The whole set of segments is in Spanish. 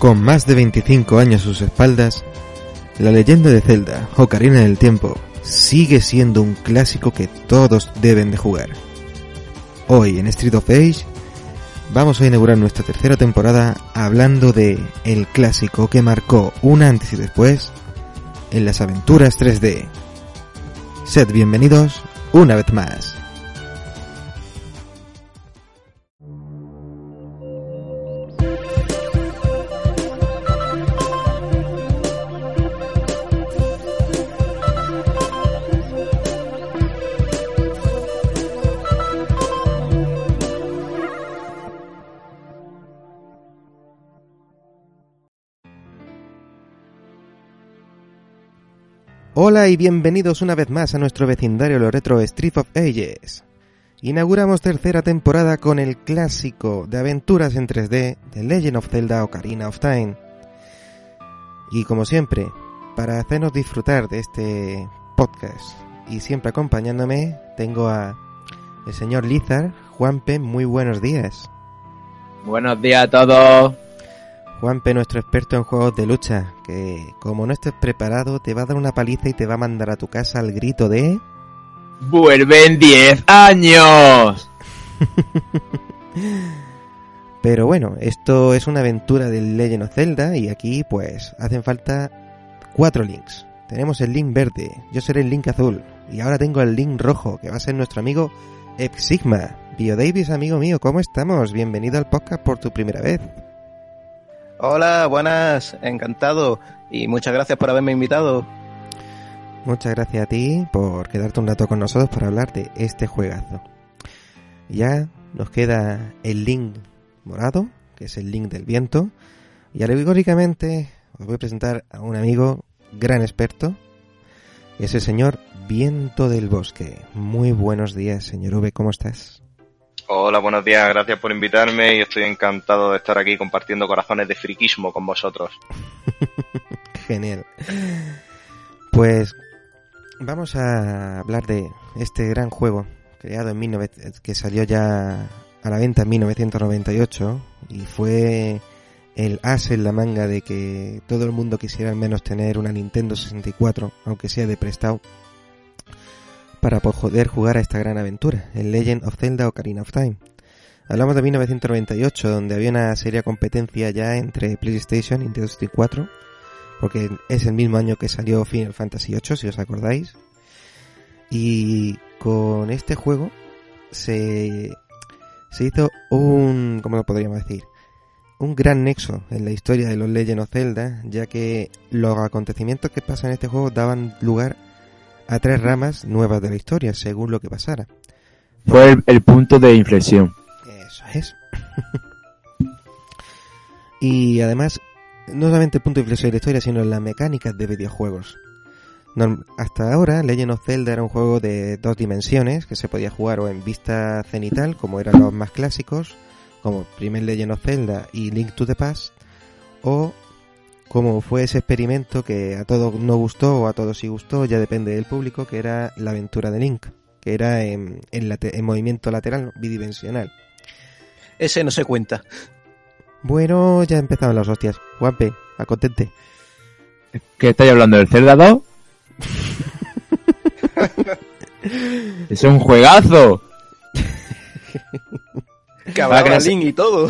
Con más de 25 años a sus espaldas, la leyenda de Zelda, Ocarina del Tiempo, sigue siendo un clásico que todos deben de jugar. Hoy en Street of Age vamos a inaugurar nuestra tercera temporada hablando de el clásico que marcó un antes y después en las aventuras 3D. Sed bienvenidos una vez más. Hola y bienvenidos una vez más a nuestro vecindario lo retro Street of Ages. Inauguramos tercera temporada con el clásico de aventuras en 3D de Legend of Zelda Ocarina of Time. Y como siempre, para hacernos disfrutar de este podcast y siempre acompañándome, tengo a el señor Lizar. Juanpe, muy buenos días. Buenos días a todos. Juanpe, nuestro experto en juegos de lucha, que como no estés preparado te va a dar una paliza y te va a mandar a tu casa al grito de... ¡Vuelven 10 años! Pero bueno, esto es una aventura del Legend of Zelda y aquí pues hacen falta cuatro links. Tenemos el link verde, yo seré el link azul y ahora tengo el link rojo que va a ser nuestro amigo Epsigma. Bio Davis, amigo mío, ¿cómo estamos? Bienvenido al podcast por tu primera vez. Hola, buenas, encantado y muchas gracias por haberme invitado. Muchas gracias a ti por quedarte un rato con nosotros para hablar de este juegazo. Ya nos queda el link morado, que es el link del viento, y alegóricamente os voy a presentar a un amigo gran experto, es el señor Viento del Bosque. Muy buenos días, señor V, ¿cómo estás? Hola, buenos días, gracias por invitarme y estoy encantado de estar aquí compartiendo corazones de friquismo con vosotros. Genial. Pues vamos a hablar de este gran juego creado en 19... que salió ya a la venta en 1998 y fue el as en la manga de que todo el mundo quisiera al menos tener una Nintendo 64, aunque sea de prestado, para poder jugar a esta gran aventura, el Legend of Zelda Ocarina of Time. Hablamos de 1998, donde había una seria competencia ya entre PlayStation y Nintendo 64, porque es el mismo año que salió Final Fantasy VIII, si os acordáis. Y con este juego se, se hizo un, ¿cómo lo podríamos decir? Un gran nexo en la historia de los Legend of Zelda, ya que los acontecimientos que pasan en este juego daban lugar a tres ramas nuevas de la historia, según lo que pasara. Fue el, el punto de inflexión. Eso es. y además, no solamente el punto de inflexión de la historia, sino en las mecánicas de videojuegos. Hasta ahora, Legend of Zelda era un juego de dos dimensiones que se podía jugar o en vista cenital, como eran los más clásicos, como primer Legend of Zelda y Link to the Past, o como fue ese experimento que a todos no gustó o a todos sí gustó, ya depende del público, que era la aventura de Link, que era en, en, late- en movimiento lateral bidimensional. Ese no se cuenta. Bueno, ya empezaron las hostias. Guape, acontente. ¿Qué estáis hablando del Zelda 2? es un juegazo. Que hablaba que no se- Link y todo.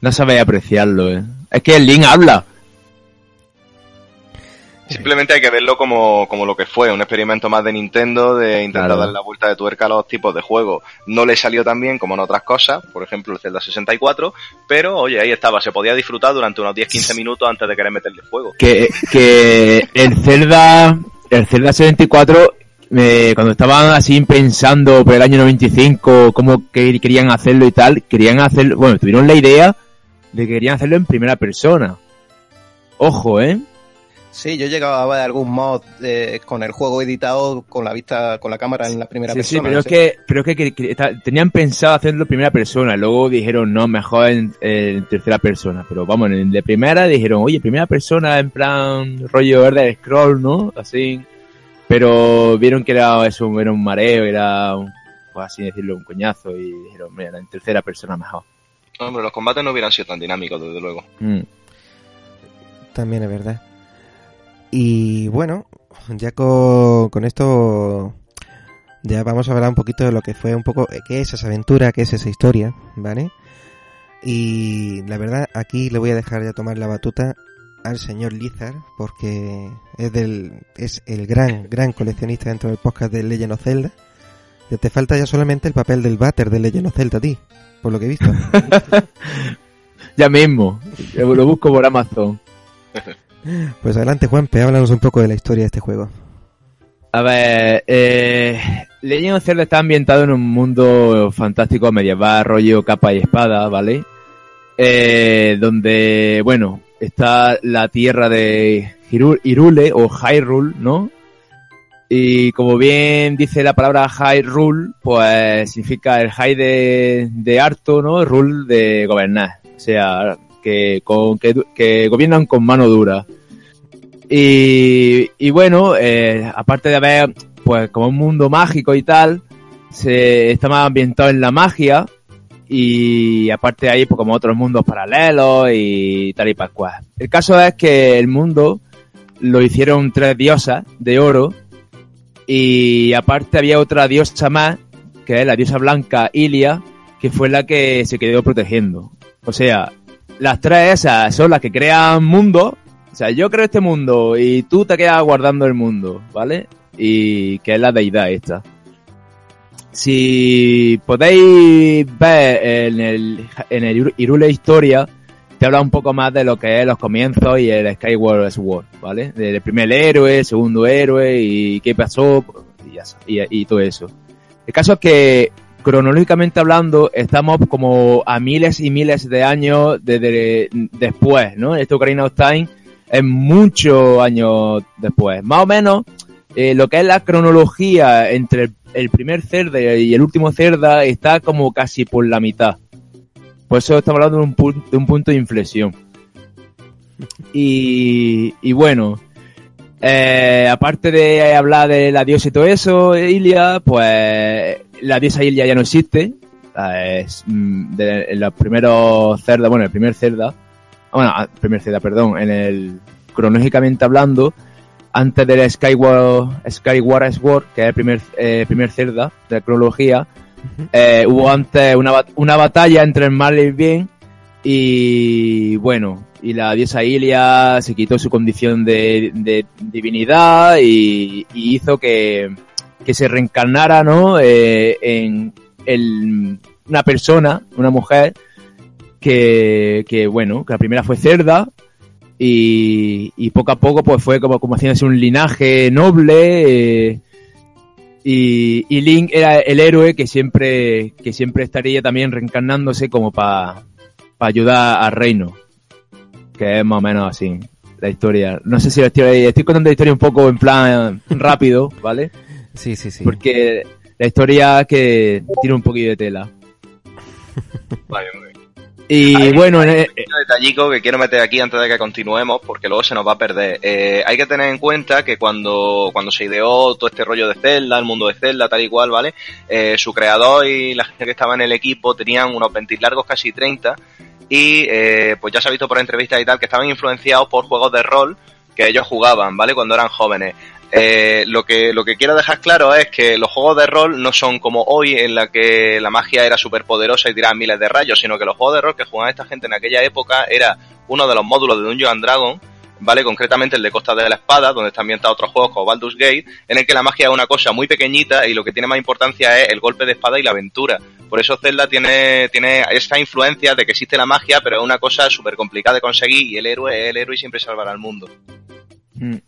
No sabéis apreciarlo, eh. Es que el Link habla. Simplemente hay que verlo como, como lo que fue, un experimento más de Nintendo de intentar Claro. darle la vuelta de tuerca a los tipos de juegos. No le salió tan bien como en otras cosas, por ejemplo el Zelda 64, pero oye, ahí estaba, se podía disfrutar durante unos 10-15 minutos antes de querer meterle fuego. Que, que el Zelda, el Zelda 74, eh, cuando estaban así pensando por el año 95 cómo que querían hacerlo y tal, querían hacerlo, bueno, tuvieron la idea de que querían hacerlo en primera persona. Ojo, eh. Sí, yo llegaba a ver algún mod eh, con el juego editado con la vista, con la cámara en la primera Sí, sí, persona. pero no es que, pero es que, que- que ta- tenían pensado hacerlo en primera persona, luego dijeron no, mejor en, en tercera persona, pero vamos, en el de primera dijeron, oye, primera persona en plan rollo verde scroll, ¿no? Así, pero vieron que era eso, era un mareo, era, un, por así decirlo, un coñazo y dijeron, mira, en tercera persona mejor. Hombre, los combates no hubieran sido tan dinámicos, desde luego. Mm. También es verdad. Y bueno, ya con, con esto ya vamos a hablar un poquito de lo que fue un poco, eh, qué es esa aventura, qué es esa historia, ¿vale? Y la verdad, aquí le voy a dejar ya tomar la batuta al señor Lizard, porque es del, es el gran, gran coleccionista dentro del podcast de Legend of Zelda. Ya Te falta ya solamente el papel del váter de Legend of Zelda a ti, por lo que he visto. Ya mismo. Lo busco por Amazon. Pues adelante, Juanpe, háblanos un poco de la historia de este juego. A ver, eh, Legend of está ambientado en un mundo fantástico medieval, rollo capa y espada, ¿vale? Eh, donde, bueno, está la tierra de Hyrule o Hyrule, ¿no? Y como bien dice la palabra Hyrule, pues significa el High de, de harto, ¿no? Rule de gobernar. O sea, que, con, que, que gobiernan con mano dura. Y, y bueno, eh, aparte de haber, pues, como un mundo mágico y tal, se está más ambientado en la magia. Y aparte hay, pues, como otros mundos paralelos y tal y pascual. El caso es que el mundo lo hicieron tres diosas de oro. Y aparte había otra diosa más, que es la diosa blanca Ilia, que fue la que se quedó protegiendo. O sea, las tres esas son las que crean mundos. O sea, yo creo este mundo y tú te quedas guardando el mundo, ¿vale? Y que es la deidad esta. Si podéis ver en el, en el Irule Historia, te habla un poco más de lo que es los comienzos y el Skyward Sword, ¿vale? Del primer héroe, el segundo héroe y qué pasó y, y todo eso. El caso es que cronológicamente hablando, estamos como a miles y miles de años desde después, ¿no? Este Ocarina of Time es muchos años después. Más o menos, eh, lo que es la cronología entre el, primer Cerda y el último Cerda está como casi por la mitad. Por eso estamos hablando de un, punto, de un punto de inflexión. Y, y bueno, eh, aparte de hablar de la diosa y todo eso, Ilia, pues la diosa Ilia ya no existe. Es mm, de, en los primeros cerdas, bueno, el primer cerda, bueno, el primer cerda, perdón, en el cronológicamente hablando, antes del Skyward, Skyward Sword, que es el primer, eh, primer cerda de la cronología, eh, hubo antes una, una batalla entre el mal y el bien y bueno, y la diosa Ilia se quitó su condición de, de divinidad y, y hizo que, que se reencarnara, ¿no? Eh, en el- una persona, una mujer, que, que bueno, que la primera fue cerda y, y poco a poco pues fue como, como haciéndose un linaje noble eh, y, y Link era el héroe que siempre, que siempre estaría también reencarnándose como para ayudar al reino. Que es más o menos así, la historia. No sé si la historia, estoy contando la historia un poco en plan rápido, ¿vale? Sí, sí, sí. Porque la historia que tiene un poquillo de tela. Vale, muy bien. Y Hay- bueno, el- un pequeño detallico que quiero meter aquí antes de que continuemos, porque luego se nos va a perder. Eh, hay que tener en cuenta que cuando, cuando se ideó todo este rollo de Zelda, el mundo de Zelda, tal y cual, ¿vale? Eh, su creador y la gente que estaba en el equipo tenían unos 20 largos, casi 30, y eh, pues ya se ha visto por entrevistas y tal que estaban influenciados por juegos de rol que ellos jugaban, ¿vale? Cuando eran jóvenes. Eh, lo que lo que quiero dejar claro es que los juegos de rol no son como hoy en la que la magia era súper poderosa y tiraba miles de rayos, sino que los juegos de rol que jugaban esta gente en aquella época era uno de los módulos de Dungeons and Dragons, ¿vale? Concretamente el de Costa de la Espada, donde están ambientados otros juegos como Baldur's Gate, en el que la magia es una cosa muy pequeñita y lo que tiene más importancia es el golpe de espada y la aventura. Por eso Zelda tiene, tiene esa influencia de que existe la magia, pero es una cosa súper complicada de conseguir y el héroe es el héroe y siempre salvará al mundo. Mm.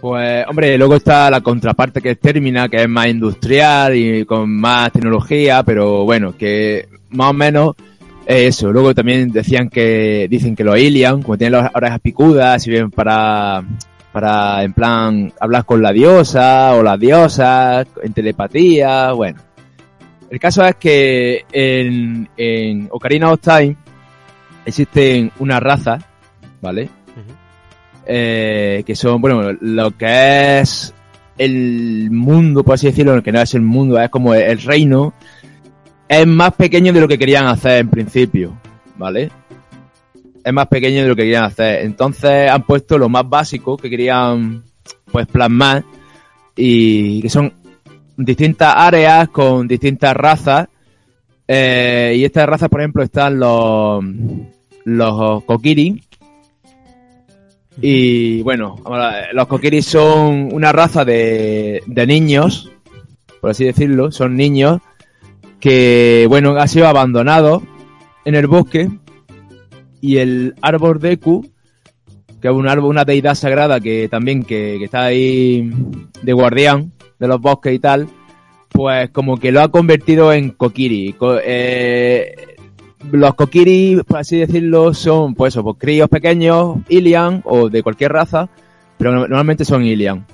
Pues, hombre, luego está la contraparte que es Termina, que es más industrial y con más tecnología, pero bueno, que más o menos es eso. Luego también decían que, dicen que los Ilian, como tienen las orejas picudas, sirven para, para, en plan, hablar con la diosa o las diosas, en telepatía, bueno. El caso es que en, en Ocarina of Time existen unas razas, ¿vale? Eh, que son, bueno, lo que es el mundo, por así decirlo, que no es el mundo, es como el reino, es más pequeño de lo que querían hacer en principio, ¿vale? es más pequeño de lo que querían hacer. Entonces han puesto lo más básico que querían pues plasmar y que son distintas áreas con distintas razas. Eh, y estas razas, por ejemplo, están los, los Kokiri. Y bueno, los Kokiri son una raza de, de niños, por así decirlo, son niños que, bueno, han sido abandonados en el bosque y el árbol Deku, que es un árbol, una deidad sagrada que también que, que está ahí de guardián de los bosques y tal, pues como que lo ha convertido en Kokiri. Eh, los Kokiri, por así decirlo, son pues eso, pues, críos pequeños, Ilian o de cualquier raza, pero no- normalmente son Ilian.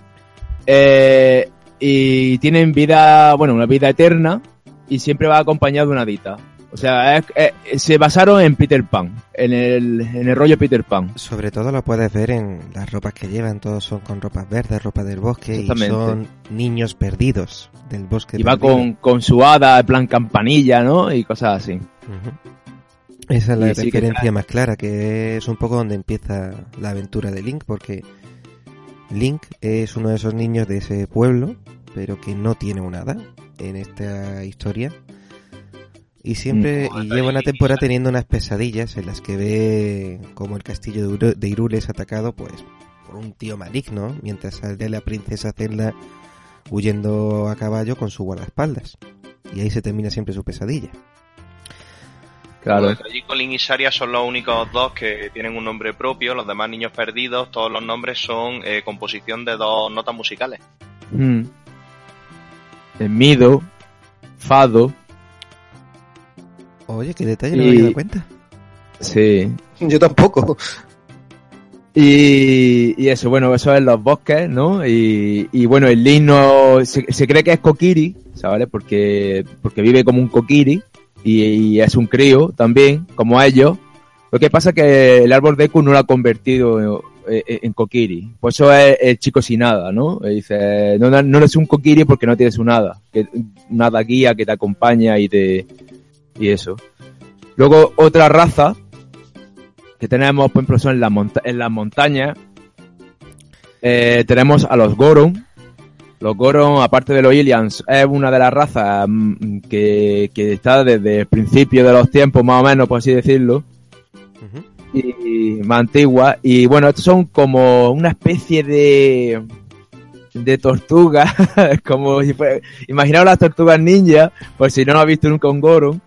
Eh, y tienen vida, bueno, una vida eterna y siempre va acompañado de una dita. O sea, es- es- se basaron en Peter Pan, en el, en el rollo Peter Pan. Sobre todo lo puedes ver en las ropas que llevan, todos son con ropas verdes, ropa del bosque, y son niños perdidos del bosque. Y va con, con su hada, en plan campanilla, ¿no? Y cosas así. Esa es la sí referencia más clara, que es un poco donde empieza la aventura de Link, porque Link es uno de esos niños de ese pueblo, pero que no tiene un hada en esta historia. Y siempre Mm. y lleva una temporada teniendo unas pesadillas en las que ve como el castillo de, Uru- de Hyrule es atacado pues por un tío maligno, mientras sale la princesa Zelda huyendo a caballo con su guardaespaldas. Y ahí se termina siempre su pesadilla. Claro. Allí Colin y Saria son los únicos dos que tienen un nombre propio, los demás niños perdidos, todos los nombres son eh, composición de dos notas musicales. Mm. El Mido, Fado, Oye, qué detalle, no me había dado cuenta. sí. Yo tampoco. Y, y eso, bueno, eso es los bosques, ¿no? Y, y bueno, el Link no, se, se cree que es Kokiri, ¿sabes? Porque, porque vive como un Kokiri y, y es un crío también, como ellos. Lo que pasa es que el árbol Deku no lo ha convertido en, en- en Kokiri. Por eso es el chico sin nada, ¿no? Y dice, no, no, eres un Kokiri porque no tienes un. Que, un hada guía que te acompaña y te, y eso. Luego otra raza que tenemos, por ejemplo, son en, la monta- en las montañas. Eh, tenemos a los Goron. Los Goron, aparte de los Ilians, es una de las razas mm, que, que está desde el principio de los tiempos, más o menos, por así decirlo, y más antigua. Y bueno, estos son como una especie de de tortuga, como si fuera, imaginaos las tortugas ninja, por si no lo habéis visto nunca un Goron,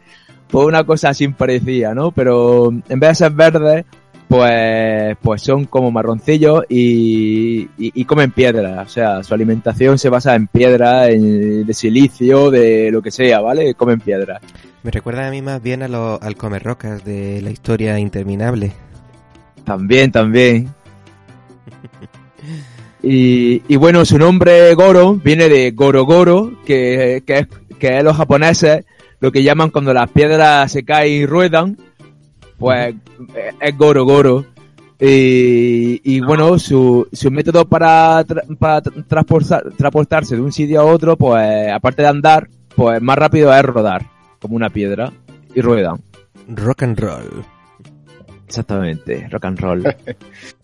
pues una cosa así parecía, ¿no? Pero en vez de ser verdes, pues, pues son como marroncillos y, y, y comen piedra. O sea, su alimentación se basa en piedra, en, de silicio, de lo que sea, ¿vale? Comen piedra. Me recuerda a mí más bien a lo, al comer rocas de la historia interminable. También, también. Y, y bueno, su nombre Goro viene de Gorogoro, que, que, es, que es los japoneses lo que llaman cuando las piedras se caen y ruedan, pues es Goro Goro. Y, y bueno, su, su método para, tra- para tra- transportar- transportarse de un sitio a otro, pues aparte de andar, pues más rápido es rodar, como una piedra, y ruedan. Rock and roll. Exactamente, rock and roll.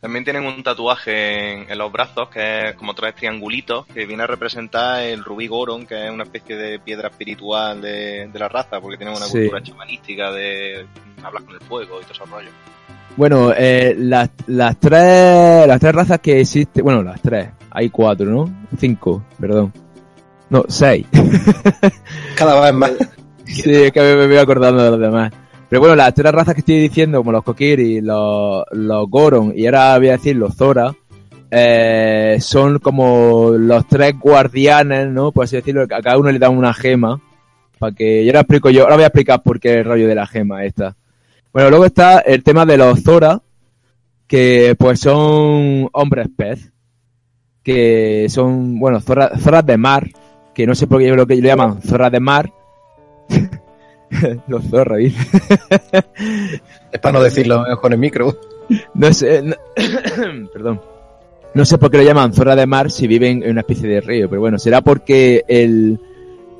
También tienen un tatuaje en, en los brazos que es como tres triangulitos que viene a representar el rubí Goron, que es una especie de piedra espiritual de, de la raza, porque tienen una Sí. cultura chamanística de hablar con el fuego y todo esos rollos. Bueno, eh, las, las tres las tres razas que existen, bueno, las tres, hay cuatro, ¿no? Cinco, perdón. No, seis. Cada vez más. sí, es que me, me voy acordando de los demás. Pero bueno, las tres razas que estoy diciendo, como los Kokiri, los, los Goron y ahora voy a decir los Zora, eh, son como los tres guardianes, ¿no? Por así decirlo, a cada uno le dan una gema. Para que yo ahora explico yo, ahora voy a explicar por qué el rollo de la gema esta. Bueno, luego está el tema de los Zora, que pues son hombres pez, que son, bueno, zorra- zorras de mar, que no sé por qué lo que llaman zorras de mar. los zorros. Es para no decirlo con el micro. No sé, no- perdón. No sé por qué lo llaman zorra de mar si viven en una especie de río, pero bueno, será porque el,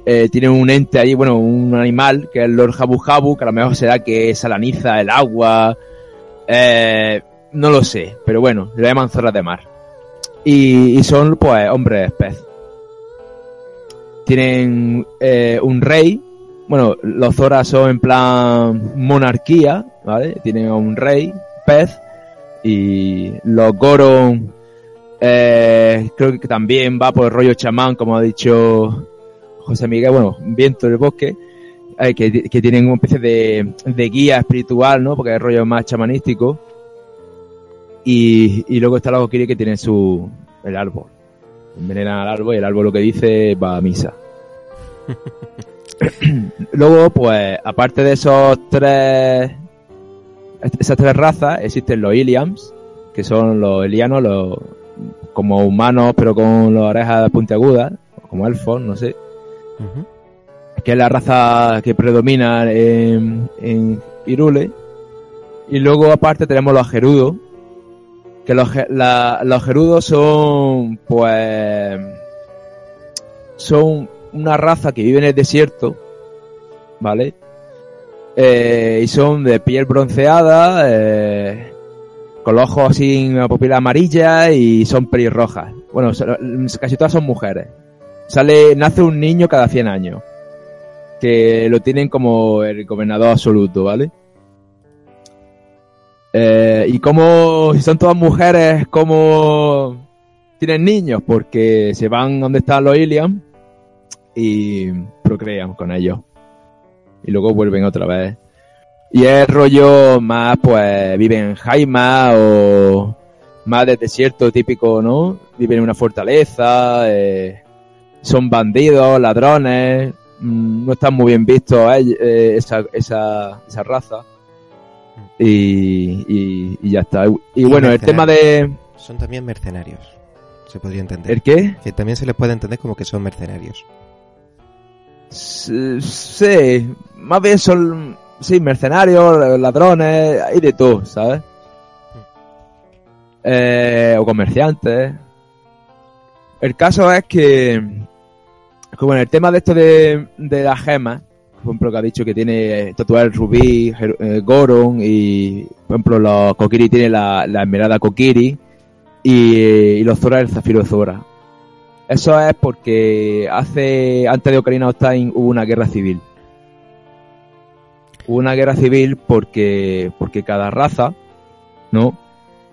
eh, tiene un ente ahí, bueno, un animal, que es el Lord Jabu Jabu, que a lo mejor será que salaniza el agua Eh, no lo sé, pero bueno, le llaman zorras de mar. Y, y son, pues, hombres pez. Tienen eh, un rey. Bueno, los zoras son en plan monarquía, ¿vale? Tienen un rey, pez. Y los Goron, eh, creo que también va por el rollo chamán, como ha dicho José Miguel, bueno, viento del bosque, eh, que, que tienen una especie de, de guía espiritual, ¿no? Porque es rollo más chamanístico. Y, y luego está la Kokiri que tiene su, el árbol. Envenenan al árbol y el árbol lo que dice va a misa. luego, pues, aparte de esos tres, esas tres razas, existen los Iliams, que son los elianos, los, como humanos pero con las orejas puntiagudas, como elfos, no sé, que es la raza que predomina en, en Irule. Y luego aparte tenemos los gerudos, que los, la- los gerudos son, pues, son una raza que vive en el desierto, ¿vale? Eh, y son de piel bronceada, eh, con los ojos así, una pupila amarilla y son pelirrojas. Bueno, casi todas son mujeres. Sale, nace un niño cada 100 años. Que lo tienen como el gobernador absoluto, ¿vale? Eh, y como, si son todas mujeres, como tienen niños, porque se van donde están los Iliam y procrean con ellos. Y luego vuelven otra vez. Y es rollo más, pues, viven en Jaima o más de desierto típico, ¿no? Viven en una fortaleza, eh, son bandidos, ladrones, mm, no están muy bien vistos eh, eh, esa, esa, esa raza. Y, y, y ya está. Y Y bueno, el tema de... Son también mercenarios. Se podría entender. ¿El qué? Que también se les puede entender como que son mercenarios. Sí, más bien son, sí, mercenarios, ladrones, hay de todo, ¿sabes? Eh, o comerciantes. El caso es que, que bueno, el tema de esto de, de las gemas, por ejemplo, que ha dicho que tiene tatuar el rubí, eh, Goron, y por ejemplo, los Kokiri tienen la, la esmeralda Kokiri, y, y los Zora el zafiro Zora. Eso es porque hace, antes de Ocarina of Time hubo una guerra civil. Hubo una guerra civil porque, porque cada raza, ¿no?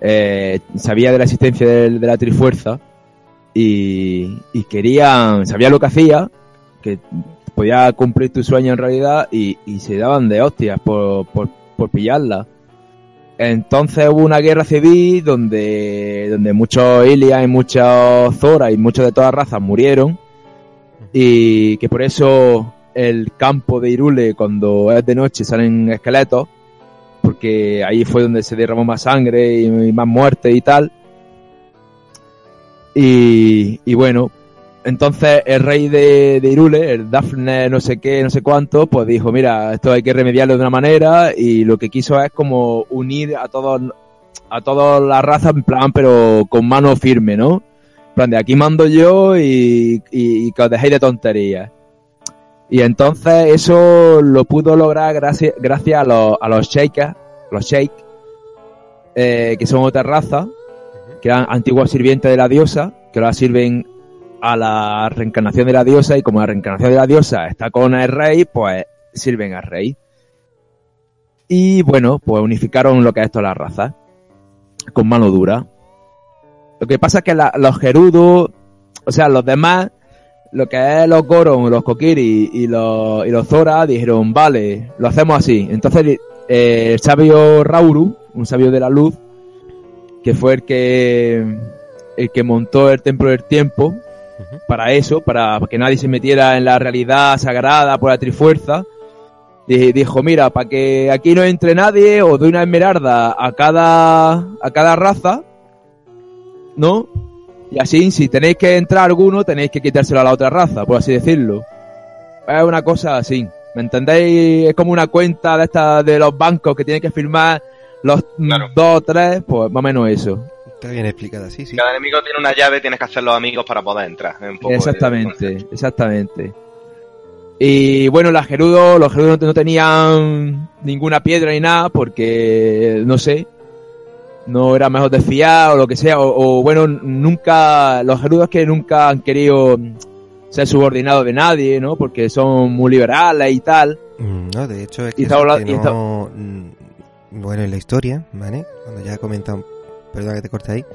Eh, sabía de la existencia de, la Trifuerza y, y querían, sabía lo que hacía, que podía cumplir tu sueño en realidad y, y se daban de hostias por, por, por pillarla. Entonces hubo una guerra civil donde, donde muchos Ilias y muchos Zora y muchos de todas razas murieron. Y que por eso el campo de Irule cuando es de noche salen esqueletos porque ahí fue donde se derramó más sangre y, y más muerte y tal. Y, y bueno entonces el rey de, de Irule, el Dafne no sé qué, no sé cuánto, pues dijo, mira, esto hay que remediarlo de una manera y lo que quiso es como unir a todos a todas las razas en plan, pero con mano firme, ¿no? En plan, de aquí mando yo y, y, y que os dejéis de tonterías. Y entonces eso lo pudo lograr gracias, gracias a los, a los sheikas, los sheik, eh, que son otra raza, que eran antiguos sirvientes de la diosa, que ahora sirven a la reencarnación de la diosa y como la reencarnación de la diosa está con el rey, pues sirven al rey. Y bueno, pues unificaron lo que es todas las razas con mano dura. Lo que pasa es que la- los gerudos, o sea, los demás, lo que es los Goron, los Kokiri y los, y los Zora dijeron, vale, lo hacemos así. Entonces eh, el sabio Rauru, un sabio de la luz, que fue el que el que montó el templo del tiempo. Para eso, para que nadie se metiera en la realidad sagrada por la trifuerza. di- Dijo, mira, para que aquí no entre nadie, os doy una esmeralda a cada, a cada raza, ¿no? Y así, si tenéis que entrar alguno, tenéis que quitárselo a la otra raza, por así decirlo. Es una cosa así, ¿me entendéis? Es como una cuenta de estas de los bancos que tienen que firmar los Claro. dos o tres, pues más o menos eso. Está bien explicada, sí, sí. Cada enemigo tiene una llave, tienes que hacer los amigos para poder entrar. Un poco Exactamente, exactamente. Y bueno, los gerudos, los gerudos no, tenían ninguna piedra ni nada porque, no sé, no era mejor de fiar o lo que sea, o, o bueno, nunca, los gerudos que nunca han querido ser subordinados de nadie, ¿no? Porque son muy liberales y tal. Mm, No, de hecho es Y que, está y está- mm, bueno, en la historia, ¿vale? Cuando ya ha perdón que te corte ahí,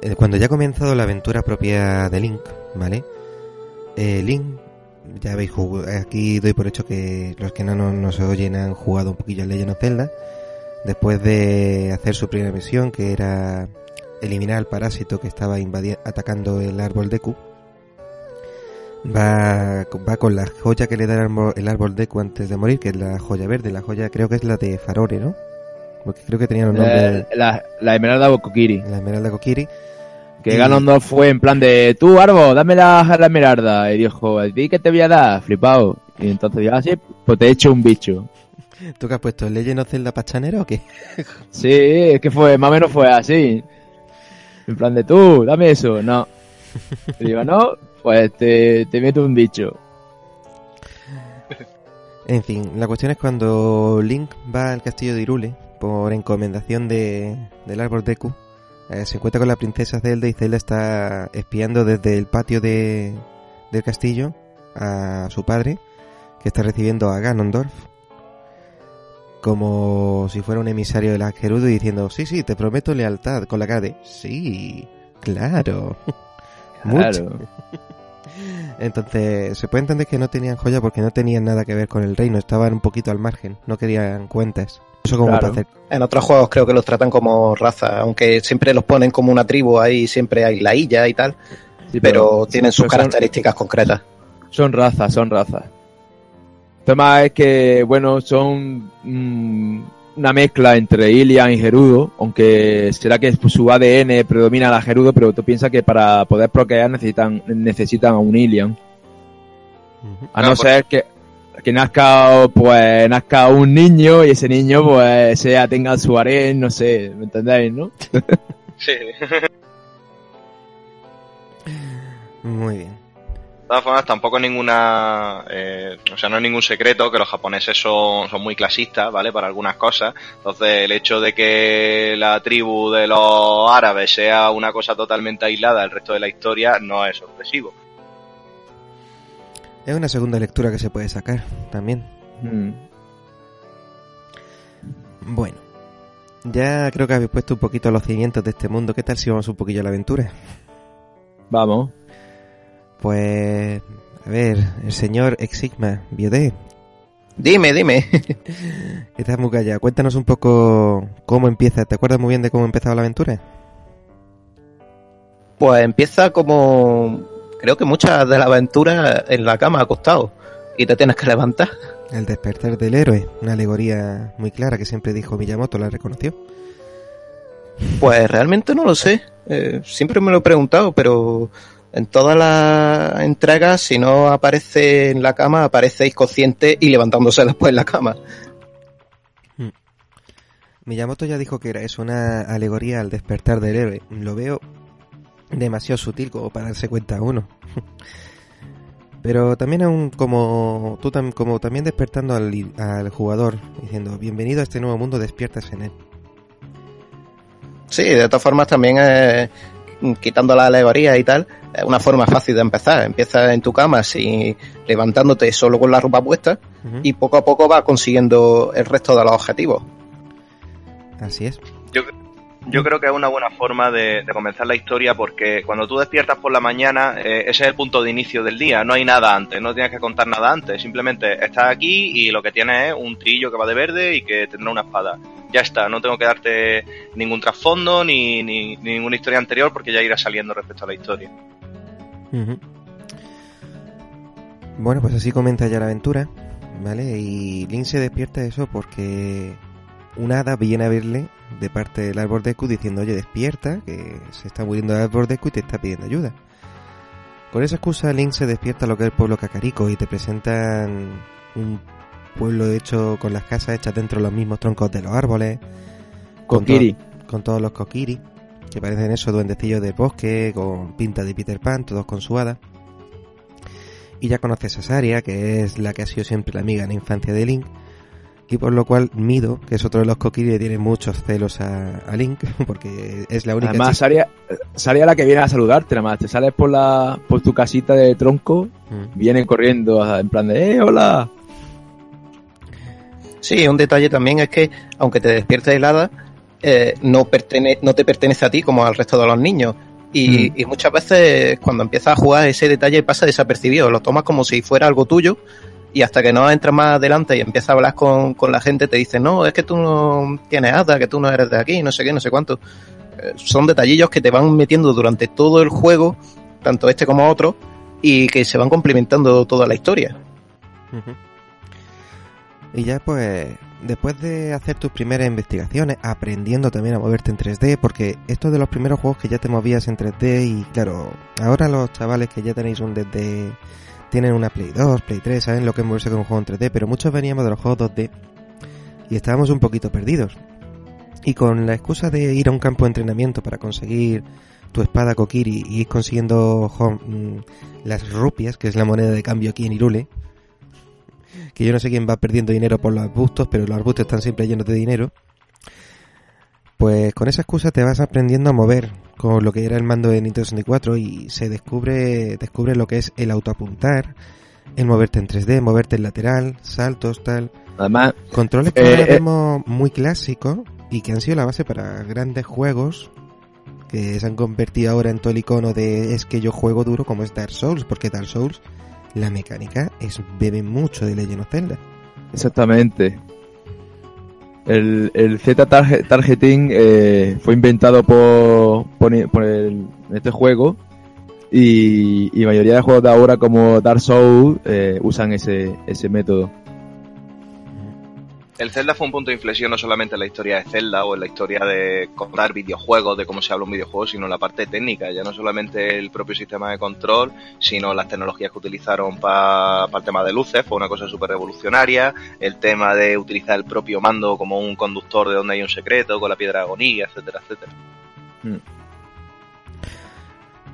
eh, cuando ya ha comenzado la aventura propia de Link, ¿vale? Eh, Link, ya jugado, aquí doy por hecho que los que no nos, nos oyen han jugado un poquillo en Legend of Zelda, después de hacer su primera misión, que era eliminar al parásito que estaba atacando el árbol Deku, va, va con la joya que le da el árbol, el árbol Deku antes de morir, que es la joya verde, la joya creo que es la de Farore, ¿no? Porque creo que tenía los nombres, Eh, la, la Esmeralda Bokokiri. la Esmeralda Kokiri, Que Y- Ganondorf fue en plan de, tú, Arbo, dame la, la esmeralda. Y dijo, ¿a ti qué te voy a dar? Flipado. Y entonces dijo, ah, sí, pues te he hecho un bicho. ¿Tú qué has puesto? ¿Legend of Zelda Pachanera o qué? Sí, es que fue, más o menos fue así. En plan de, tú, dame eso. No. Y digo, no, pues te, te meto un bicho. En fin, la cuestión es cuando Link va al castillo de Irule por encomendación de, del árbol Deku, eh, se encuentra con la princesa Zelda y Zelda está espiando desde el patio de, del castillo a su padre, que está recibiendo a Ganondorf, como si fuera un emisario de la Gerudo y diciendo, sí, sí, te prometo lealtad, con la cara de, sí, claro. Mucho. Claro. Entonces, se puede entender que no tenían joya porque no tenían nada que ver con el reino, estaban un poquito al margen, no querían cuentas. Eso como Claro. para hacer. En otros juegos creo que los tratan como raza, aunque siempre los ponen como una tribu, ahí siempre hay la illa y tal, Sí, pero tienen sus pero son- características concretas. Son razas, son razas. El tema es que, bueno, son mm, una mezcla entre Ilian y Gerudo, aunque será que su ADN predomina la Gerudo, pero tú piensas que para poder procrear necesitan, necesitan a un Ilian. A no ser que, que nazca, pues, nazca un niño y ese niño, pues, sea, tenga su harén, no sé, ¿me entendéis, no? Sí. Muy bien. De todas formas, tampoco es ninguna. eh, o sea, no es ningún secreto que los japoneses son, son muy clasistas, ¿vale? Para algunas cosas. Entonces, el hecho de que la tribu de los árabes sea una cosa totalmente aislada del resto de la historia no es sorpresivo. Es una segunda lectura que se puede sacar también. Mm. Bueno, ya creo que habéis puesto un poquito los cimientos de este mundo. ¿Qué tal si vamos un poquillo a la aventura? Vamos. Pues, a ver, el señor Exigma, Biodé, Dime, dime. estás muy callado. Cuéntanos un poco cómo empieza. ¿Te acuerdas muy bien de cómo empezaba la aventura? Pues empieza como creo que muchas de la aventura en la cama acostado y te tienes que levantar. El despertar del héroe, una alegoría muy clara que siempre dijo Miyamoto, la reconoció. Pues realmente no lo sé. Eh, siempre me lo he preguntado, pero en todas las entregas, si no aparece en la cama, aparece inconsciente y levantándose después en la cama. Miyamoto ya dijo que era eso, una alegoría al despertar del héroe. Lo veo demasiado sutil como para darse cuenta uno. Pero también aún como tú tam- como también despertando al, al jugador diciendo bienvenido a este nuevo mundo despiertas en él. Sí, de todas formas también eh, quitando la alegoría y tal, es una forma fácil de empezar. Empiezas en tu cama así, levantándote solo con la ropa puesta y poco a poco vas consiguiendo el resto de los objetivos. Así es. Yo creo que es una buena forma de, comenzar la historia porque cuando tú despiertas por la mañana, eh, ese es el punto de inicio del día. No hay nada antes, no tienes que contar nada antes. Simplemente estás aquí y lo que tienes es un trillo que va de verde y que tendrá una espada. Ya está, no tengo que darte ningún trasfondo ni, ni- ni ninguna historia anterior porque ya irá saliendo respecto a la historia. Bueno, pues así comenta ya la aventura, ¿vale? Y Link se despierta de eso porque un hada viene a verle de parte del árbol Deku diciendo, oye, despierta, que se está muriendo el árbol Deku y te está pidiendo ayuda. Con esa excusa Link se despierta a lo que es el pueblo Kakariko y te presentan un pueblo hecho con las casas hechas dentro de los mismos troncos de los árboles. con to- con todos los Kokiri, que parecen esos duendecillos de bosque, con pinta de Peter Pan, todos con su hada. Y ya conoces a Saria, que es la que ha sido siempre la amiga en la infancia de Link, y por lo cual Mido, que es otro de los Kokiri, le tiene muchos celos a, a Link, porque es la única Además, Saria, Saria la que viene a saludarte, nada más. Te sales por la por tu casita de tronco, Mm. viene corriendo en plan de, ¡eh, hola! Sí, un detalle también es que, aunque te despiertes helada, eh, no, pertene- no te pertenece a ti como al resto de los niños. Y, Mm. y muchas veces cuando empiezas a jugar ese detalle pasa desapercibido, lo tomas como si fuera algo tuyo y hasta que no entras más adelante y empiezas a hablar con, con la gente te dicen, no, es que tú no tienes hada, que tú no eres de aquí, no sé qué, no sé cuánto. Eh, son detallillos que te van metiendo durante todo el juego, tanto este como otro, y que se van complementando toda la historia. Y ya pues, después de hacer tus primeras investigaciones, aprendiendo también a moverte en 3D, porque esto es de los primeros juegos que ya te movías en 3D y claro, ahora los chavales que ya tenéis un desde tienen una Play 2, Play 3, saben lo que es moverse con un juego en 3D, pero muchos veníamos de los juegos 2D y estábamos un poquito perdidos. Y con la excusa de ir a un campo de entrenamiento para conseguir tu espada Kokiri y ir consiguiendo mm, las rupias, que es la moneda de cambio aquí en Irule, que yo no sé quién va perdiendo dinero por los arbustos, pero los arbustos están siempre llenos de dinero. Pues con esa excusa te vas aprendiendo a mover con lo que era el mando de Nintendo 64 y se descubre, descubre lo que es el autoapuntar, el moverte en 3D, moverte en lateral, saltos, tal. Además, Controles que Eh, ahora eh. vemos muy clásicos y que han sido la base para grandes juegos que se han convertido ahora en todo el icono de es que yo juego duro como es Dark Souls, porque Dark Souls la mecánica es bebe mucho de Legend of Zelda. Exactamente. El, el Z target- Targeting eh, fue inventado por, por, por el- este juego y, y mayoría de juegos de ahora como Dark Souls eh, usan ese, ese método. El Zelda fue un punto de inflexión no solamente en la historia de Zelda o en la historia de contar videojuegos, de cómo se habla un videojuego, sino en la parte técnica. Ya no solamente el propio sistema de control, sino las tecnologías que utilizaron para el tema de luces, fue una cosa súper revolucionaria. El tema de utilizar el propio mando como un conductor de donde hay un secreto, con la piedra agonía, etcétera, etcétera.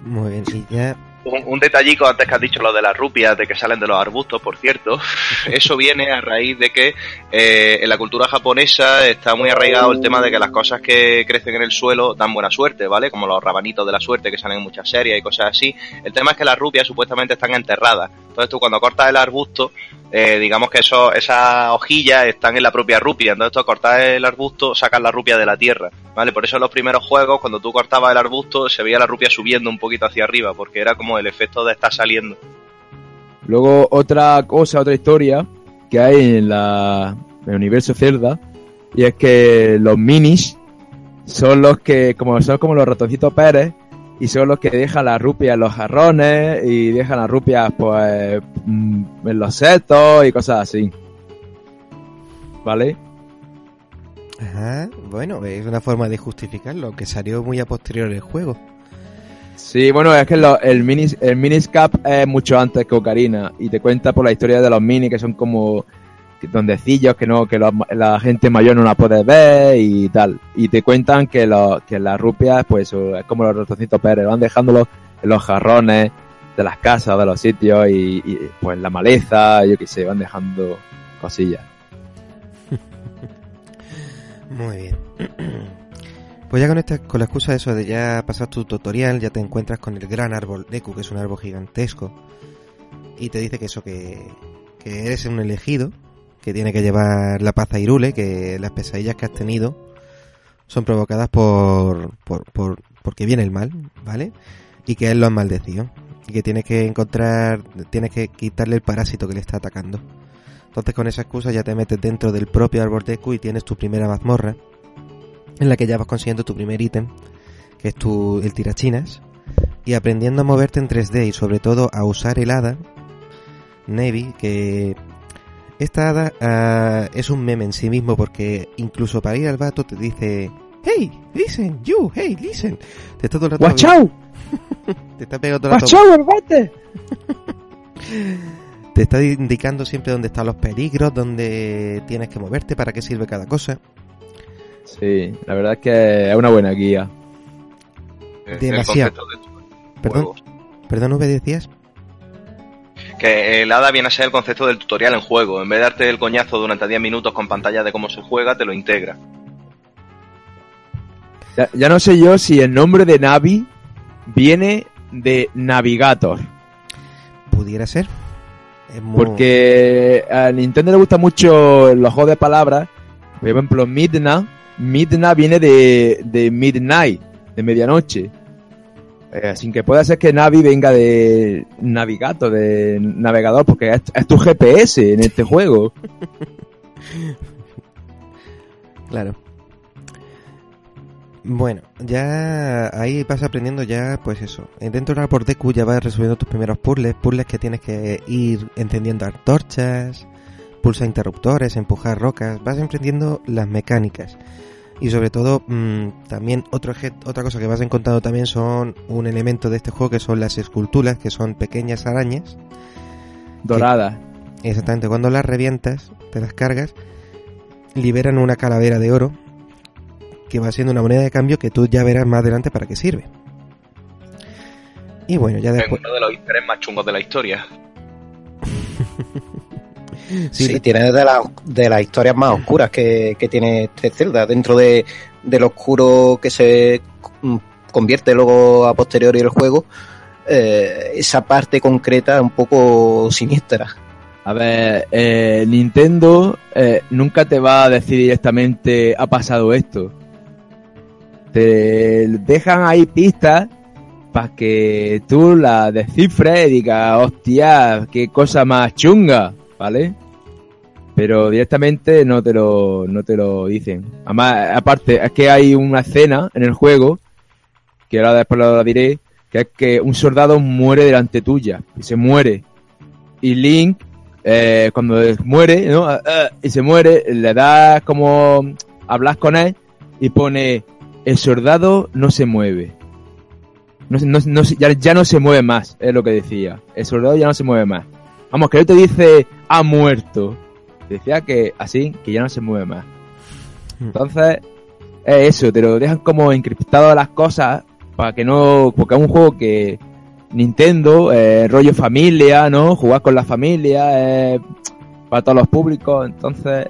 Muy bien, y ya Un, detallico antes que has dicho lo de las rupias, de que salen de los arbustos, por cierto. Eso viene a raíz de que eh, en la cultura japonesa está muy arraigado el tema de que las cosas que crecen en el suelo dan buena suerte, ¿vale? Como los rabanitos de la suerte que salen en muchas series y cosas así. El tema es que las rupias supuestamente están enterradas. Entonces tú cuando cortas el arbusto, eh, digamos que eso, esas hojillas están en la propia rupia. Entonces tú al cortar el arbusto sacas la rupia de la tierra, ¿vale? Por eso en los primeros juegos, cuando tú cortabas el arbusto, se veía la rupia subiendo un poquito hacia arriba, porque era como el efecto de estar saliendo. Luego otra cosa, otra historia que hay en, la, en el universo Zelda y es que los minis son los que, como son como los ratoncitos Pérez y son los que dejan las rupias en los jarrones y dejan las rupias pues mm, en los setos y cosas así. ¿Vale? Ajá, bueno, es una forma de justificarlo, que salió muy a posterior el juego. Sí, bueno, es que lo- el minis, el miniscap es mucho antes que Ocarina y te cuenta por la historia de los minis que son como dondecillos que no que la gente mayor no la puede ver y tal y te cuentan que los que las rupias pues es como los ratoncitos Pérez van dejándolos en los jarrones de las casas de los sitios y, y, pues la maleza yo qué sé van dejando cosillas Muy bien. Pues ya con esta, con la excusa de eso de ya pasar tu tutorial, ya te encuentras con el gran árbol Deku, que es un árbol gigantesco, y te dice que eso, que, que eres un elegido, que tiene que llevar la paz a Irule, que las pesadillas que has tenido son provocadas por, por, por porque viene el mal, ¿vale? Y que él lo ha maldecido. Y que tienes que encontrar, tienes que quitarle el parásito que le está atacando. Entonces con esa excusa ya te metes dentro del propio árbol Deku y tienes tu primera mazmorra en la que ya vas consiguiendo tu primer ítem, que es tu el tirachinas, y aprendiendo a moverte en 3D y sobre todo a usar el hada Navy, que esta hada ah, es un meme en sí mismo porque incluso para ir al vato te dice Hey, listen, you, hey, listen. Te está todo el rato ¡Watch out! te está pegando todo el ¡Watch rato el bate! te está indicando siempre dónde están los peligros, dónde tienes que moverte, para qué sirve cada cosa. Sí, la verdad es que es una buena guía. Eh, Demasiado. de Perdón, perdón, ¿me decías? Que el hada viene a ser el concepto del tutorial en juego. En vez de darte el coñazo durante 10 minutos con pantalla de cómo se juega, te lo integra. Ya, ya no sé yo si el nombre de Navi viene de Navigator. Pudiera ser. Es muy- Porque a Nintendo le gusta mucho los juegos de palabras. Por ejemplo, Midna. Midna viene de, de Midnight, de medianoche. Eh, así que puede ser que Navi venga de Navigato, de navegador, porque es, tu GPS en este juego. Claro. Bueno, ya ahí vas aprendiendo ya, pues eso. Dentro de la por Deku ya vas resolviendo tus primeros puzzles, puzzles que tienes que ir encendiendo antorchas, pulsar interruptores, empujar rocas, vas aprendiendo las mecánicas. Y sobre todo, mm, también otro eje- otra cosa que vas encontrando también son un elemento de este juego que son las esculturas, que son pequeñas arañas. Dorada. Exactamente, cuando las revientas, te las cargas, liberan una calavera de oro que va siendo una moneda de cambio que tú ya verás más adelante para qué sirve. Y bueno, ya Es después... uno de los más chungos de la historia. Sí, Sí, tiene de, la- de las historias más oscuras que, que tiene este Zelda. Dentro de, del oscuro que se mm, convierte luego a posteriori el juego, eh, esa parte concreta un poco siniestra. A ver, eh, Nintendo eh, nunca te va a decir directamente ha pasado esto. Te dejan ahí pistas para que tú la descifres y digas, hostia, qué cosa más chunga, ¿vale? Pero directamente no te lo, no te lo dicen. Además, aparte, es que hay una escena en el juego, que ahora después lo diré, que es que un soldado muere delante tuya, y se muere. Y Link eh, cuando muere, ¿no? Ah, ah, y se muere, le das como hablas con él y pone el soldado no se mueve. No, no, no ya, ya no se mueve más, es lo que decía. El soldado ya no se mueve más. Vamos, que no te dice ha muerto. Decía que así, que ya no se mueve más. Entonces, es eso, te lo dejan como encriptado las cosas para que no. Porque es un juego que Nintendo, eh, rollo familia, ¿no? Jugar con la familia, eh, para todos los públicos, entonces.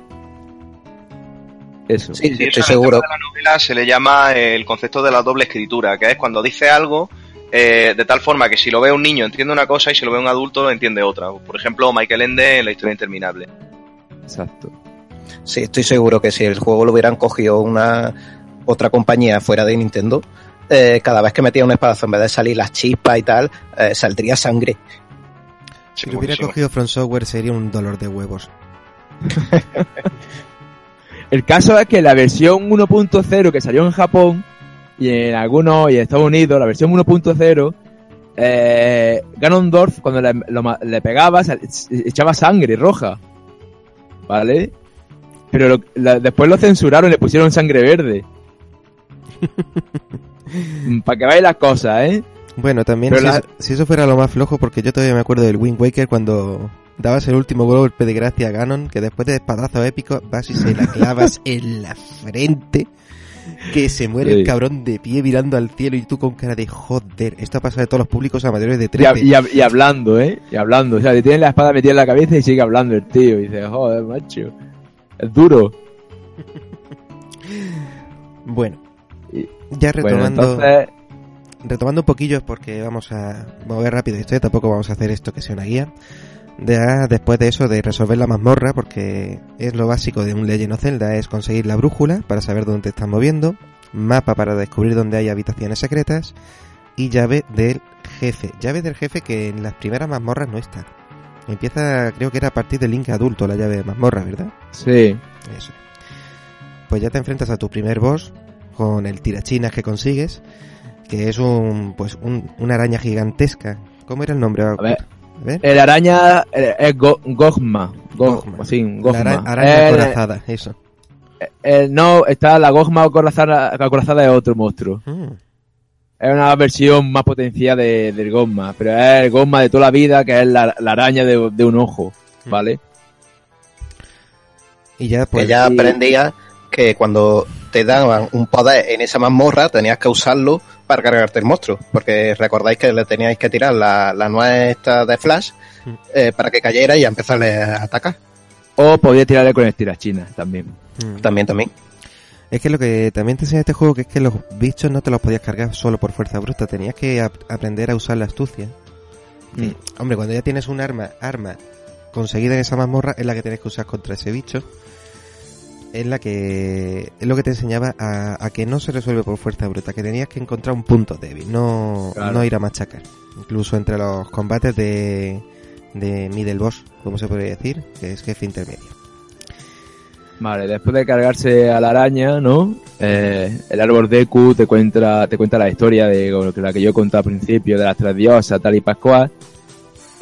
Eso. Sí, Sí, estoy seguro. la novela se le llama el concepto de la doble escritura, que es cuando dice algo eh, de tal forma que si lo ve un niño entiende una cosa y si lo ve un adulto entiende otra. Por ejemplo, Michael Ende en la historia interminable. Exacto. Sí, estoy seguro que si el juego lo hubieran cogido una otra compañía fuera de Nintendo, eh, cada vez que metía un espadazo, en vez de salir las chispas y tal, eh, saldría sangre. Sí, Si lo hubiera cogido From Software sería un dolor de huevos. El caso es que la versión 1.0 que salió en Japón y en algunos y en Estados Unidos, la versión 1.0, eh, Ganondorf cuando le, lo le pegaba echaba sangre roja, ¿vale? Pero lo- la- después lo censuraron y le pusieron sangre verde. Para que veáis las cosas, ¿eh? Bueno, también Pero si, la- eso, si eso fuera lo más flojo, porque yo todavía me acuerdo del Wind Waker cuando dabas el último golpe de gracia a Ganon, que después de espadazo épico vas y se la clavas en la frente, que se muere Sí. el cabrón de pie mirando al cielo y tú con cara de joder. Esto ha pasado de todos los públicos a mayores de Y, 13. hab- y y hablando, ¿eh? Y hablando. O sea, le la espada metida en la cabeza y sigue hablando el tío. Y dice, joder, macho. Es duro. Bueno, ya Bueno, retomando, entonces... retomando un poquillo porque vamos a mover rápido esto, tampoco vamos a hacer esto que sea una guía. Ya después de eso, de resolver la mazmorra, porque es lo básico de un Legend of Zelda, es conseguir la brújula para saber dónde te estás moviendo, mapa para descubrir dónde hay habitaciones secretas y llave del jefe. Llave del jefe que en las primeras mazmorras no está. Empieza, creo que era a partir del link adulto la llave de mazmorra, ¿verdad? Sí. Eso. Pues ya te enfrentas a tu primer boss con el tirachinas que consigues, que es un pues un- una araña gigantesca. ¿Cómo era el nombre? A ver, ver. el araña eh, es Go- Gogma. Go- Gogma. Sí, La Gogma. ara- araña El- acorazada, eso. el- no, está la Gogma acorazada, acorazada es otro monstruo. Mm. Es una versión más potenciada de- del Gogma, pero es el Gogma de toda la vida, que es la, la araña de, de un ojo, Mm. ¿vale? Y ya pues que ya sí. aprendía que cuando te daban un poder en esa mazmorra, tenías que usarlo para cargarte el monstruo. Porque recordáis que le teníais que tirar la, la nuez esta de Flash Mm. eh, para que cayera y empezarle a atacar. O podía tirarle con el china también. Mm. También, también. Es que lo que también te enseña este juego que es que los bichos no te los podías cargar solo por fuerza bruta, tenías que ap- aprender a usar la astucia. Mm. Hombre, cuando ya tienes un arma, arma conseguida en esa mazmorra, es la que tienes que usar contra ese bicho. Es la que es lo que te enseñaba a, a que no se resuelve por fuerza bruta, que tenías que encontrar un punto débil, no, Claro. no ir a machacar. Incluso entre los combates de, de middle boss, como se podría decir, que es jefe intermedio. Vale, después de cargarse a la araña, ¿no? Eh, el árbol Deku te cuenta, te cuenta la historia de lo que yo conté al principio, de las tres diosas, tal y pascual,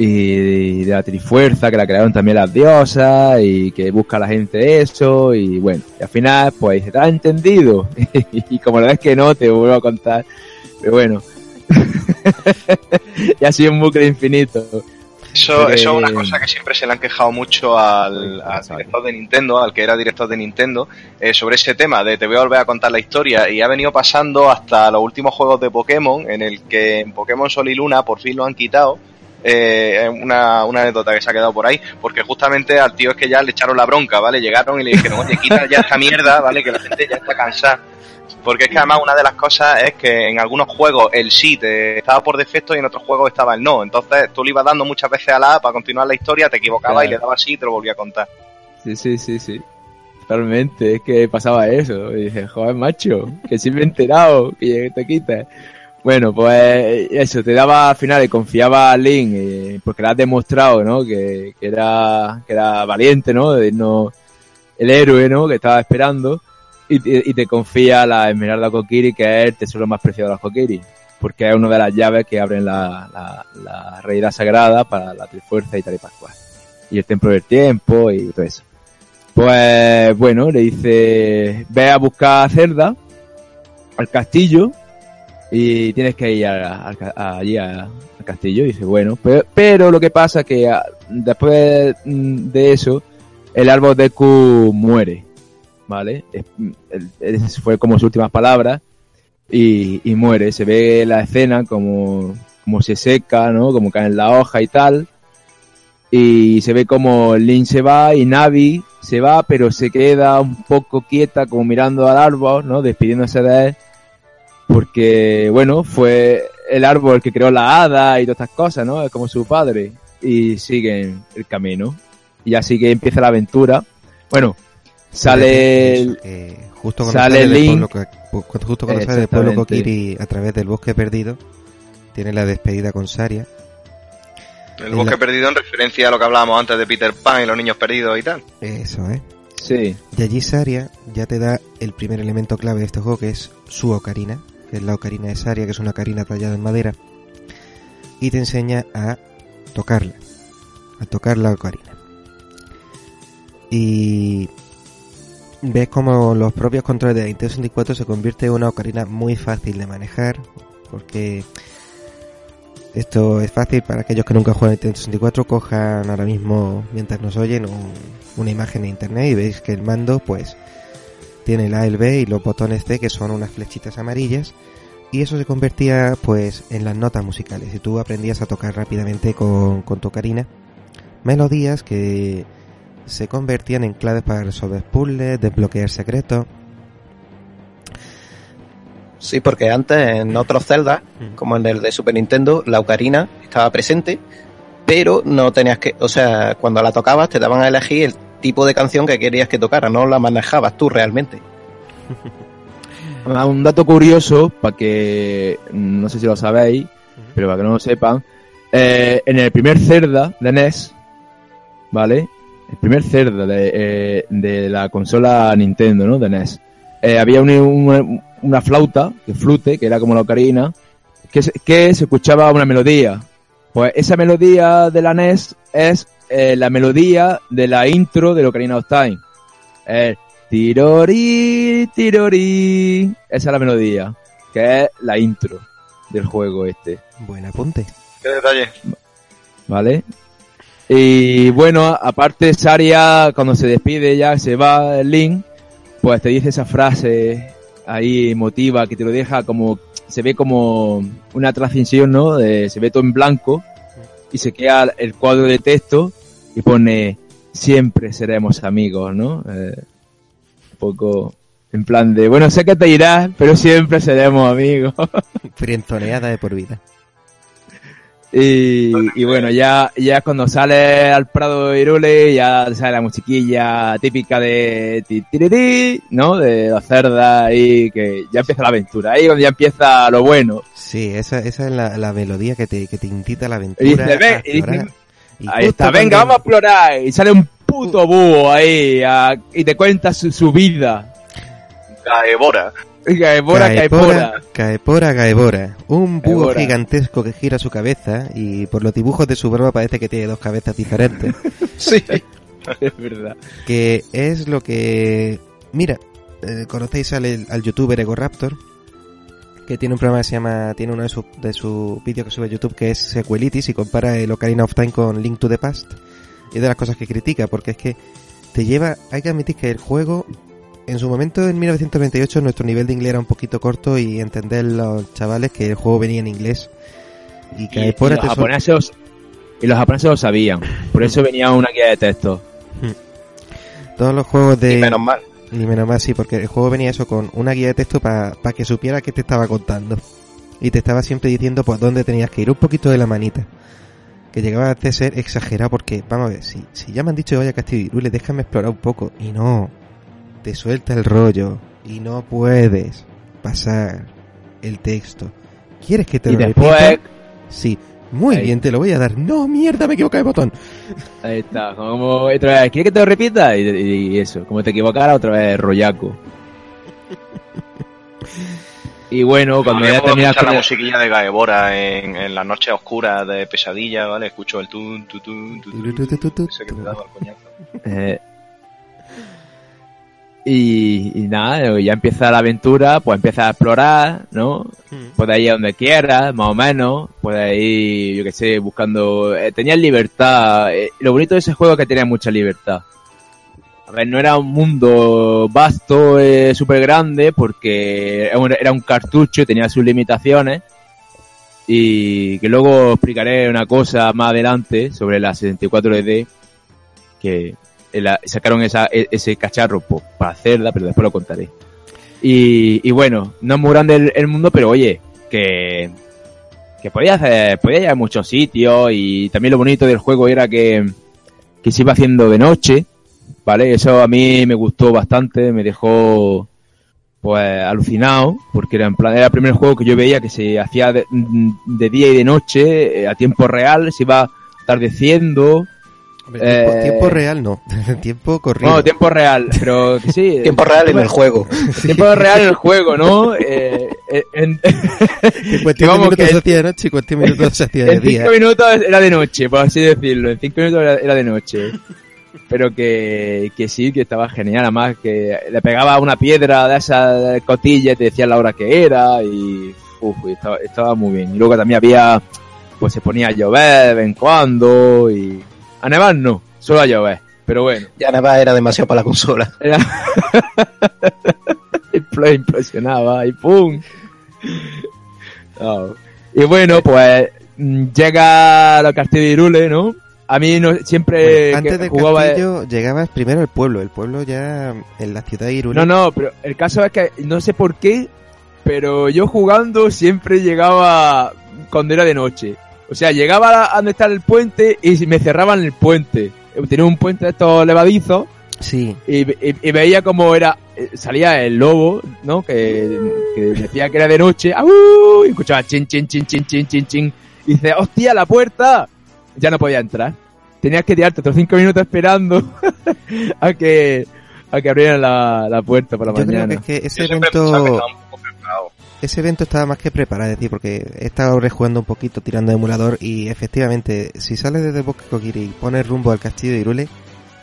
y de la trifuerza, que la crearon también las diosas, y que busca a la gente eso, y bueno, y al final, pues ¿te has entendido? y como la ves que no, te vuelvo a contar, pero bueno. y ha sido un bucle infinito. Eso, eso es una cosa que siempre se le han quejado mucho al, director de Nintendo, al que era director de Nintendo, eh, sobre ese tema de te voy a volver a contar la historia y ha venido pasando hasta los últimos juegos de Pokémon, en el que en Pokémon Sol y Luna por fin lo han quitado. Eh, una, una anécdota que se ha quedado por ahí, porque justamente al tío es que ya le echaron la bronca, ¿vale? Llegaron y le dijeron, oye, quita ya esta mierda, ¿vale? Que la gente ya está cansada. Porque es que además una de las cosas es que en algunos juegos el sí te estaba por defecto y en otros juegos estaba el no. Entonces tú le ibas dando muchas veces a la A para continuar la historia, te equivocabas y le dabas sí y te lo volvía a contar. Sí, sí, sí, sí. Totalmente, es que pasaba eso. Y dije, joder, macho, que sí me he enterado, que te quites. Bueno, pues eso, te daba al final y confiaba a Link, eh, porque le has demostrado, ¿no? Que, era, que era valiente, ¿no? No el héroe, ¿no? Que estaba esperando. Y, te- confía la Esmeralda Kokiri, que es el tesoro más preciado de los Kokiri. Porque es una de las llaves que abren la, la, realidad sagrada para la Trifuerza y tal y pascual. Y el templo del tiempo y todo eso. Pues bueno, le dice, ve a buscar a Cerda al castillo y tienes que ir a- a- a- allí al castillo. Y dice, bueno, pero, pero lo que pasa que ah, después mm, de eso, el árbol de Q muere, ¿vale? Es- es- fue como sus últimas palabras y, muere. Se ve la escena como, como se seca, ¿no? Como cae en la hoja y tal. Y se ve como Link se va y Navi se va, pero se queda un poco quieta, como mirando al árbol, ¿no? Despidiéndose de él. Porque, bueno, fue el árbol que creó la hada y todas estas cosas, ¿no? Es como su padre. Y siguen el camino. Y así que empieza la aventura. Bueno, sale el, justo cuando sale sale del Link. pueblo, justo cuando sale del pueblo. Kokiri a través del bosque perdido, tiene la despedida con Saria. El En bosque la- perdido en referencia a lo que hablábamos antes de Peter Pan y los niños perdidos y tal. Eso, ¿eh? Sí, Y allí Saria ya te da el primer elemento clave de este juego, que es su ocarina, que es la ocarina de Saria, que es una ocarina tallada en madera, y te enseña a tocarla, a tocar la ocarina. Y ves como los propios controles de la Nintendo 64 se convierte en una ocarina muy fácil de manejar, porque esto es fácil para aquellos que nunca juegan Nintendo 64, cojan ahora mismo, mientras nos oyen, un- una imagen de internet y veis que el mando pues tiene el A, el B y los botones C que son unas flechitas amarillas y eso se convertía pues en las notas musicales y tú aprendías a tocar rápidamente con, con tu ocarina melodías que se convertían en claves para resolver puzzles, desbloquear secretos. Sí, porque antes en otros Zelda, como en el de Super Nintendo, la ocarina estaba presente, pero no tenías que, o sea, cuando la tocabas te daban a elegir el tipo de canción que querías que tocara, no la manejabas tú realmente. Ah, Un dato curioso, para que no sé si lo sabéis, pero para que no lo sepan, eh, en el primer Cerda de NES, ¿vale? El primer Cerda de, eh, de la consola Nintendo, ¿no? De NES. eh, había un- una, una flauta, que flute, que era como la ocarina, que se escuchaba una melodía. Pues esa melodía de la NES es eh, la melodía de la intro de Ocarina of Time. Es Tirori, tirori. Esa es la melodía, que es la intro del juego este, Buen apunte. Qué detalle. ¿vale? Y bueno, aparte Saria, cuando se despide ya, se va el Link, pues te dice esa frase ahí emotiva que te lo deja como, se ve como una transición, ¿no? De- se ve todo en blanco y se queda el cuadro de texto y pone siempre seremos amigos, ¿no? Eh, un poco en plan de, bueno, sé que te irás, pero siempre seremos amigos. Frienzoneada de por vida. Y, y bueno, ya, ya cuando sale al Prado de Irule, ya sale la musiquilla típica de ti, ti, ti, ti, ¿no? De la cerda y que ya empieza la aventura. Ahí donde ya empieza lo bueno. Sí, esa, esa es la, la melodía que te, que te incita a la Y aventura. dice, y dice, explorar. Y ahí justo está, venga, vamos a explorar. Y sale un puto búho ahí a- y te cuenta su, su vida. Gaebora. Caepora, caepora. Caepora, Caepora. Un búho gigantesco que gira su cabeza y por los dibujos de su barba parece que tiene dos cabezas diferentes. Sí. Es verdad. que es lo que... Mira, eh, conocéis al, al youtuber Ego Raptor, que tiene un programa que se llama... Tiene uno de sus de sus vídeos que sube a YouTube que es Sequelitis y compara el Ocarina of Time con Link to the Past. Y es de las cosas que critica, porque es que te lleva... Hay que admitir que el juego... En su momento, en 1998, nuestro nivel de inglés era un poquito corto y entender los chavales que el juego venía en inglés. Y Y, que y por los japoneses, y los japoneses lo sabían. Por eso venía una guía de texto. todos los juegos de... Y menos mal. Ni menos más, sí, porque el juego venía eso con una guía de texto para que supiera qué te estaba contando. Y te estaba siempre diciendo por dónde tenías que ir, un poquito de la manita. Que llegaba a ser exagerado porque, vamos a ver, si, si ya me han dicho que vaya a Castillo Irule, déjame explorar un poco. Y no, te suelta el rollo y no puedes pasar el texto. ¿Quieres que te Y lo después, repita? Sí, muy Ahí. bien, te lo voy a dar. No, mierda, me equivoqué de botón. ahí está, como otra vez, ¿quieres que te lo repita? Y, y eso, como te equivocara, otra vez rollaco. Y bueno, cuando ya terminas con la musiquilla de Gaebora en, en las noches oscuras de pesadilla, ¿vale? Escucho el tun, tu, tun, tu, tun, ese que te daba el coñazo. Eh, y, y nada, ya empieza la aventura, pues empieza a explorar, ¿no? Puedes ir a donde quieras, más o menos. Puedes ir, yo que sé, buscando... Eh, tenías libertad. Eh, lo bonito de ese juego es que tenía mucha libertad. A ver, no era un mundo vasto, eh, súper grande, porque era un- cartucho y tenía sus limitaciones. Y que luego explicaré una cosa más adelante sobre la 64DD, que la- sacaron esa, e- ese cacharro para hacerla, pero después lo contaré. Y, bueno, no es muy grande el, mundo, pero oye, que, que podía hacer, podía ir a muchos sitios y también lo bonito del juego era que, que se iba haciendo de noche, ¿vale? Eso a mí me gustó bastante, me dejó pues alucinado, porque era en plan, era el primer juego que yo veía que se hacía de, día y de noche, eh, a tiempo real, se iba atardeciendo, tiempo, Eh, tiempo real no, tiempo corrido. no, tiempo real, pero que sí. Tiempo real en el juego. Tiempo real en el juego, ¿no? Eh, eh, en, En cuestión vamos, de minutos que- se hacía de noche y cuestión de minutos se hacía de en día. cinco minutos era de noche, por así decirlo. En cinco minutos era, era de noche. Pero que, que sí, que estaba genial. Además, que le pegaba una piedra de esa cotilla y te decía la hora que era. Y uf, y estaba, estaba muy bien. Y luego también había, pues se ponía a llover de vez en cuando. Y a nevar no, solo a llover. Pero bueno. Ya nada era demasiado para la consola. Era... Implosionaba y ¡pum! Oh. Y bueno, pues mm, llega a Castillo de Irule, ¿no? A mí no, siempre Bueno, antes que del jugaba... castillo llegabas primero al pueblo. El pueblo ya en la ciudad de Irule. No, no, pero el caso es que no sé por qué, pero yo jugando siempre llegaba cuando era de noche. O sea, llegaba a donde está el puente y me cerraban el puente. Tenía un puente de estos levadizos Sí, y, y- y veía como era eh, salía el lobo no que, que decía que era de noche ¡au! y escuchaba chin chin chin chin chin chin chin. Y dice hostia la puerta ya no podía entrar. Tenías que tirarte otros cinco minutos esperando a que a que abrieran la, la puerta por la yo creo que mañana es que ese Yo siempre pensaba que evento, ese evento estaba más que preparado, es decir, porque he estado rejugando un poquito tirando de emulador y efectivamente, si sales desde Bosque Kokiri y pones rumbo al castillo de Irule,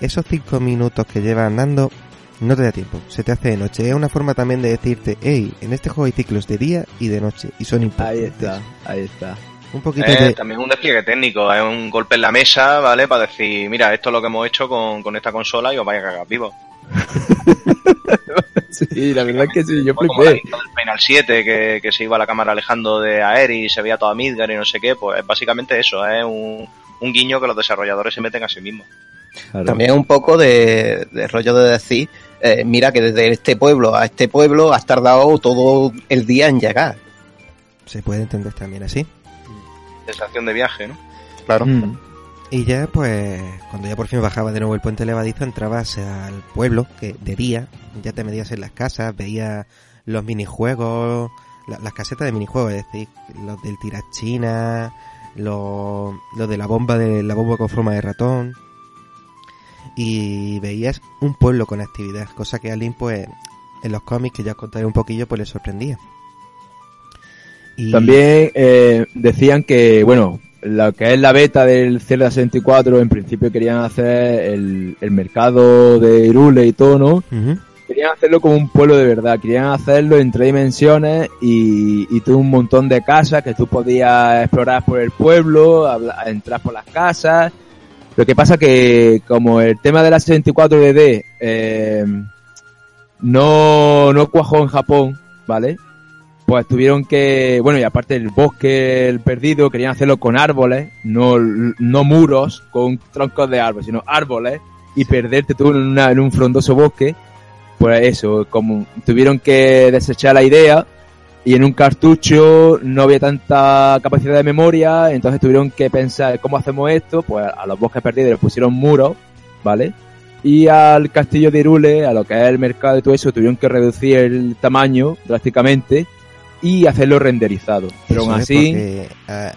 esos cinco minutos que llevas andando no te da tiempo, se te hace de noche. Es una forma también de decirte, hey, en este juego hay ciclos de día y de noche y son ahí importantes. está ahí está Un poquito Eh, de... También es un despliegue técnico, es un golpe en la mesa, ¿vale? Para decir, mira, esto es lo que hemos hecho con, con esta consola y os vais a cagar vivos. sí, la verdad es que sí, yo flipé. Final 7, que, que se iba la cámara alejando de Aeri y se veía toda Midgar y no sé qué, pues básicamente eso, es un, un guiño que los desarrolladores se meten a sí mismos. Claro. También un poco de, de rollo de decir, eh, mira que desde este pueblo a este pueblo has tardado todo el día en llegar. Se puede entender también así. Sensación de viaje, ¿no? Claro. Mm. Y ya, pues, cuando ya por fin bajaba de nuevo el puente levadizo, entrabas al pueblo, que de día, ya te medías en las casas, veías los minijuegos, la- las casetas de minijuegos, es decir, los del tirachina, los, los de la bomba de la bomba con forma de ratón. Y veías un pueblo con actividad, cosa que a pues, en los cómics que ya os contaré un poquillo, pues le sorprendía. Y- También eh, decían que, bueno, lo que es la beta del Zelda 64, en principio querían hacer el, el mercado de Irule y todo, ¿no? Querían hacerlo como un pueblo de verdad, querían hacerlo en tres dimensiones y, y tuvo un montón de casas que tú podías explorar por el pueblo, entrar por las casas. Lo que pasa que como el tema de la 64 DD eh, no, no cuajó en Japón, ¿vale? Pues tuvieron que, bueno, y aparte el bosque, perdido, querían hacerlo con árboles, no, no muros con troncos de árboles, sino árboles y perderte tú en, una- en un frondoso bosque pues eso, como tuvieron que desechar la idea y en un cartucho no había tanta capacidad de memoria, entonces tuvieron que pensar cómo hacemos esto, pues a los bosques perdidos le pusieron muros, ¿vale? Y al castillo de Irule, a lo que es el mercado y todo eso, tuvieron que reducir el tamaño drásticamente y hacerlo renderizado. Pero Eso aún así, porque,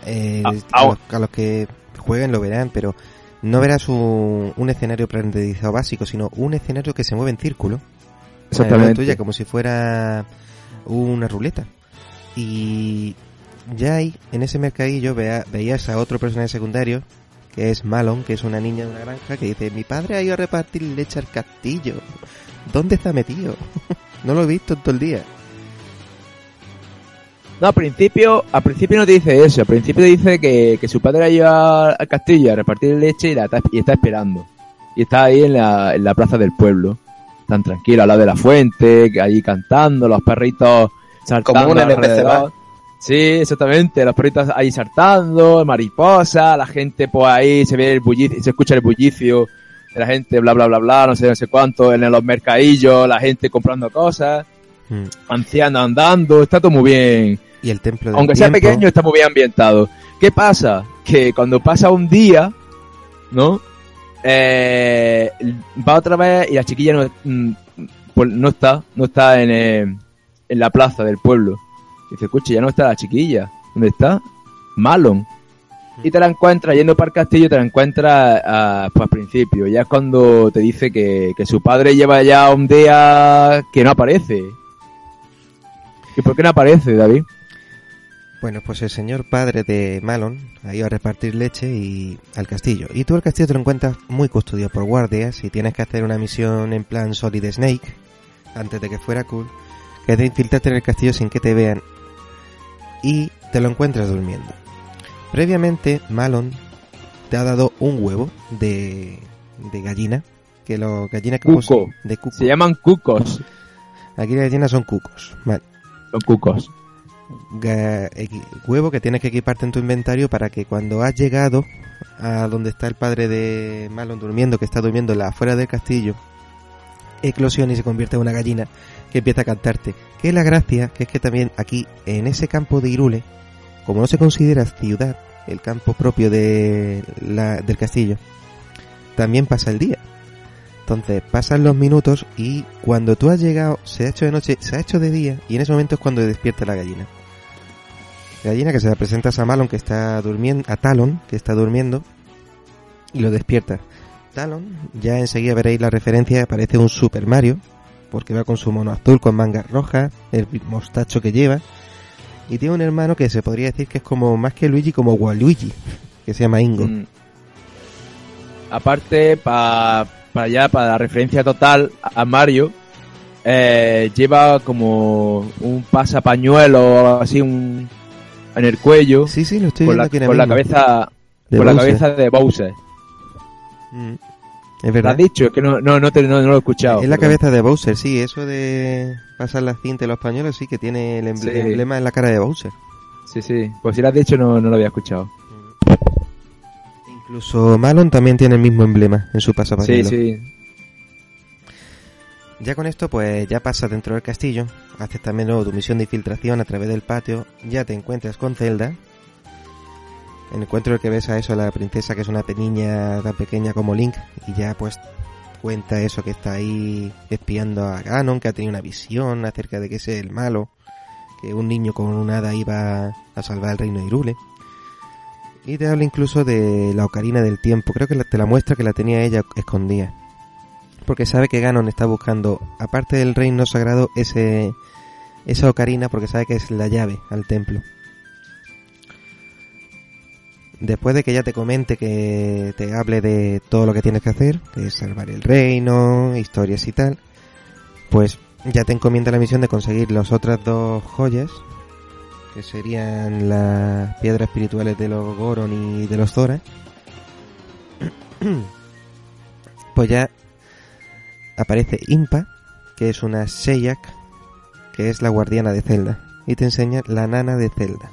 eh, a, los, a los que jueguen lo verán, pero no verás un, un escenario renderizado básico, sino un escenario que se mueve en círculo. exactamente. tuya, como si fuera una ruleta. Y ya ahí, en ese mercadillo, vea, veías a otro personaje secundario, que es Malon, que es una niña de una granja, que dice, mi padre ha ido a repartir leche al castillo. ¿Dónde está metido? no lo he visto en todo el día. No, al principio, al principio no te dice eso. Al principio te dice que, que su padre ha ido al castillo a repartir leche y, la está, y está esperando. Y está ahí en la, en la plaza del pueblo. Tan tranquilo, al lado de la fuente, que allí cantando, los perritos saltando. Como un NPC más. Sí, exactamente, los perritos ahí saltando, mariposa, la gente pues ahí se ve el bullicio, se escucha el bullicio de la gente, bla bla bla bla, no sé, no sé cuánto, en los mercadillos, la gente comprando cosas, Mm. ancianos andando, está todo muy bien. Y el templo del Aunque sea pequeño, está muy bien ambientado. ¿Qué pasa? Que cuando pasa un día, ¿no? Eh, va otra vez y la chiquilla no, mm, pues no está, no está en, eh, en la plaza del pueblo. Dice, escucha, ya no está la chiquilla. ¿Dónde está? Malon. Y te la encuentras, yendo para el castillo, te la encuentras ah, pues, al principio. Ya es cuando te dice que, que su padre lleva ya un día que no aparece. ¿Y por qué no aparece, David? Bueno, pues el señor padre de Malon ha ido a repartir leche y al castillo. Y tú el castillo te lo encuentras muy custodiado por guardias y tienes que hacer una misión en plan Solid Snake, antes de que fuera cool, que es de infiltrarte en el castillo sin que te vean y te lo encuentras durmiendo. Previamente, Malon te ha dado un huevo de, de gallina, que los gallinas que Cuco. de cuco. Se llaman cucos. Aquí las gallinas son cucos. Vale. Son cucos. Huevo que tienes que equiparte en tu inventario para que cuando has llegado a donde está el padre de Malon durmiendo, que está durmiendo afuera del castillo, eclosione y se convierte en una gallina que empieza a cantarte. Que la gracia, que es que también aquí, en ese campo de Irule, como no se considera ciudad, el campo propio de la- del castillo, también pasa el día. Entonces pasan los minutos y cuando tú has llegado, se ha hecho de noche, se ha hecho de día y en ese momento es cuando despierta la gallina. Gallina que se la presenta a Malon que está durmiendo, a Talon que está durmiendo y lo despierta. Talon, ya enseguida veréis la referencia, parece un Super Mario porque va con su mono azul con mangas rojas, el mostacho que lleva y tiene un hermano que se podría decir que es como más que Luigi como Waluigi, que se llama Ingo. Mm. Aparte, para para allá, para la referencia total a Mario, eh, lleva como un pasapañuelo así un, en el cuello Sí, sí, lo estoy con viendo la, aquí ahora con la mismo. cabeza De con la cabeza de Bowser. Mm. Es ¿Lo verdad. has dicho? Es que no, no, no, te- no, no lo he escuchado. Es la cabeza de Bowser, sí, eso de pasar la cinta y los pañuelos, sí que tiene el emble- Sí. emblema en la cara de Bowser. Sí, sí. Pues si lo has dicho no, no lo había escuchado. Incluso Malon también tiene el mismo emblema en su Sí, pasapañuelo. sí. Ya con esto, pues ya pasas dentro del castillo, haces también luego tu misión de infiltración a través del patio, ya te encuentras con Zelda. En encuentro en el que ves a eso, la princesa que es una niña tan pequeña como Link, y ya pues cuenta eso que está ahí espiando a Ganon, que ha tenido una visión acerca de que es el malo, que un niño con un hada iba a salvar el reino de Irule. Y te habla incluso de la ocarina del tiempo, creo que te la muestra que la tenía ella escondida porque sabe que Ganon está buscando, aparte del reino sagrado, ese esa ocarina porque sabe que es la llave al templo. Después de que ya te comente que te hable de todo lo que tienes que hacer, que es salvar el reino, historias y tal, pues ya te encomienda la misión de conseguir las otras dos joyas, que serían las piedras espirituales de los Goron y de los Zora. pues ya aparece Impa, que es una Seiyak, que es la guardiana de Zelda, y te enseña la nana de Zelda,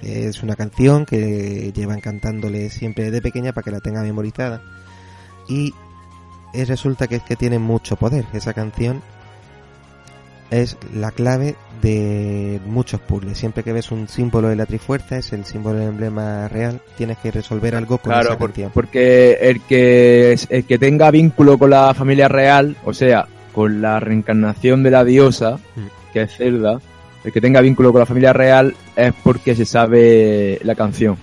que es una canción que llevan cantándole siempre de pequeña para que la tenga memorizada. Y resulta que es que tiene mucho poder. Esa canción es la clave de muchos puzzles. Siempre que ves un símbolo de la Trifuerza, es el símbolo del emblema real, tienes que resolver algo con Claro, esa por- canción. porque el que, el que tenga vínculo con la familia real, o sea, con la reencarnación de la diosa, Mm. que es Zelda, el que tenga vínculo con la familia real es porque se sabe la canción.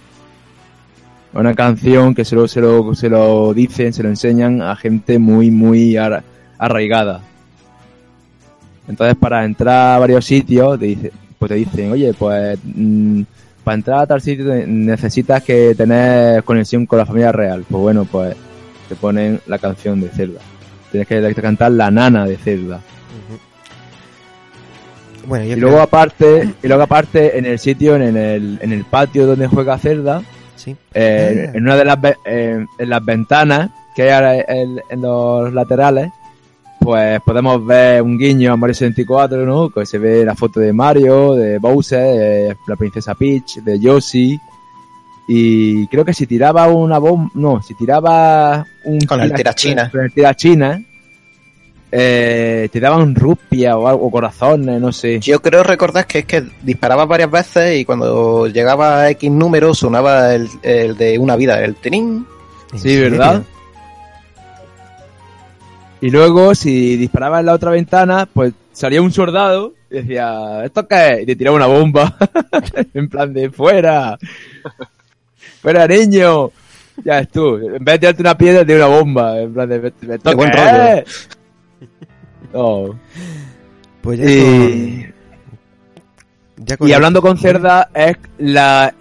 Una canción que se lo, se lo, se lo dicen, se lo enseñan a gente muy, muy ar- arraigada. Entonces, para entrar a varios sitios, te dice, pues te dicen, oye, pues mm, para entrar a tal sitio necesitas que tener conexión con la familia real. Pues bueno, pues te ponen la canción de Zelda. Tienes que cantar la nana de Zelda. Ujú. Bueno, yo Y creo- luego aparte, y luego aparte en el sitio, en el, en el patio donde juega Zelda, sí. eh, Ah. en una de las eh, en las ventanas que hay ahora en, en los laterales, pues podemos ver un guiño a Mario 64, ¿no? Que se ve la foto de Mario, de Bowser, de la princesa Peach, de Yoshi. Y creo que si tiraba una bomba, no, si tiraba un Con el tirachina. con el tirachina, eh, te daban rupia o algo, o corazones, no sé. Yo creo recordar que es que disparaba varias veces y cuando llegaba a X número sonaba el, el de una vida, el tenín. ¿En Sí, serio? Y luego, si disparaba en la otra ventana, pues salía un soldado y decía, ¿esto qué es? Y te tiraba una bomba. en plan de, fuera. fuera, niño. Ya es tú. En vez de tirarte una piedra, te una bomba. En plan de, ¿esto buen rollo. es?". No. Pues ya Y, con, ya con y el- hablando con Cerda, es la.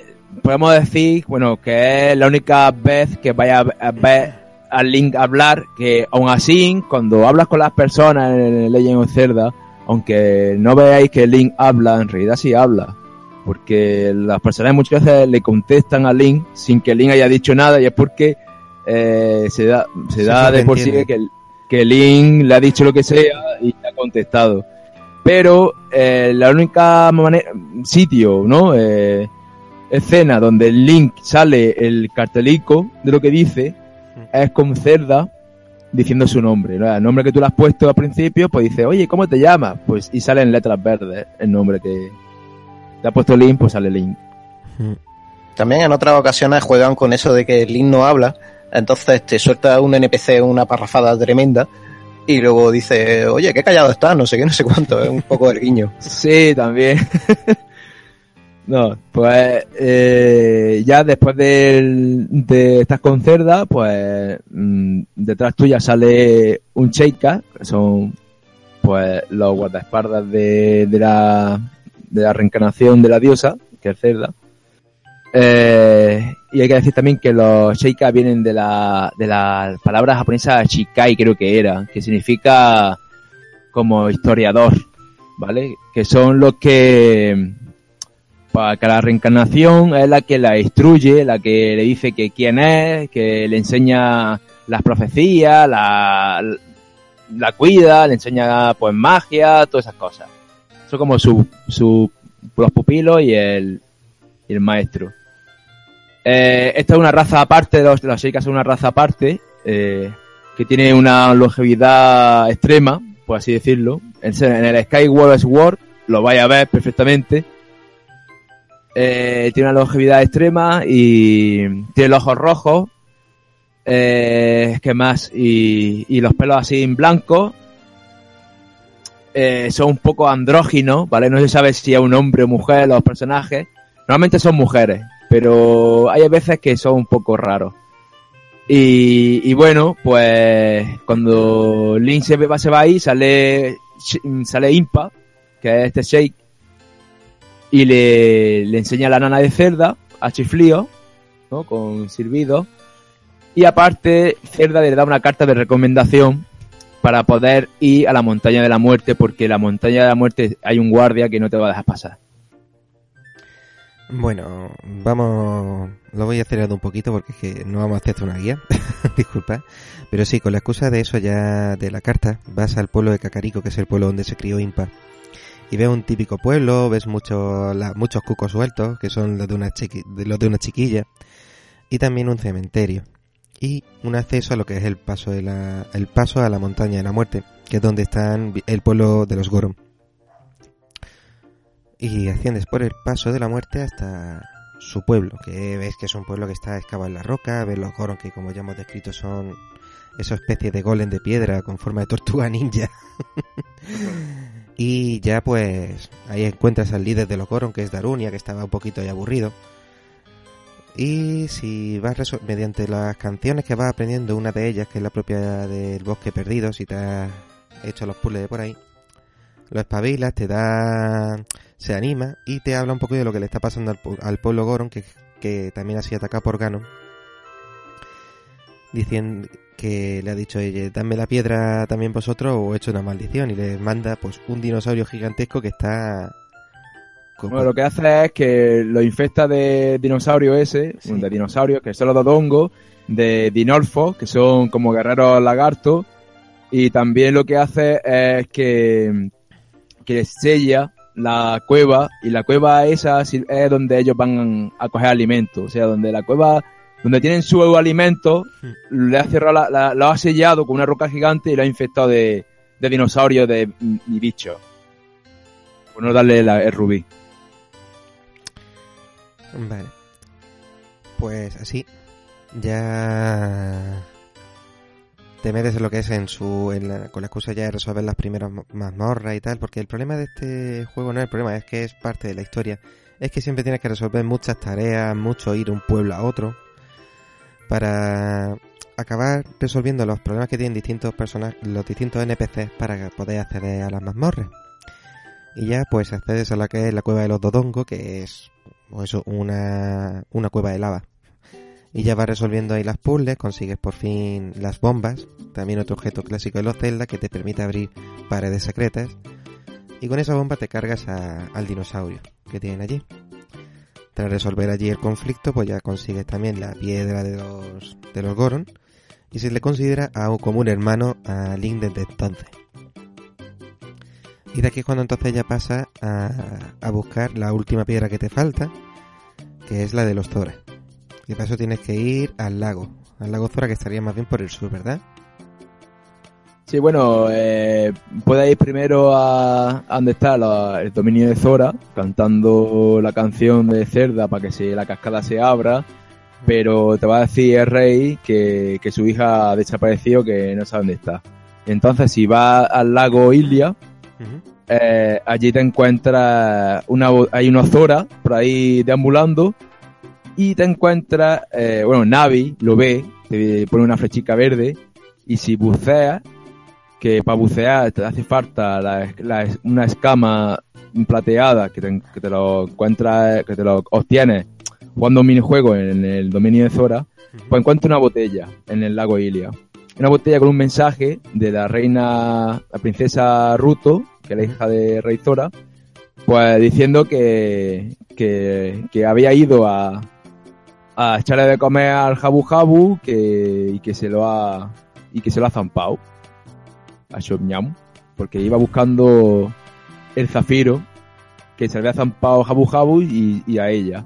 Podemos decir, bueno, que es la única vez que vaya a ver a Link hablar, que aún así, cuando hablas con las personas en Legend of Zelda, aunque no veáis que Link habla, en realidad sí habla. Porque las personas muchas veces le contestan a Link sin que Link haya dicho nada y es porque eh, se da, se da de por sí que, que Link le ha dicho lo que sea y le ha contestado. Pero eh, la única manera, sitio, ¿no? Eh, escena donde Link sale el cartelico de lo que dice es con Cerda diciendo su nombre, ¿no? El nombre que tú le has puesto al principio, pues dice, oye, ¿cómo te llamas? Pues y sale en letras verdes el nombre que le ha puesto Link, pues sale Link. También en otras ocasiones juegan con eso de que Link no habla, entonces te suelta un NPC una parrafada tremenda y luego dice, oye, qué callado estás, no sé qué, no sé cuánto, es un poco el guiño. Sí, también. no, pues eh, ya después del- de, estas con Cerda, pues mm, detrás tuya sale un Sheikah, que son pues los guardaespaldas de, de la de la reencarnación de la diosa, que es Cerda. Eh, y hay que decir también que los Sheikah vienen de la, de la palabra japonesa Shikai, creo que era, que significa como historiador, ¿vale? Que son los que, para que la reencarnación es la que la instruye, la que le dice que quién es, que le enseña las profecías, la, la cuida, le enseña pues magia, todas esas cosas. Son como su, su, los pupilos y el, el maestro. Eh, esta es una raza aparte, los, Sheikas son una raza aparte, eh, que tiene una longevidad extrema, por así decirlo. En, en el Skyward Sword lo vais a ver perfectamente. Eh, tiene una longevidad extrema y tiene los ojos rojos. Eh, ¿Qué más? Y, y los pelos así en blanco. Eh, son un poco andróginos, ¿vale? No se sabe si es un hombre o mujer los personajes. Normalmente son mujeres, pero hay veces que son un poco raros. Y, y bueno, pues cuando Link se va, se va ahí, sale, sale Impa, que es este Shake, y le, le enseña la nana de cerda a Chiflío, ¿no? Con silbido. Y aparte, Cerda le da una carta de recomendación para poder ir a la montaña de la muerte, porque en la montaña de la muerte hay un guardia que no te va a dejar pasar. Bueno, vamos, lo voy a acelerar un poquito porque es que no vamos a hacer una guía, disculpa, pero sí, con la excusa de eso ya de la carta, vas al pueblo de Cacarico, que es el pueblo donde se crió Impa, y ves un típico pueblo, ves muchos cucos sueltos, que son los de, una chiqui, los de una chiquilla, y también un cementerio, y un acceso a lo que es el paso de la, el paso a la montaña de la muerte, que es donde están el pueblo de los Goron y asciendes por el paso de la muerte hasta su pueblo, que ves que es un pueblo que está excavado en la roca, ves los Goron que como ya hemos descrito son esa especie de golem de piedra con forma de tortuga ninja. y ya pues ahí encuentras al líder de los Goron, que es Darunia, que estaba un poquito ya aburrido. Y si vas mediante las canciones que vas aprendiendo, una de ellas, que es la propia del bosque perdido, si te has hecho los puzzles de por ahí, lo espabilas, te da se anima y te habla un poco de lo que le está pasando al, al pueblo Goron, que, que, también ha sido atacado por Ganon. Diciendo que le ha dicho, ella, dame la piedra también vosotros o he hecho una maldición. Y le manda pues un dinosaurio gigantesco que está... Bueno, lo que hace es que lo infecta de dinosaurio ese, sí. de dinosaurios, que son los dodongos, de dinorfos, que son como guerreros lagartos, y también lo que hace es que, que sella la cueva y la cueva esa es donde ellos van a coger alimento, o sea, donde la cueva donde tienen su alimento le ha cerrado la, la, lo ha sellado con una roca gigante y lo ha infectado de, de dinosaurios de y bichos. Por no darle la, el rubí. Vale. Pues así ya te metes en lo que es en su en la, con la excusa ya de resolver las primeras mazmorras y tal, porque el problema de este juego no es el problema, es que es parte de la historia. Es que siempre tienes que resolver muchas tareas, mucho ir de un pueblo a otro para acabar resolviendo los problemas que tienen distintos personajes, los distintos NPCs para poder acceder a las mazmorras. Y ya pues accedes a la que es la cueva de los Dodongo, que es pues, una, una cueva de lava y ya vas resolviendo ahí las puzzles, consigues por fin las bombas, también otro objeto clásico de los Zelda que te permite abrir paredes secretas y con esa bomba te cargas al dinosaurio que tienen allí. Tras resolver allí el conflicto, pues ya consigues también la piedra de los, de los Goron y se le considera a, como un hermano a Link desde entonces. Y de aquí es cuando entonces ya pasa a, a buscar la última piedra que te falta, que es la de los Zora. Y para eso tienes que ir al lago. Al lago Zora que estaría más bien por el sur, ¿verdad? Sí, bueno, eh, puedes ir primero a, a donde está la, el dominio de Zora, cantando la canción de Cerda para que se, la cascada se abra, pero te va a decir el rey que, que su hija ha desaparecido, que no sabe dónde está. Entonces, si vas al lago Ilia, uh -huh. eh, allí te encuentras una, hay una Zora por ahí deambulando, y te encuentras, eh, bueno, Navi lo ve, te pone una flechica verde y si buceas, que para bucear te hace falta la, la, una escama plateada que te, que te, lo encuentras, que te lo obtienes jugando un minijuego en el dominio de Zora, pues encuentras una botella en el lago Ilia. Una botella con un mensaje de la reina, la princesa Ruto, que es la hija de Rey Zora, pues diciendo que, que, que había ido a, a echarle de comer al Jabu Jabu que, y que se lo ha y que se lo ha zampado a Shomnyam porque iba buscando el zafiro que se le había zampado Jabu Jabu y, y a ella.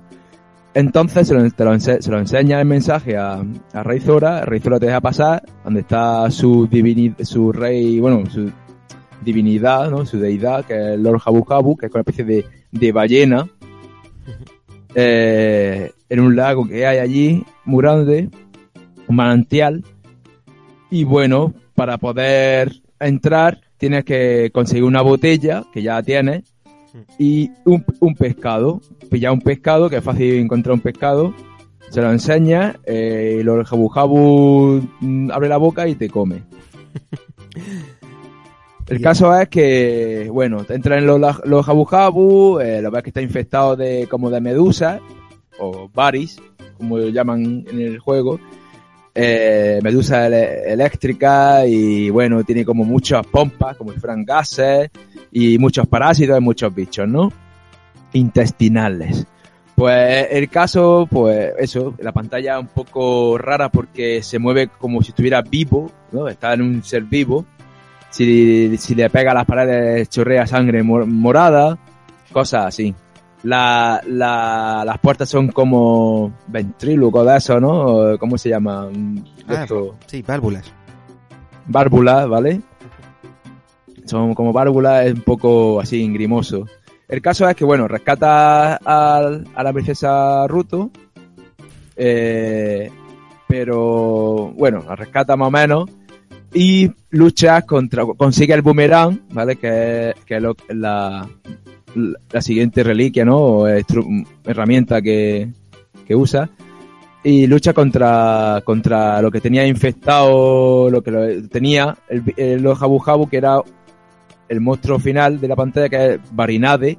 Entonces se lo, te lo ense- se lo enseña el mensaje a, a Rey Zora, Rey Zora te deja pasar, donde está su divinidad, su rey, bueno, su divinidad, ¿no? Su deidad, que es el Lord Jabu Jabu, que es una especie de, de ballena, eh, en un lago que hay allí, muy grande, un manantial, y bueno, para poder entrar tienes que conseguir una botella, que ya tienes, y un, un pescado. Pilla un pescado, que es fácil encontrar un pescado, se lo enseña, eh, y el jabu jabu mm, abre la boca y te come. El caso es que, bueno, te entran en los, los jabu jabu, eh, lo ves que está infectado de como de medusas, o baris, como lo llaman en el juego, eh, medusa eléctrica y bueno, tiene como muchas pompas, como si fueran gases y muchos parásitos y muchos bichos, ¿no? Intestinales. Pues el caso, pues eso, la pantalla un poco rara porque se mueve como si estuviera vivo, ¿no? Está en un ser vivo. Si, si le pega a las paredes chorrea sangre mor- morada, cosas así. La, la, las puertas son como ventríloco de eso, ¿no? ¿Cómo se llama? Ah, esto- Sí, válvulas. bárbulas, ¿vale? Son como bárbulas, es un poco así grimoso. El caso es que, bueno, rescata al- a, la princesa Ruto, eh, pero bueno, la rescata más o menos y lucha contra, consigue el boomerang, ¿vale? Que es, que es lo- la, la siguiente reliquia, ¿no? O estru- herramienta que, que usa y lucha contra, contra lo que tenía infectado, lo que tenía el, los Jabu Jabu, que era el monstruo final de la pantalla, que es Barinade,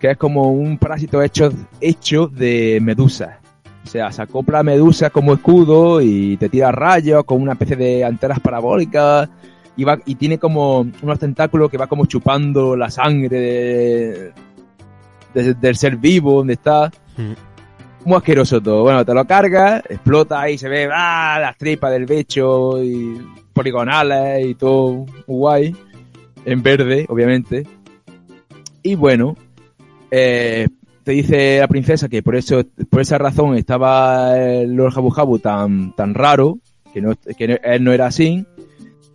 que es como un parásito hecho, hecho de medusas. O sea, se acopla a medusa como escudo y te tira rayos con una especie de antenas parabólicas y, va, y tiene como unos tentáculos que va como chupando la sangre de- de- del ser vivo donde está muy asqueroso todo. Bueno, te lo cargas, explota y se ve ¡ah! las tripas del bicho y poligonales y todo guay. En verde, obviamente. Y bueno, eh, te dice la princesa que por eso, por esa razón estaba el Lord Jabu Jabu tan, tan raro, que no, que no- él no era así.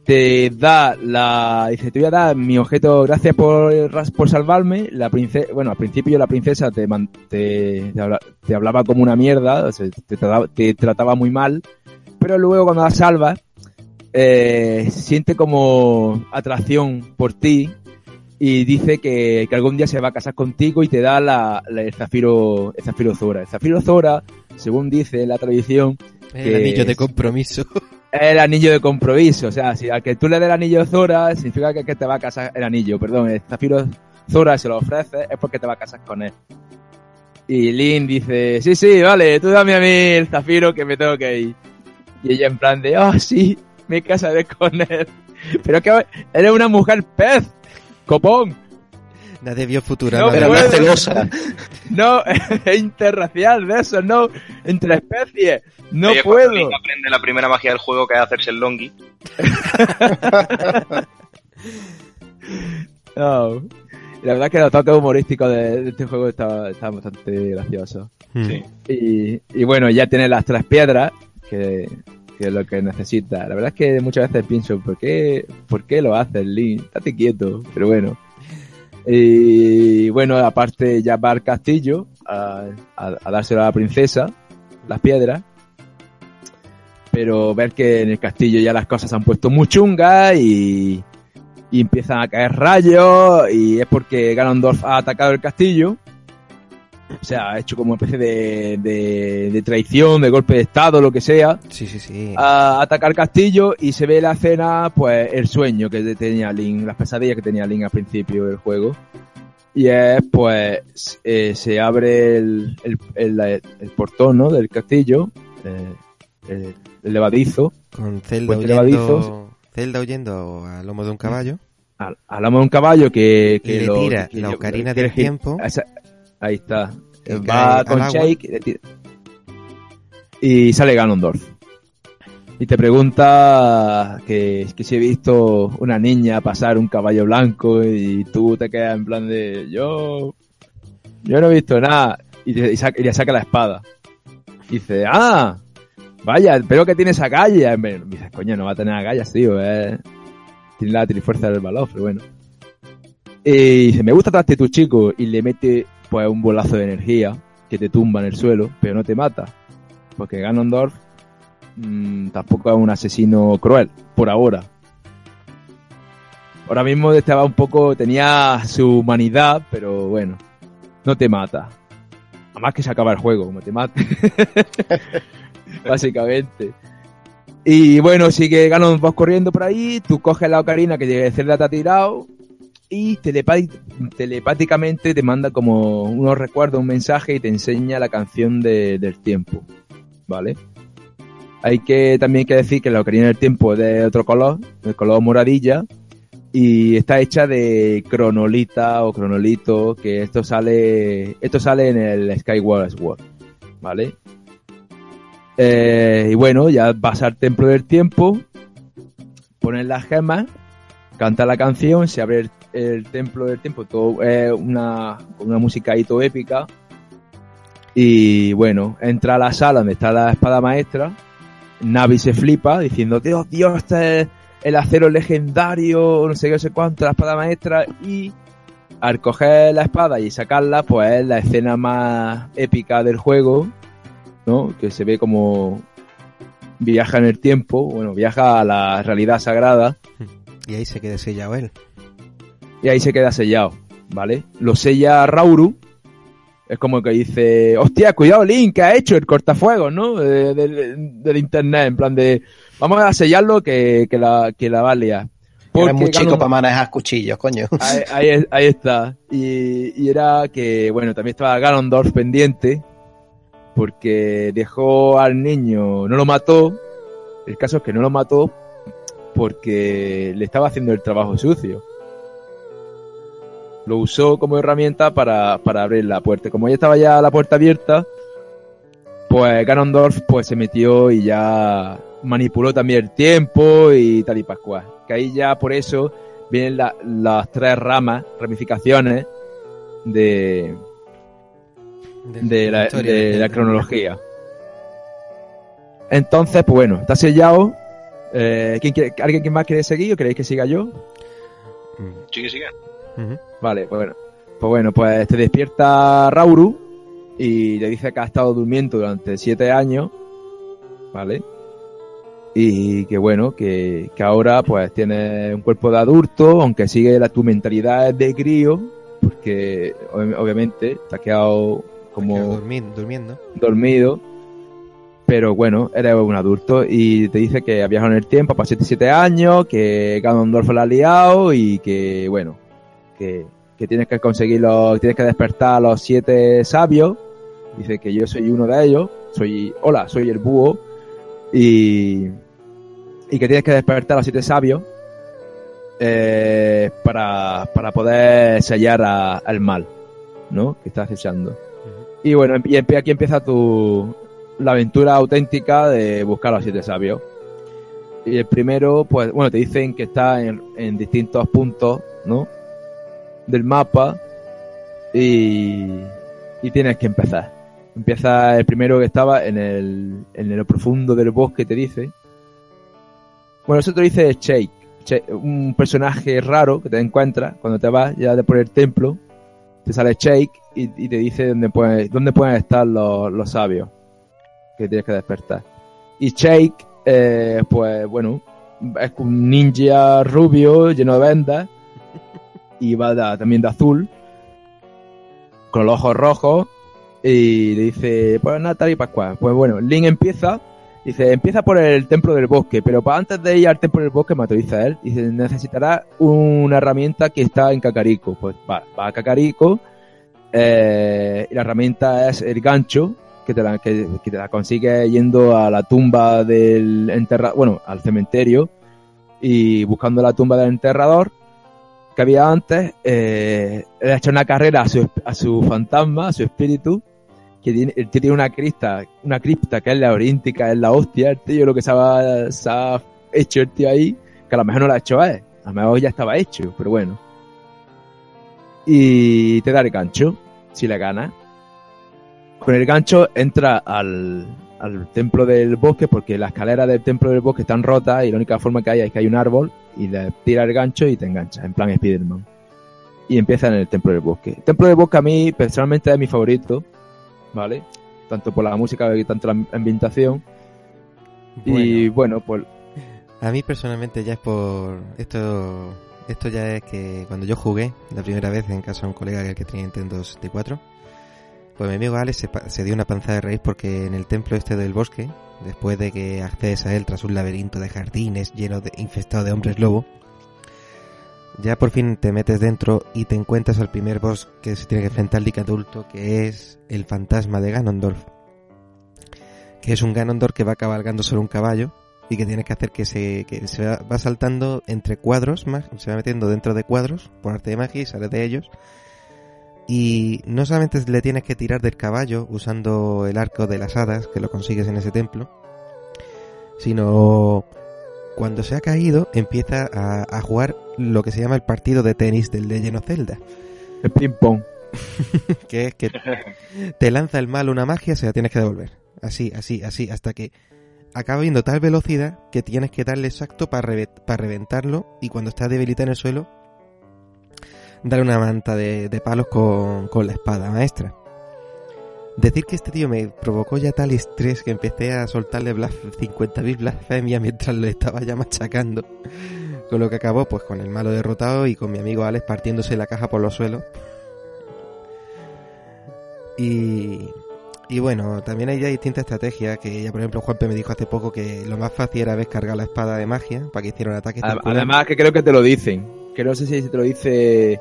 Te da la, dice, te voy a dar mi objeto, gracias por, por salvarme. La princesa, bueno, al principio la princesa te, man- te, te, habla- te hablaba como una mierda, o sea, te, trataba, te trataba muy mal, pero luego cuando la salvas, eh, siente como atracción por ti y dice que, que algún día se va a casar contigo y te da la, la- el zafiro, el zafiro Zora. El zafiro Zora, según dice la tradición, El Que anillo de compromiso. el anillo de compromiso. O sea, si a que tú le des el anillo Zora, significa que, que te va a casar el anillo, perdón, el zafiro Zora se lo ofrece, es porque te va a casar con él. Y Lin dice, sí, sí, vale, tú dame a mí el zafiro que me tengo que ir. Y ella en plan de, oh, sí, me casaré con él. Pero que eres una mujer pez, copón. Nadie vio Futurama. No celosa. No, es interracial de eso, no, entre especies. No cuando puedo. Aprende la primera magia del juego que es hacerse el longi. No. La verdad es que los toques humorísticos de, de este juego está, está bastante gracioso. Hmm. Sí. Y, y bueno, ya tiene las tres piedras, que, que es lo que necesita. La verdad es que muchas veces pienso, ¿por qué, por qué lo haces, Link? Estate quieto, pero bueno. Y bueno, aparte ya va al castillo a, a, a dárselo a la princesa, las piedras. Pero ver que en el castillo ya las cosas se han puesto muy chungas y, y empiezan a caer rayos y es porque Ganondorf ha atacado el castillo. O sea, ha hecho como una especie de, de, de traición, de golpe de estado, lo que sea. Sí, sí, sí. A atacar el castillo y se ve la escena, pues el sueño que tenía Link, las pesadillas que tenía Link al principio del juego. Y es, pues, eh, se abre el, el, el, el portón, ¿no? Del castillo, eh, el, levadizo, Con Zelda huyendo, levadizos. Zelda huyendo al lomo de un caballo. al, al lomo de un caballo que, que le lo- tira que la ocarina que del tiempo. esa- ahí está. Va con. Shake, y sale Ganondorf. Y te pregunta que, que si he visto una niña pasar un caballo blanco y tú te quedas en plan de yo yo no he visto nada y, te- y saca- y le saca la espada. Y dice, ah, vaya, espero que tiene esa calle. Y me dices, coño, no va a tener agallas, tío. eh. Tiene la trifuerza del balón, pero bueno. Y dice, me gusta tu actitud, chico. Y le mete, pues, un bolazo de energía que te tumba en el suelo, pero no te mata. Porque Ganondorf mm, tampoco es un asesino cruel, por ahora. Ahora mismo estaba un poco, tenía su humanidad, pero bueno, no te mata. Además que se acaba el juego, como te mate. Básicamente. Y bueno, sigue Ganon vas corriendo por ahí, tú coges la ocarina que Zelda te ha tirado y telepáticamente te manda como unos recuerdos, un mensaje y te enseña la canción de- del tiempo. ¿Vale? Hay que también que decir que la ocarina del tiempo es de otro color, el color moradilla, y está hecha de cronolita o cronolito, que esto sale, esto sale en el Skyward Sword, ¿vale? Eh, y bueno, ya vas al templo del tiempo, pones las gemas, canta la canción, se abre el, templo del tiempo, todo es una, con una música ahí todo épica. Y bueno, entra a la sala donde está la espada maestra, Navi se flipa diciendo, Dios, Dios, este es el acero legendario, no sé qué, no sé cuánto, la espada maestra, y al coger la espada y sacarla, pues es la escena más épica del juego, ¿no? Que se ve como viaja en el tiempo, bueno, viaja a la realidad sagrada, Y ahí se queda sellado él. Y ahí se queda sellado, ¿vale? Lo sella Rauru, es como que dice, hostia, cuidado Link, que ha hecho el cortafuegos, ¿no? De- del- del internet, en plan de, vamos a sellarlo que, que la, que la va a liar. Eres muy chico para manejar cuchillos, coño. ahí, ahí- ahí está. Y, y era que, bueno, también estaba Ganondorf pendiente, porque dejó al niño, no lo mató. El caso es que no lo mató porque le estaba haciendo el trabajo sucio. Lo usó como herramienta para, para abrir la puerta. Como ya estaba ya la puerta abierta, pues Ganondorf pues se metió y ya manipuló también el tiempo y tal y pascual. Que ahí ya por eso vienen la- las tres ramas, ramificaciones de, de la, historia de del- la cronología. Entonces, pues bueno, está sellado. Eh, ¿quién quiere- ¿Alguien que más quiere seguir o queréis que siga yo? Mm, Sigue, Vale, pues bueno. Pues bueno, pues te despierta Rauru y le dice que ha estado durmiendo durante siete años, ¿vale? Y que bueno, que, que ahora pues tiene un cuerpo de adulto, aunque sigue la, tu mentalidad de crío, porque ob- obviamente te has quedado como durmiendo. dormido, pero bueno, eres un adulto y te dice que ha viajado en el tiempo, pasado 7 años, que Ganondorf la ha liado y que, bueno, que, que tienes que conseguir los, tienes que despertar a los siete sabios. Dice que yo soy uno de ellos, soy, hola, soy el búho y, y que tienes que despertar a los siete sabios eh, para, para poder sellar a- al mal, ¿no? Que estás acechando. Y bueno, y aquí empieza tu la aventura auténtica de buscar a los siete sabios. Y el primero, pues, bueno, te dicen que está en, en distintos puntos, ¿no? Del mapa. Y, y tienes que empezar. Empieza el primero que estaba en el, en lo profundo del bosque, te dice. Bueno, eso te dice Shake. Un personaje raro que te encuentras cuando te vas ya de por el templo. Te sale Shake y, y te dice dónde, puede- dónde pueden estar los, los sabios que tienes que despertar. Y Shake, eh, pues bueno, es un ninja rubio lleno de vendas y va también de azul, con los ojos rojos y le dice, pues nada, tal y pascual. Pues bueno, Link empieza, dice, empieza por el templo del bosque, pero para antes de ir al templo del bosque, materializa él, dice, necesitará una herramienta que está en Cacarico. Pues va, va a Cacarico, eh, y la herramienta es el gancho, que te la, que, que te la consigue yendo a la tumba del enterrador, bueno, al cementerio, y buscando la tumba del enterrador que había antes, eh, le ha hecho una carrera a su, a su fantasma, a su espíritu, que tiene, tiene una cripta, una cripta que es la oríntica, es la hostia, el tío lo que se ha, se hecho el tío ahí, que a lo mejor no lo ha hecho él, a lo mejor ya estaba hecho, pero bueno. Y te da el gancho, si le ganas. Con el gancho entra al, al templo del bosque porque las escaleras del templo del bosque están rotas y la única forma que hay es que hay un árbol y le tira el gancho y te enganchas, en plan Spiderman. Y empieza en el templo del bosque. El templo del bosque a mí personalmente es mi favorito, ¿vale? Tanto por la música y tanto la ambientación. Y bueno, pues... A mí personalmente ya es por... Esto esto ya es que cuando yo jugué la primera vez en casa de un colega que tenía Nintendo 64, pues mi amigo Alex se, se dio una panza de raíz porque en el templo este del bosque, después de que accedes a él tras un laberinto de jardines lleno de infestado de hombres lobo, ya por fin te metes dentro y te encuentras al primer boss que se tiene que enfrentar Link adulto, que es el fantasma de Ganondorf. Que es un Ganondorf que va cabalgando sobre un caballo y que tienes que hacer que se, que se va, va saltando entre cuadros, se va metiendo dentro de cuadros por arte de magia y sale de ellos. Y no solamente le tienes que tirar del caballo usando el arco de las hadas, que lo consigues en ese templo, sino cuando se ha caído empieza a, a jugar lo que se llama el partido de tenis del Legend of Zelda, El ping pong. que es que te lanza el mal una magia, se la tienes que devolver. Así, así, así, hasta que acaba viendo tal velocidad que tienes que darle exacto para reventarlo y cuando está debilitado en el suelo, darle una manta de, de palos con, con la espada maestra. Decir que este tío me provocó ya tal estrés que empecé a soltarle blas- 50.000 blasfemias mientras lo estaba ya machacando. Con lo que acabó pues con el malo derrotado y con mi amigo Alex partiéndose la caja por los suelos. Y, y bueno, también hay ya distintas estrategias que ya por ejemplo Juanpe me dijo hace poco que lo más fácil era descargar la espada de magia para que hiciera un ataque circular. Además que creo que te lo dicen. Que no sé si te lo dice...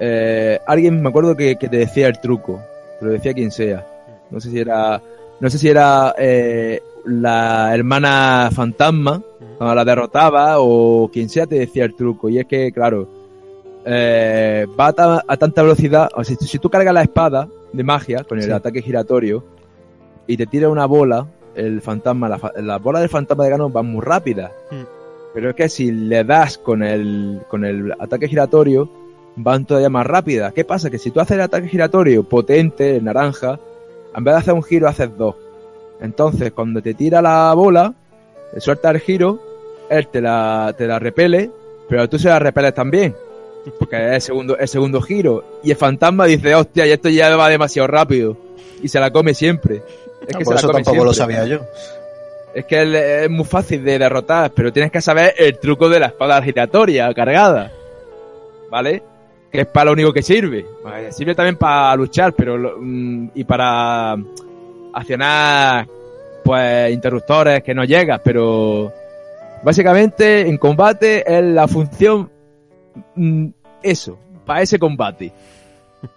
eh, alguien me acuerdo que, que te decía el truco. Te lo decía quien sea. No sé si era... No sé si era eh, la hermana fantasma cuando la derrotaba o quien sea te decía el truco. Y es que, claro, eh, va a, ta- a tanta velocidad. O sea, si, si tú cargas la espada de magia con el Sí. ataque giratorio y te tira una bola, el fantasma, la, fa- la bola del fantasma de Ganon va muy rápida. Mm. Pero es que si le das con el, con el ataque giratorio, van todavía más rápidas. ¿Qué pasa? Que si tú haces el ataque giratorio potente, el naranja, en vez de hacer un giro, haces dos. Entonces, cuando te tira la bola, le suelta el giro, él te la, te la repele, pero tú se la repeles también. Porque es el segundo, el segundo giro. Y el fantasma dice, hostia, y esto ya va demasiado rápido. Y se la come siempre. Es Ah, que por se eso la come tampoco lo sabía yo. Es que él es muy fácil de derrotar, pero tienes que saber el truco de la espada giratoria cargada. ¿Vale? Que es para lo único que sirve. Sirve también para luchar, pero mm, y para accionar pues interruptores que no llegas, pero básicamente en combate es la función mm, eso, para ese combate.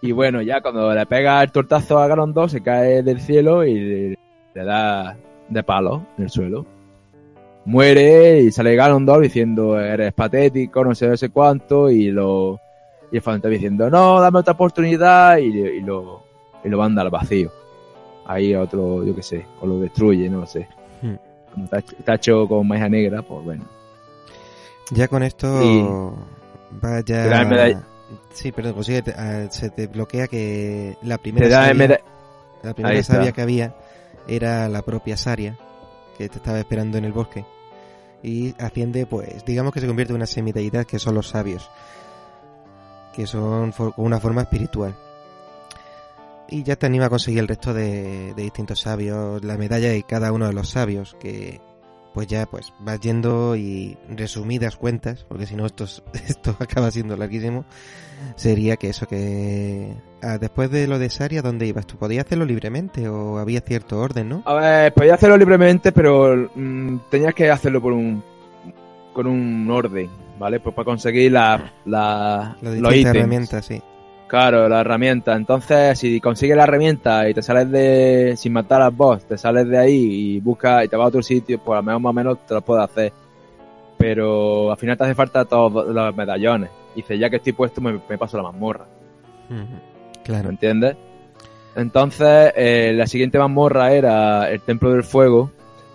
Y bueno, ya cuando le pega el tortazo a Ganon 2 se cae del cielo y le da de palo en el suelo. Muere y sale Ganondorf diciendo eres patético, no sé, no sé cuánto, y lo y el fantasma diciendo no, dame otra oportunidad y, y lo y lo manda al vacío. Ahí otro, yo qué sé, o lo destruye, no lo sé. Hmm. Como está, está hecho con magia negra, pues bueno. Ya con esto Y- va ya... Te da medalla- Sí, perdón, pues sí, te- ah, se te bloquea que la primera, sabia, la primera sabia que había era la propia Saria, que te estaba esperando en el bosque. Y asciende, pues, digamos que se convierte en una semideidad que son los sabios, que son con una forma espiritual. Y ya te anima a conseguir el resto de, distintos sabios, la medalla de cada uno de los sabios, que pues ya pues vas yendo y resumidas cuentas, porque si no esto, es- esto acaba siendo larguísimo, sería que eso que... ah, después de lo de Saria, ¿dónde ibas? ¿Tú podías hacerlo libremente o había cierto orden, no? A ver, podía hacerlo libremente, pero mm, tenías que hacerlo por un con un orden, ¿vale? Pues para conseguir la, la, Las los distintas ítems. herramientas, sí. Claro, la herramienta. Entonces, si consigues la herramienta y te sales de, sin matar al boss, te sales de ahí y buscas y te vas a otro sitio, pues al menos más o menos te lo puedes hacer. Pero al final te hace falta todos los medallones. Y dices, ya que estoy puesto, me, me paso la mazmorra. Ujú. ¿Me Claro. entiendes? Entonces, eh, la siguiente mazmorra era el Templo del Fuego.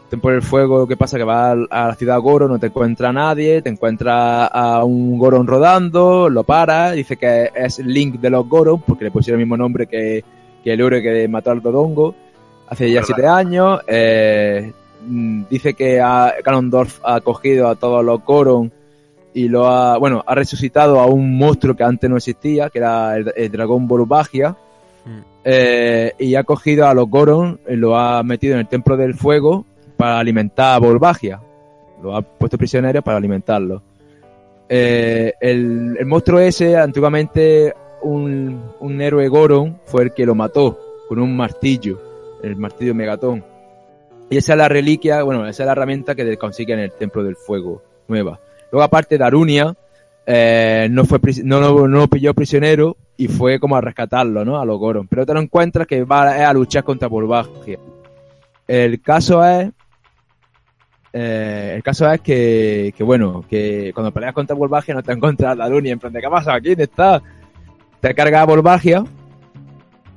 El Templo del Fuego, ¿qué pasa? Que vas al- a la ciudad Goron, no te encuentra nadie, te encuentra a un Goron rodando, lo para, dice que es Link de los Goron, porque le pusieron el mismo nombre que, que el héroe que mató al Dodongo hace ya Verdad. siete años. Eh, mm, dice que a Ganondorf ha cogido a todos los Goron y lo ha, bueno, ha resucitado a un monstruo que antes no existía, que era el, el dragón Volvagia. Mm. Eh, y ha cogido a los Goron, y lo ha metido en el Templo del Fuego para alimentar a Volvagia. Lo ha puesto prisionero para alimentarlo. Eh, el, el monstruo ese, antiguamente un, un héroe Goron, fue el que lo mató con un martillo, el martillo Megatón. Y esa es la reliquia, bueno, esa es la herramienta que consigue en el Templo del Fuego, nueva. Luego aparte Darunia, eh, no fue no, no lo pilló prisionero y fue como a rescatarlo, ¿no? A los Goron. Pero te lo encuentras que va a, a luchar contra Volvagia. El caso es eh, el caso es que, que, bueno, que cuando peleas contra Volvagia no te encuentras a Darunia en plan de ¿qué pasa aquí? ¿Dónde está? Te carga Volvagia,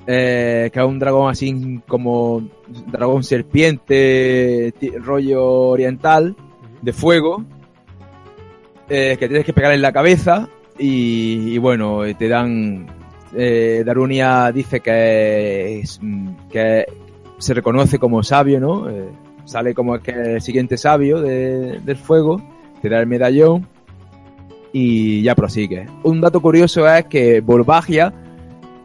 eh, que es un dragón así como dragón serpiente, rollo oriental, de fuego, eh, que tienes que pegar en la cabeza y, y bueno, te dan... Darunia dice que, es, que se reconoce como sabio, ¿no? Sale como que el siguiente sabio de- del fuego, te da el medallón y ya prosigue. Un dato curioso es que Volvagia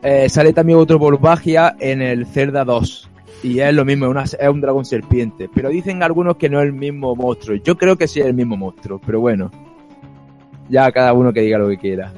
eh, sale también otro Volvagia en el Zelda 2. Y es lo mismo, una- es un dragón serpiente. Pero dicen algunos que no es el mismo monstruo. Yo creo que sí es el mismo monstruo, pero bueno. Ya cada uno que diga lo que quiera.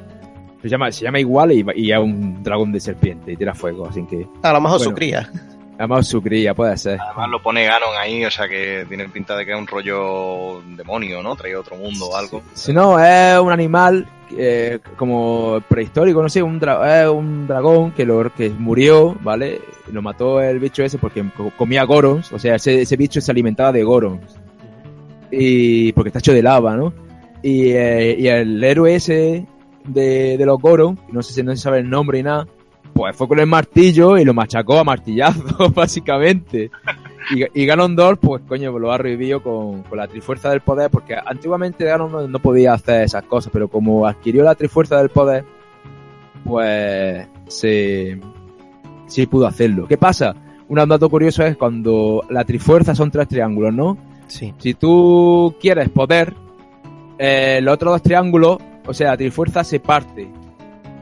Se llama, se llama igual y, y es un dragón de serpiente y tira fuego, así que... A lo mejor Bueno. su cría. Además su cría, puede ser. Además lo pone Ganon ahí, o sea que tiene pinta de que es un rollo demonio, ¿no? Trae otro mundo o algo. Si no, es un animal eh, como prehistórico, no sé, un, dra- es un dragón que, lo, que murió, ¿vale? Lo mató el bicho ese porque co- comía gorons, o sea, ese, ese bicho se alimentaba de gorons. Y porque está hecho de lava, ¿no? Y, eh, y el héroe ese de, de los gorons, no sé si no se sabe el nombre y nada, pues fue con el martillo y lo machacó a martillazos, básicamente. Y, y Ganondorf, pues coño, lo ha revivido con, con la trifuerza del poder, porque antiguamente Ganondorf no podía hacer esas cosas, pero como adquirió la trifuerza del poder, pues se sí pudo hacerlo. ¿Qué pasa? Un dato curioso es cuando la trifuerza son tres triángulos, ¿no? Sí. Si tú quieres poder, eh, los otros dos triángulos, o sea, la trifuerza se parte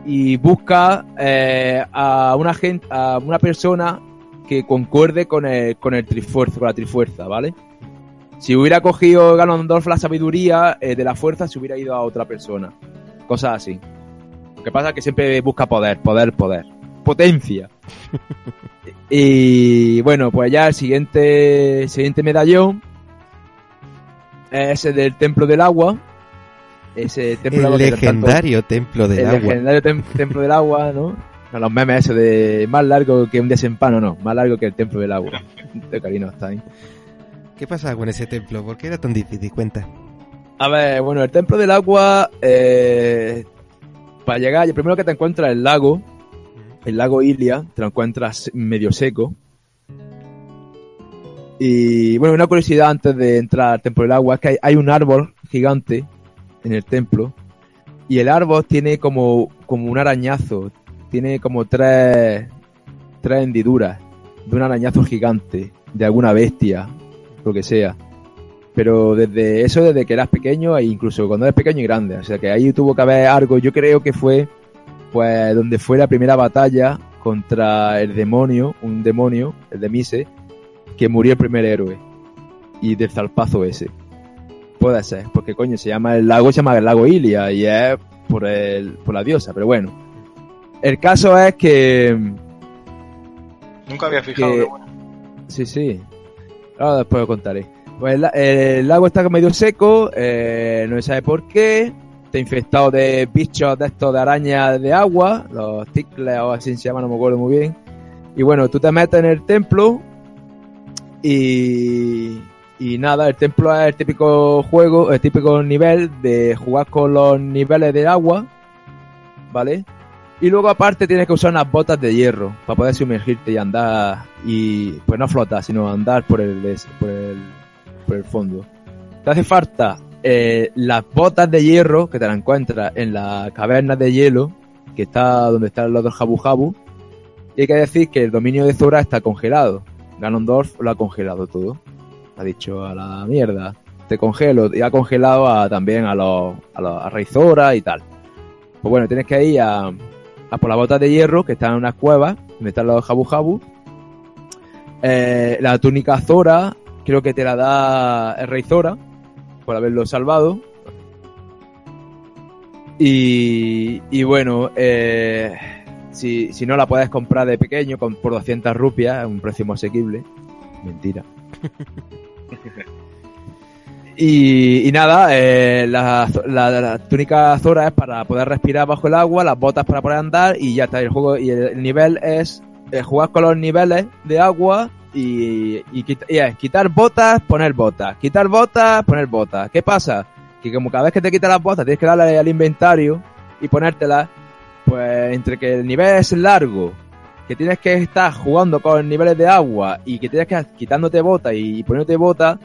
y busca eh, a una gente, a una persona que concuerde con el, con el trifuerza, con la trifuerza, ¿vale? Si hubiera cogido Ganondorf la sabiduría eh, de la fuerza, se hubiera ido a otra persona. Cosas así. Lo que pasa es que siempre busca poder, poder, poder. Potencia. y bueno, pues ya el siguiente, el siguiente medallón es el del Templo del Agua. Ese templo del El agua que tanto- legendario templo del el agua. legendario tem- templo del agua, ¿no? No, Los memes eso de más largo que un desempano, no, más largo que el templo del agua. De Karina está ahí. ¿Qué pasaba con ese templo? ¿Por qué era tan difícil? Cuenta. A ver, bueno, el templo del agua, eh, para llegar, primero que te encuentras el lago, el lago Ilia, te lo encuentras medio seco. Y bueno, una curiosidad antes de entrar al templo del agua es que hay, hay un árbol gigante en el templo y el árbol tiene como, como un arañazo, tiene como tres, tres hendiduras de un arañazo gigante, de alguna bestia, lo que sea. Pero desde eso, desde que eras pequeño e incluso cuando eres pequeño y grande. O sea que ahí tuvo que haber algo, yo creo que fue pues donde fue la primera batalla contra el demonio, un demonio, el de Mise, que murió el primer héroe. Y del zarpazo ese. Puede ser, porque coño, se llama el lago, se llama el lago Ilia y es por el, por la diosa, pero bueno. El caso es que Nunca había fijado. Que- bueno. Sí, sí. Ahora después lo contaré. Pues el, el lago está medio seco, eh, no se sabe por qué. Está infectado de bichos de estos de arañas de agua, los ticles o así se llaman, no me acuerdo muy bien. Y bueno, tú te metes en el templo y, y nada, el templo es el típico juego, el típico nivel de jugar con los niveles de agua, ¿vale? Y luego aparte tienes que usar unas botas de hierro para poder sumergirte y andar y pues no flotar, sino andar por el por el, por el fondo. Te hace falta eh, las botas de hierro que te las encuentras en la caverna de hielo que está donde están los dos Jabu Jabu. Y hay que decir que el dominio de Zora está congelado. Ganondorf lo ha congelado todo. Ha dicho a la mierda. Te congelo. Y ha congelado a- también a los, a los a Rey Zora y tal. Pues bueno, tienes que ir a, a por las botas de hierro que están en unas cuevas donde están los Jabu Jabu. Eh, la túnica Zora, creo que te la da el Rey Zora por haberlo salvado. Y, y bueno, eh, si, si no la puedes comprar de pequeño con, por 200 rupias, a un precio muy asequible. Mentira. Y, nada, eh, la, la- túnica Zora es para poder respirar bajo el agua, las botas para poder andar y ya está. El juego y el, el nivel es eh, jugar con los niveles de agua y, y, y es quitar botas, poner botas, quitar botas, poner botas. ¿Qué pasa? Que como cada vez que te quitas las botas tienes que darle al inventario y ponértelas, pues entre que el nivel es largo, que tienes que estar jugando con niveles de agua y que tienes que estar quitándote botas y poniéndote botas,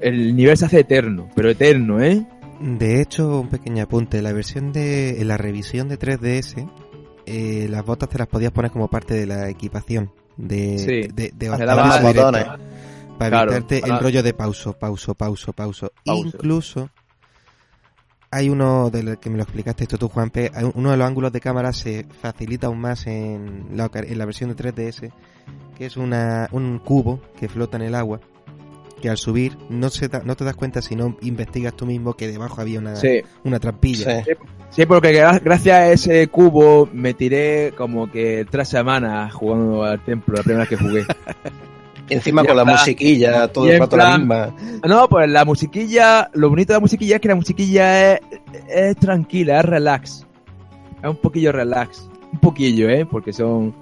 el nivel se hace eterno, pero eterno, ¿eh? De hecho, un pequeño apunte, la versión de, en la revisión de 3DS, eh, las botas te las podías poner como parte de la equipación. De, Sí. de, de botones. Para Claro, evitarte para- el rollo de pauso, pauso, pauso, pauso. Pauso. Incluso hay uno de los que me lo explicaste esto tú, Juanpe, uno de los ángulos de cámara se facilita aún más en la, en la versión de 3DS, que es una, un cubo que flota en el agua, que al subir no, se da- no te das cuenta si no investigas tú mismo que debajo había una, Sí. una trampilla. Sí. Sí, porque gra- gracias a ese cubo me tiré como que tres semanas jugando al templo, la primera vez que jugué. Encima con la musiquilla, todo Y el rato la misma. No, pues la musiquilla, lo bonito de la musiquilla es que la musiquilla es, es tranquila, es relax. Es un poquillo relax. Un poquillo, ¿eh? Porque son...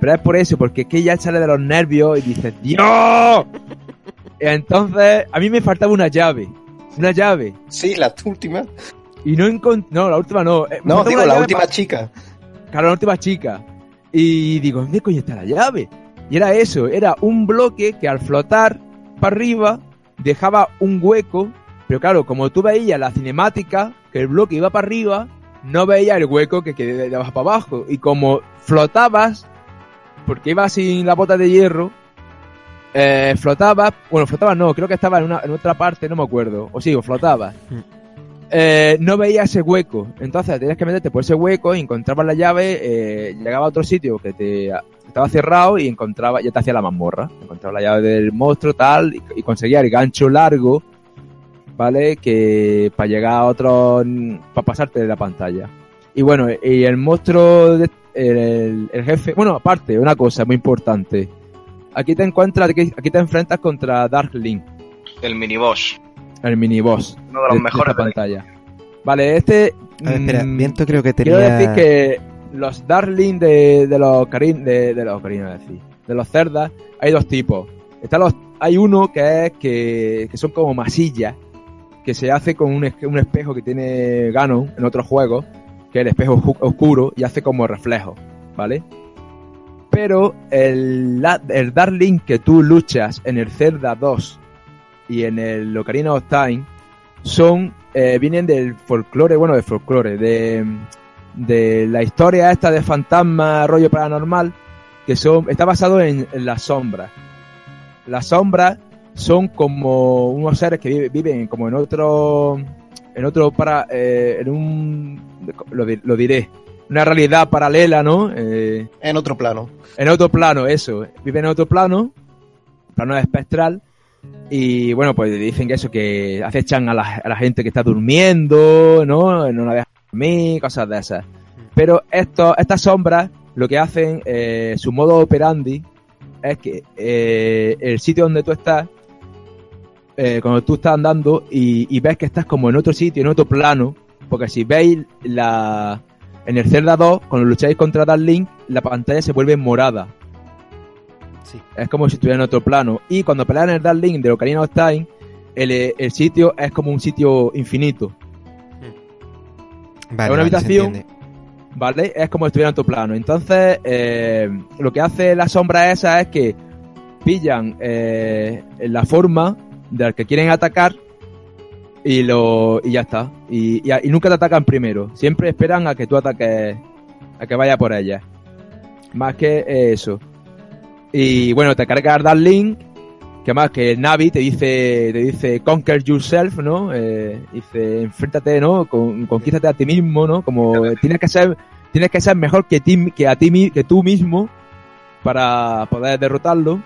Pero es por eso, porque es que ya sale de los nervios y dices, ¡Dios! Entonces, a mí me faltaba una llave. Una llave. Sí, la última. Y no encontré... No, la última no. eh, me No, digo, la última chica. Claro, la última chica. Y digo, ¿dónde coño está la llave? Y era eso, era un bloque que al flotar para arriba dejaba un hueco, pero claro, como tú veías la cinemática, que el bloque iba para arriba, no veías el hueco que quedaba de abajo para abajo. Y como flotabas, porque ibas sin la bota de hierro, eh, flotabas, bueno, flotabas no, creo que estaba en, una, en otra parte, no me acuerdo, o sí, o flotabas. Eh, no veía ese hueco, entonces tenías que meterte por ese hueco y encontrabas la llave, eh, llegaba a otro sitio que te estaba cerrado y encontraba, ya te hacía la mazmorra, encontraba la llave del monstruo tal y, y conseguía el gancho largo, ¿vale? Que para llegar a otro, para pasarte de la pantalla. Y bueno, y el monstruo, de- el, el jefe, bueno, aparte, una cosa muy importante. Aquí te encuentras, aquí, aquí te enfrentas contra Dark Link, El miniboss. el miniboss Uno de los de- de mejores esta de la- pantalla. Vale, este. A ver, espera, mm, Viento creo que Quiero tenía... decir que los Darling de, de los Karin, de, de los decir, de los cerdas, hay dos tipos. Están los, hay uno que es que, que son como masillas, que se hace con un, un espejo que tiene Ganon en otros juegos, que es el espejo oscuro y hace como reflejo, ¿vale? Pero el, el Darling que tú luchas en el Zelda 2 y en el Ocarina of Time son eh, vienen del folclore, bueno, del folclore, de, de la historia esta de fantasma, rollo paranormal, que son está basado en, en las sombras. Las sombras son como unos seres que vive- viven como en otro, en otro para, eh, en un, lo, di- lo diré, una realidad paralela, ¿no? Eh, En otro plano. en otro plano, eso. Viven en otro plano, plano espectral. Y bueno, pues dicen que eso, que acechan a la, a la gente que está durmiendo, ¿no? La dejan dormir, cosas de esas. Pero esto, estas sombras, lo que hacen, eh, su modo operandi, es que eh, el sitio donde tú estás, eh, cuando tú estás andando y, y ves que estás como en otro sitio, en otro plano, porque si veis la, en el Zelda 2, cuando lucháis contra Dark Link, la pantalla se vuelve morada. Sí. Es como si estuviera en otro plano. Y cuando pelean en el Dark Link de Ocarina of Time, el, el sitio es como un sitio infinito. Vale, es una habitación. ¿vale? Es como si estuviera en tu plano. Entonces, eh, lo que hace la sombra esa es que pillan eh, la forma del que quieren atacar y lo y ya está. Y, y, y nunca te atacan primero. Siempre esperan a que tú ataques, a que vaya por ella. Más que eso. Y bueno, te cargas Dark Link, que más que Navi te dice, te dice conquer yourself, ¿no? Eh, dice, enfréntate, ¿no? Con, conquístate a ti mismo, ¿no? Como tienes que ser, tienes que ser mejor que ti, que a ti, que tú mismo para poder derrotarlo.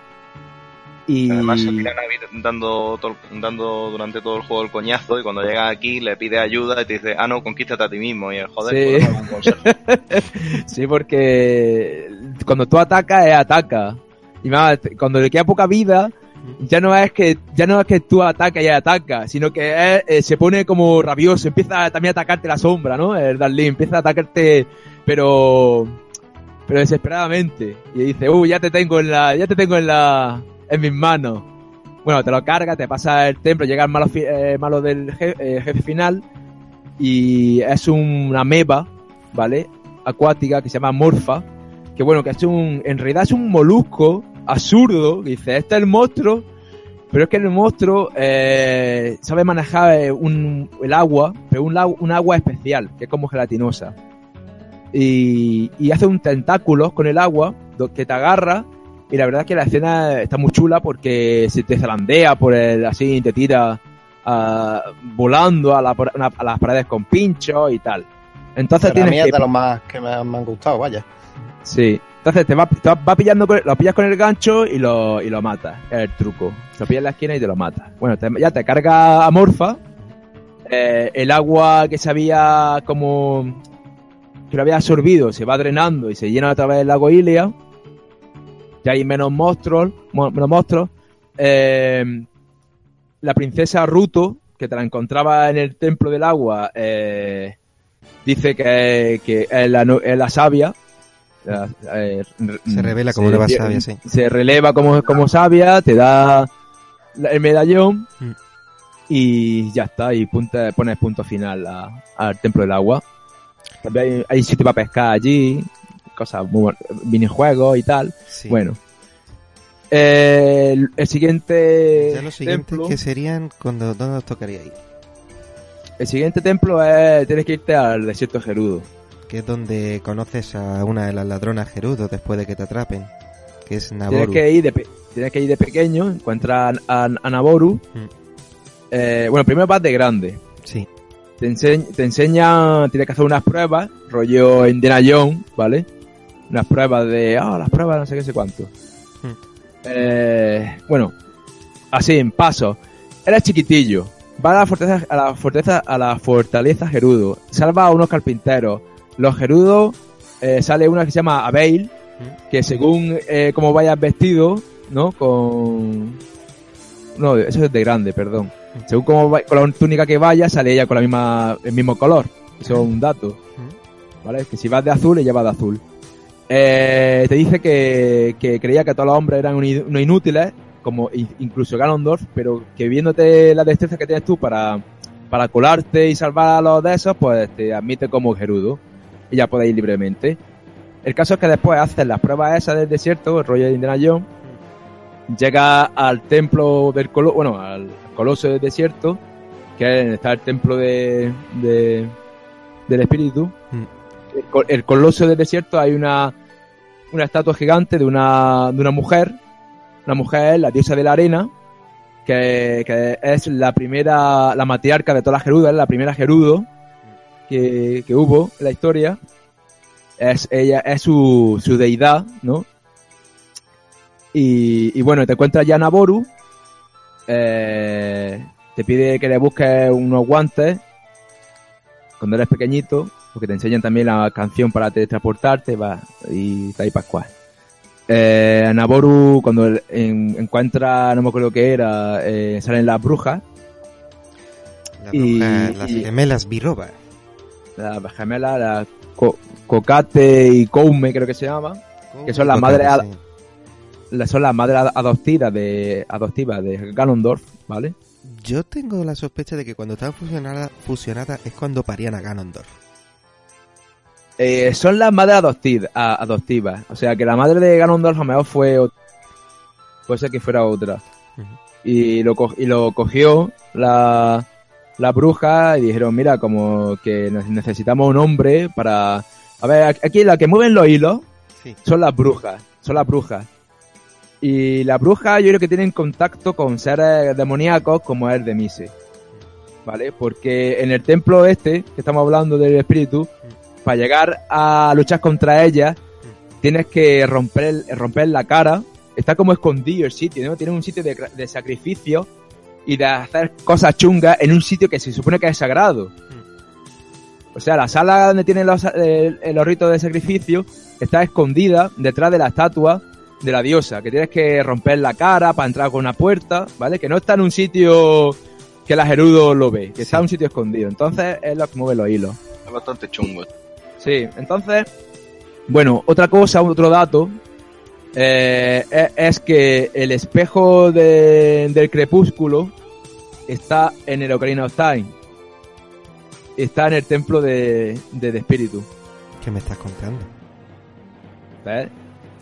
Y Además, se tira Navi dando, dando durante todo el juego el coñazo y cuando llega aquí le pide ayuda y te dice, ah, no, conquístate a ti mismo. Y el joder, Sí. pues, un consejo. sí, porque cuando tú atacas, es ataca. Y más, cuando le queda poca vida, ya no es que, ya no es que tú atacas y ataca, sino que eh, se pone como rabioso, empieza también a atacarte la sombra, ¿no? El Darlene empieza a atacarte, pero, pero desesperadamente. Y dice, uh, ya te tengo en la, ya te tengo en la, en mis manos. Bueno, te lo carga, te pasa el templo, llega el malo, eh, malo del je- eh, jefe final y es un- una meba, ¿vale? Acuática que se llama Morfa, que bueno, que es un, en realidad es un molusco absurdo, que dice, este es el monstruo, pero es que el monstruo eh, sabe manejar eh, un, el agua, pero un, un agua especial, que es como gelatinosa. Y, y hace un tentáculo con el agua que te agarra y la verdad es que la escena está muy chula porque se te zalandea por el, así, te tira volando a, la- a las paredes con pinchos y tal. Entonces mí tienes es que de los más que me han gustado, vaya. Sí. Entonces te va, pillando, lo pillas con el gancho y lo, y lo matas. Es el truco. Lo pillas en la esquina y te lo matas. Bueno, ya te carga a Morfa. Eh, el agua que se había como... que lo había absorbido se va drenando y se llena otra vez el lago Ilia. Ya hay menos monstruos. mo- Menos monstruos. Eh, la princesa Ruto, que te la encontraba en el templo del agua, eh, dice que, que es, la, es la sabia. Eh, Se revela como nueva sabia, sí. Se releva como, como sabia, te da el medallón Mm. y ya está, y punta, pones punto final a- al templo del agua. También hay, hay sitio para pescar allí, cosas muy buenas, minijuegos y tal. Sí. Bueno. Eh, el, el siguiente ya templo, que serían cuando dónde os tocaría ir, el siguiente templo es tienes que irte al desierto de Gerudo. Que es donde conoces a una de las ladronas Gerudo después de que te atrapen, que es Tienes Naboru. que ir de tienes que ir de pequeño, encuentras a, a, a Naboru. Mm. Eh, bueno, primero vas de grande. Sí, Te, ense- te enseña, tienes que hacer unas pruebas, rollo Indiana Jones, ¿vale? Unas pruebas de, ah, las pruebas no sé qué sé cuánto. Mm. Eh, bueno, así, en paso. Eres chiquitillo. Va a la fortaleza, a la fortaleza, a la fortaleza Gerudo. Salva a unos carpinteros. Los Gerudos, eh, sale una que se llama Abeil, que según eh, cómo vayas vestido, ¿no? Con... No, eso es de grande, perdón. Según cómo va- con la túnica que vaya, sale ella con la misma, el mismo color. Eso es un dato. ¿Vale? Que si vas de azul, ella va de azul. Eh, te dice que, que creía que todos los hombres eran unos inútiles, como in- incluso Ganondorf, pero que viéndote la destreza que tienes tú para, para colarte y salvar a los de esos, pues te admite como Gerudo. Y ya puedes ir libremente. El caso es que después haces las pruebas esas del desierto, el rollo de Indiana Jones, llega al templo del coloso, bueno, al coloso del desierto, que es- está el templo de, de- del espíritu. Mm. El, co- el coloso del desierto hay una, una estatua gigante de una, de una mujer, una mujer, la diosa de la arena, que, que es la primera, la matriarca de todas las Gerudas, la primera Gerudo que, que hubo en la historia. Es, ella es su, su deidad, ¿no? Y, y bueno, te encuentras ya Naboru. eh, te pide que le busques unos guantes cuando eres pequeñito, porque te enseñan también la canción para teletransportarte va, y está ahí Pascual. Eh, Naboru, cuando en- encuentra, no me acuerdo qué era, eh, salen las brujas, Las, Y- brujas- las y- gemelas Biroba. Las gemelas, la Co- Cocate y Koume creo que se llama, Que son las madres la- son las madres ad- adoptivas de, adoptivas de Ganondorf, ¿vale? sí. Yo tengo la sospecha de que cuando estaban fusionadas es cuando parían a Ganondorf. Eh, son las madres adoptiv- a- adoptivas. O sea, que la madre de Ganondorf a lo mejor fue... Puede ser que fuera otra. Y lo, co- y lo cogió la, la bruja y dijeron, mira, como que ne- necesitamos un hombre para... A ver, aquí la que mueven los hilos Sí. son las brujas. Son las brujas. Y las brujas yo creo que tienen contacto con seres demoníacos como es el de Mise. ¿Vale? Porque en el templo este, que estamos hablando del espíritu, para llegar a luchar contra ellas, tienes que romper, romper la cara. Está como escondido el sitio, ¿no? Tiene un sitio de, de sacrificio y de hacer cosas chungas en un sitio que se supone que es sagrado. O sea, la sala donde tienen los, eh, los ritos de sacrificio está escondida detrás de la estatua de la diosa, que tienes que romper la cara para entrar con una puerta, ¿vale? Que no está en un sitio que la Gerudo lo ve, que está en un sitio escondido. Entonces es lo que mueve los hilos. Es bastante chungo. Sí, entonces, bueno, otra cosa, otro dato, eh, es, que el espejo de- del crepúsculo está en el Ocarina of Time. Está en el templo de, de, de espíritu. ¿Qué me estás contando?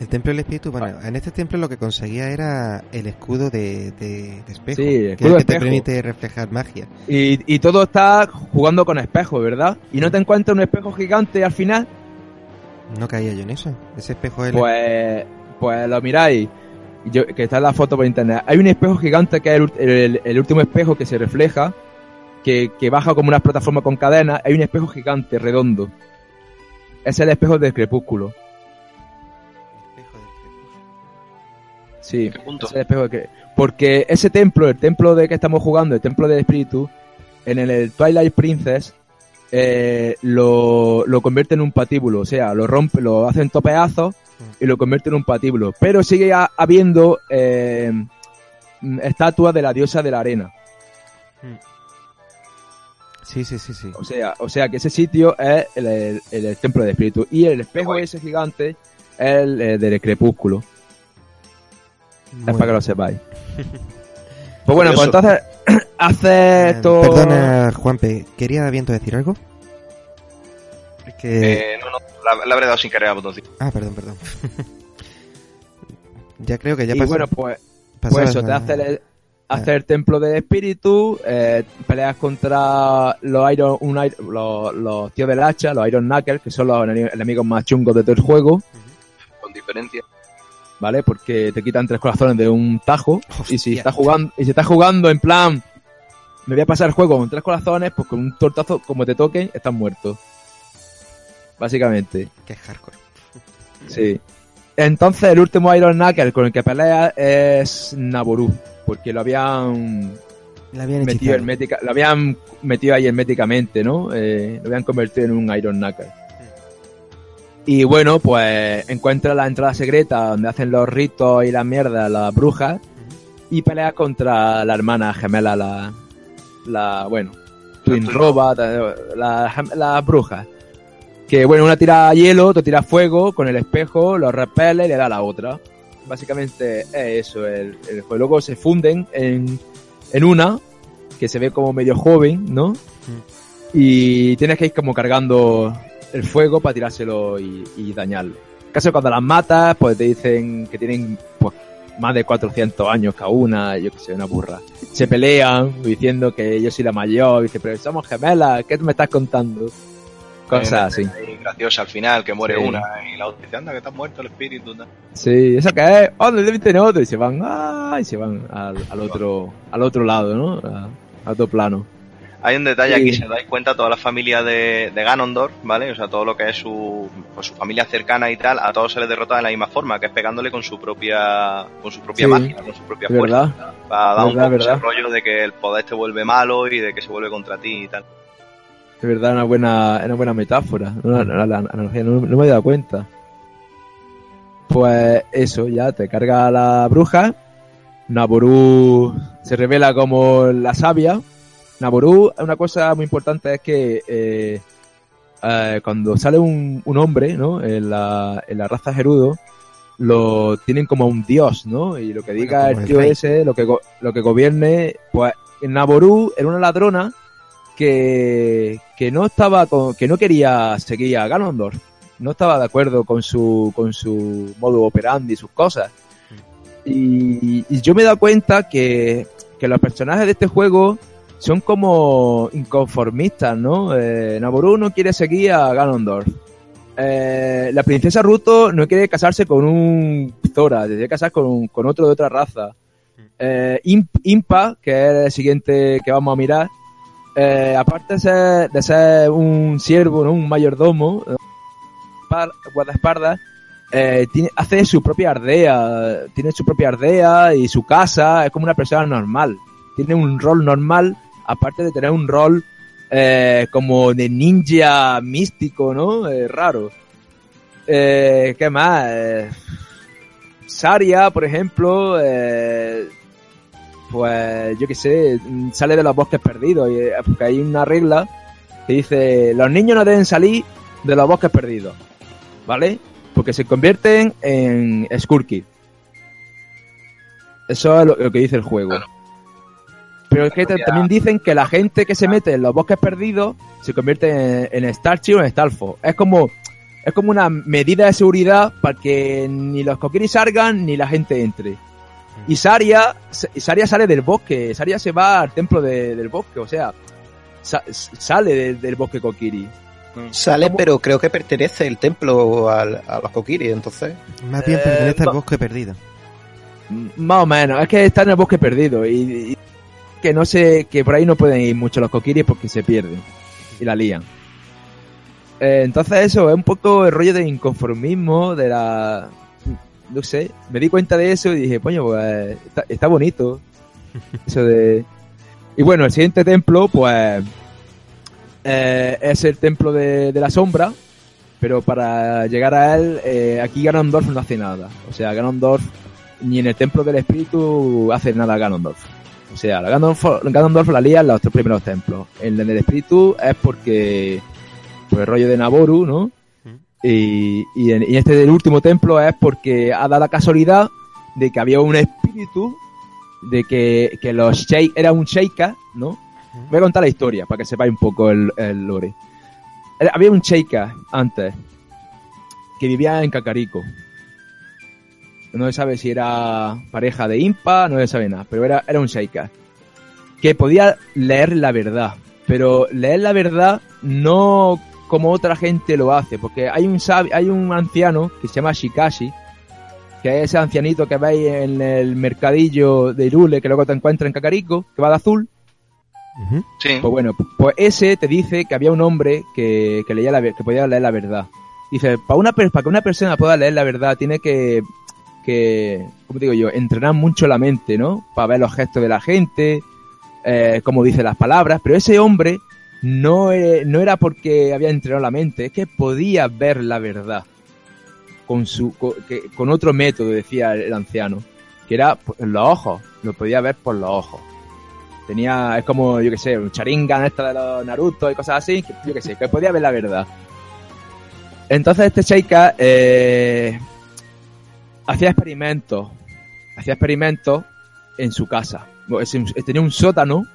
El templo del espíritu, bueno, en este templo lo que conseguía era el escudo de, de, de espejo. Sí, que escudo el de que te permite reflejar magia. Y, y todo está jugando con espejos, ¿verdad? Y no te encuentras un espejo gigante al final, No caía yo en eso. Ese espejo es pues, pues lo miráis. Yo, que está en la foto por internet. Hay un espejo gigante que es el, ult- el- el último espejo que se refleja, que, que baja como una plataforma con cadenas. Hay un espejo gigante, redondo. Es el espejo del crepúsculo. Sí, ¿Qué punto? es el espejo que... Porque ese templo, el templo de que estamos jugando, el templo del espíritu, en el, el Twilight Princess, eh, lo, lo convierte en un patíbulo. O sea, lo rompe, lo hacen topeazos y lo convierte en un patíbulo. Pero sigue ha- habiendo eh, mm, estatuas de la diosa de la arena. Sí, sí, sí, sí. O sea, o sea que ese sitio es el, el- el templo del espíritu. Y el espejo ese gigante es el eh, del crepúsculo. Muy Es para que lo sepáis. Pues bueno, pues entonces hace esto. Perdona, Juanpe, ¿quería Viento decir algo? Es que... Eh, no, no, la, la habré dado sin querer al botoncito. Ah, perdón, perdón. ya creo que ya y pasó. bueno, pues, pues eso, te hace el, hace el templo del espíritu, eh, peleas contra los Iron, un Iron- los, los tíos del hacha, los Iron Knuckles, que son los enemi- enemigos más chungos de todo el juego, Con diferencia. ¿vale? Porque te quitan tres corazones de un tajo. Y si estás jugando, y si estás jugando en plan, me voy a pasar el juego con tres corazones, pues con un tortazo, como te toquen, estás muerto. Básicamente. Que es hardcore. Sí. Entonces el último Iron Knuckle con el que pelea es Naboru. Porque lo habían La habían metido hermética, lo habían metido ahí herméticamente, ¿no? Eh, lo habían convertido en un Iron Knuckle. Y bueno, pues encuentra la entrada secreta donde hacen los ritos y la mierda las brujas y pelea contra la hermana gemela, la, la bueno, Twin Twin Robot, eh, la, las brujas. Que bueno, una tira hielo, otra tira fuego con el espejo, lo repele y le da a la otra. Básicamente es eso, el, el juego. Luego se funden en, en una, que se ve como medio joven, ¿no? Y tienes que ir como cargando el fuego para tirárselo y, y dañarlo. En caso de cuando las matas, pues te dicen que tienen pues más de 400 años cada una, yo que sé, una burra. Se pelean diciendo que yo soy la mayor, y dice, pero somos gemelas, ¿qué me estás contando? Cosas así. Ahí graciosa al final, que muere Sí. una y la otra dice, anda, que te has muerto el espíritu. tal. Sí, ¿eso qué es? Oh, ¿dónde tiene otro? Y se van, ¡ah! Y se van al, al otro, al otro lado, ¿no? A, a otro plano. Hay un detalle Sí. aquí, si os dais cuenta, toda la familia de, de Ganondorf, ¿vale? O sea, todo lo que es su, pues, su familia cercana y tal, a todos se les derrota de la misma forma, que es pegándole con su propia, con su propia Sí. magia, con su propia fuerza. verdad, Para dar un poco ese rollo de que el poder te vuelve malo y de que se vuelve contra ti y tal. Es verdad, una buena, una buena metáfora, una, una- la analogía, no, no me he dado cuenta. Pues eso, ya te carga la bruja, Naboru se revela como la sabia. Naboru, una cosa muy importante es que eh, eh, cuando sale un, un hombre, ¿no? En la, en la raza Gerudo, lo tienen como un dios, ¿no? Y lo que diga el tío ese, lo que, lo que gobierne, pues Naboru era una ladrona que, que no estaba con, que no quería seguir a Ganondorf. No estaba de acuerdo con su, con su modo operandi y sus cosas. Y, y yo me he dado cuenta que, que los personajes de este juego son como inconformistas, ¿no? Eh, Naboru no quiere seguir a Ganondorf. Eh, la princesa Ruto no quiere casarse con un Zora, quiere casar con, con otro de otra raza. Eh, Imp- Impa, que es el siguiente que vamos a mirar, eh, aparte de ser, de ser un siervo, ¿no? un mayordomo, eh, guardaespaldas, eh, tiene, hace su propia aldea, tiene su propia aldea y su casa, es como una persona normal. Tiene un rol normal, aparte de tener un rol eh, como de ninja místico, ¿no? Raro. ¿Qué más? Saria, por ejemplo, pues yo qué sé, sale de los bosques perdidos, y, eh, porque hay una regla que dice, los niños no deben salir de los bosques perdidos, ¿vale? Porque se convierten en Skurky. Eso es lo, lo que dice el juego. Claro. Pero es que te- también dicen que la gente que se mete en los bosques perdidos se convierte en, en Starchi o en Stalfo. Es como, es como una medida de seguridad para que ni los Kokiri salgan ni la gente entre. Y Saria, Saria sale del bosque, Saria se va al templo de- del bosque, o sea, sa- sale de- del bosque Kokiri. Sale, ¿Cómo? pero creo que pertenece el templo al- a los Kokiri, entonces. Más bien Eh, pertenece al bosque perdido. M- Más o menos, es que está en el bosque perdido y, y que no sé, que por ahí no pueden ir mucho los Kokiris porque se pierden y la lían. Eh, entonces eso, es un poco el rollo de inconformismo, de la... No sé, me di cuenta de eso y dije, coño, pues está, está bonito. Eso de... Y bueno, el siguiente templo, pues... eh, es el templo de, de la sombra, pero para llegar a él, eh, aquí Ganondorf no hace nada. O sea, Ganondorf ni en el templo del espíritu hace nada Ganondorf. O sea, la Ganondorf, Ganondorf la lía en los tres primeros templos. En el del espíritu es porque por el rollo de Naboru, ¿no? Y, y en y este del último templo es porque ha dado la casualidad de que había un espíritu, de que, que los Sheik, era un Sheikah, ¿no? Voy a contar la historia para que sepáis un poco el, el lore. Había un Sheikah antes que vivía en Cacarico. No se sabe si era pareja de Impa, no se sabe nada, pero era, era un Sheikah. Que podía leer la verdad, pero leer la verdad no como otra gente lo hace, porque hay un sabi- hay un anciano que se llama Shikashi, que es ese ancianito que veis en el mercadillo de Irule, que luego te encuentras en Cacarico, que va de azul. Sí. Pues bueno, pues ese te dice que había un hombre que, que leía la, que podía leer la verdad. Dice, para una para que una persona pueda leer la verdad tiene que que ¿cómo digo yo? entrenar mucho la mente, ¿no? Para ver los gestos de la gente, eh, cómo dice las palabras, pero ese hombre no, eh, no era porque había entrenado la mente, es que podía ver la verdad con su con, otro método, decía el, anciano, que era los ojos, lo podía ver por los ojos. Tenía, es como, yo que sé, un charingan esta de los Naruto y cosas así, yo que sé, que podía ver la verdad. Entonces este Sheikah eh, hacía experimentos, hacía experimentos en su casa. Tenía un sótano,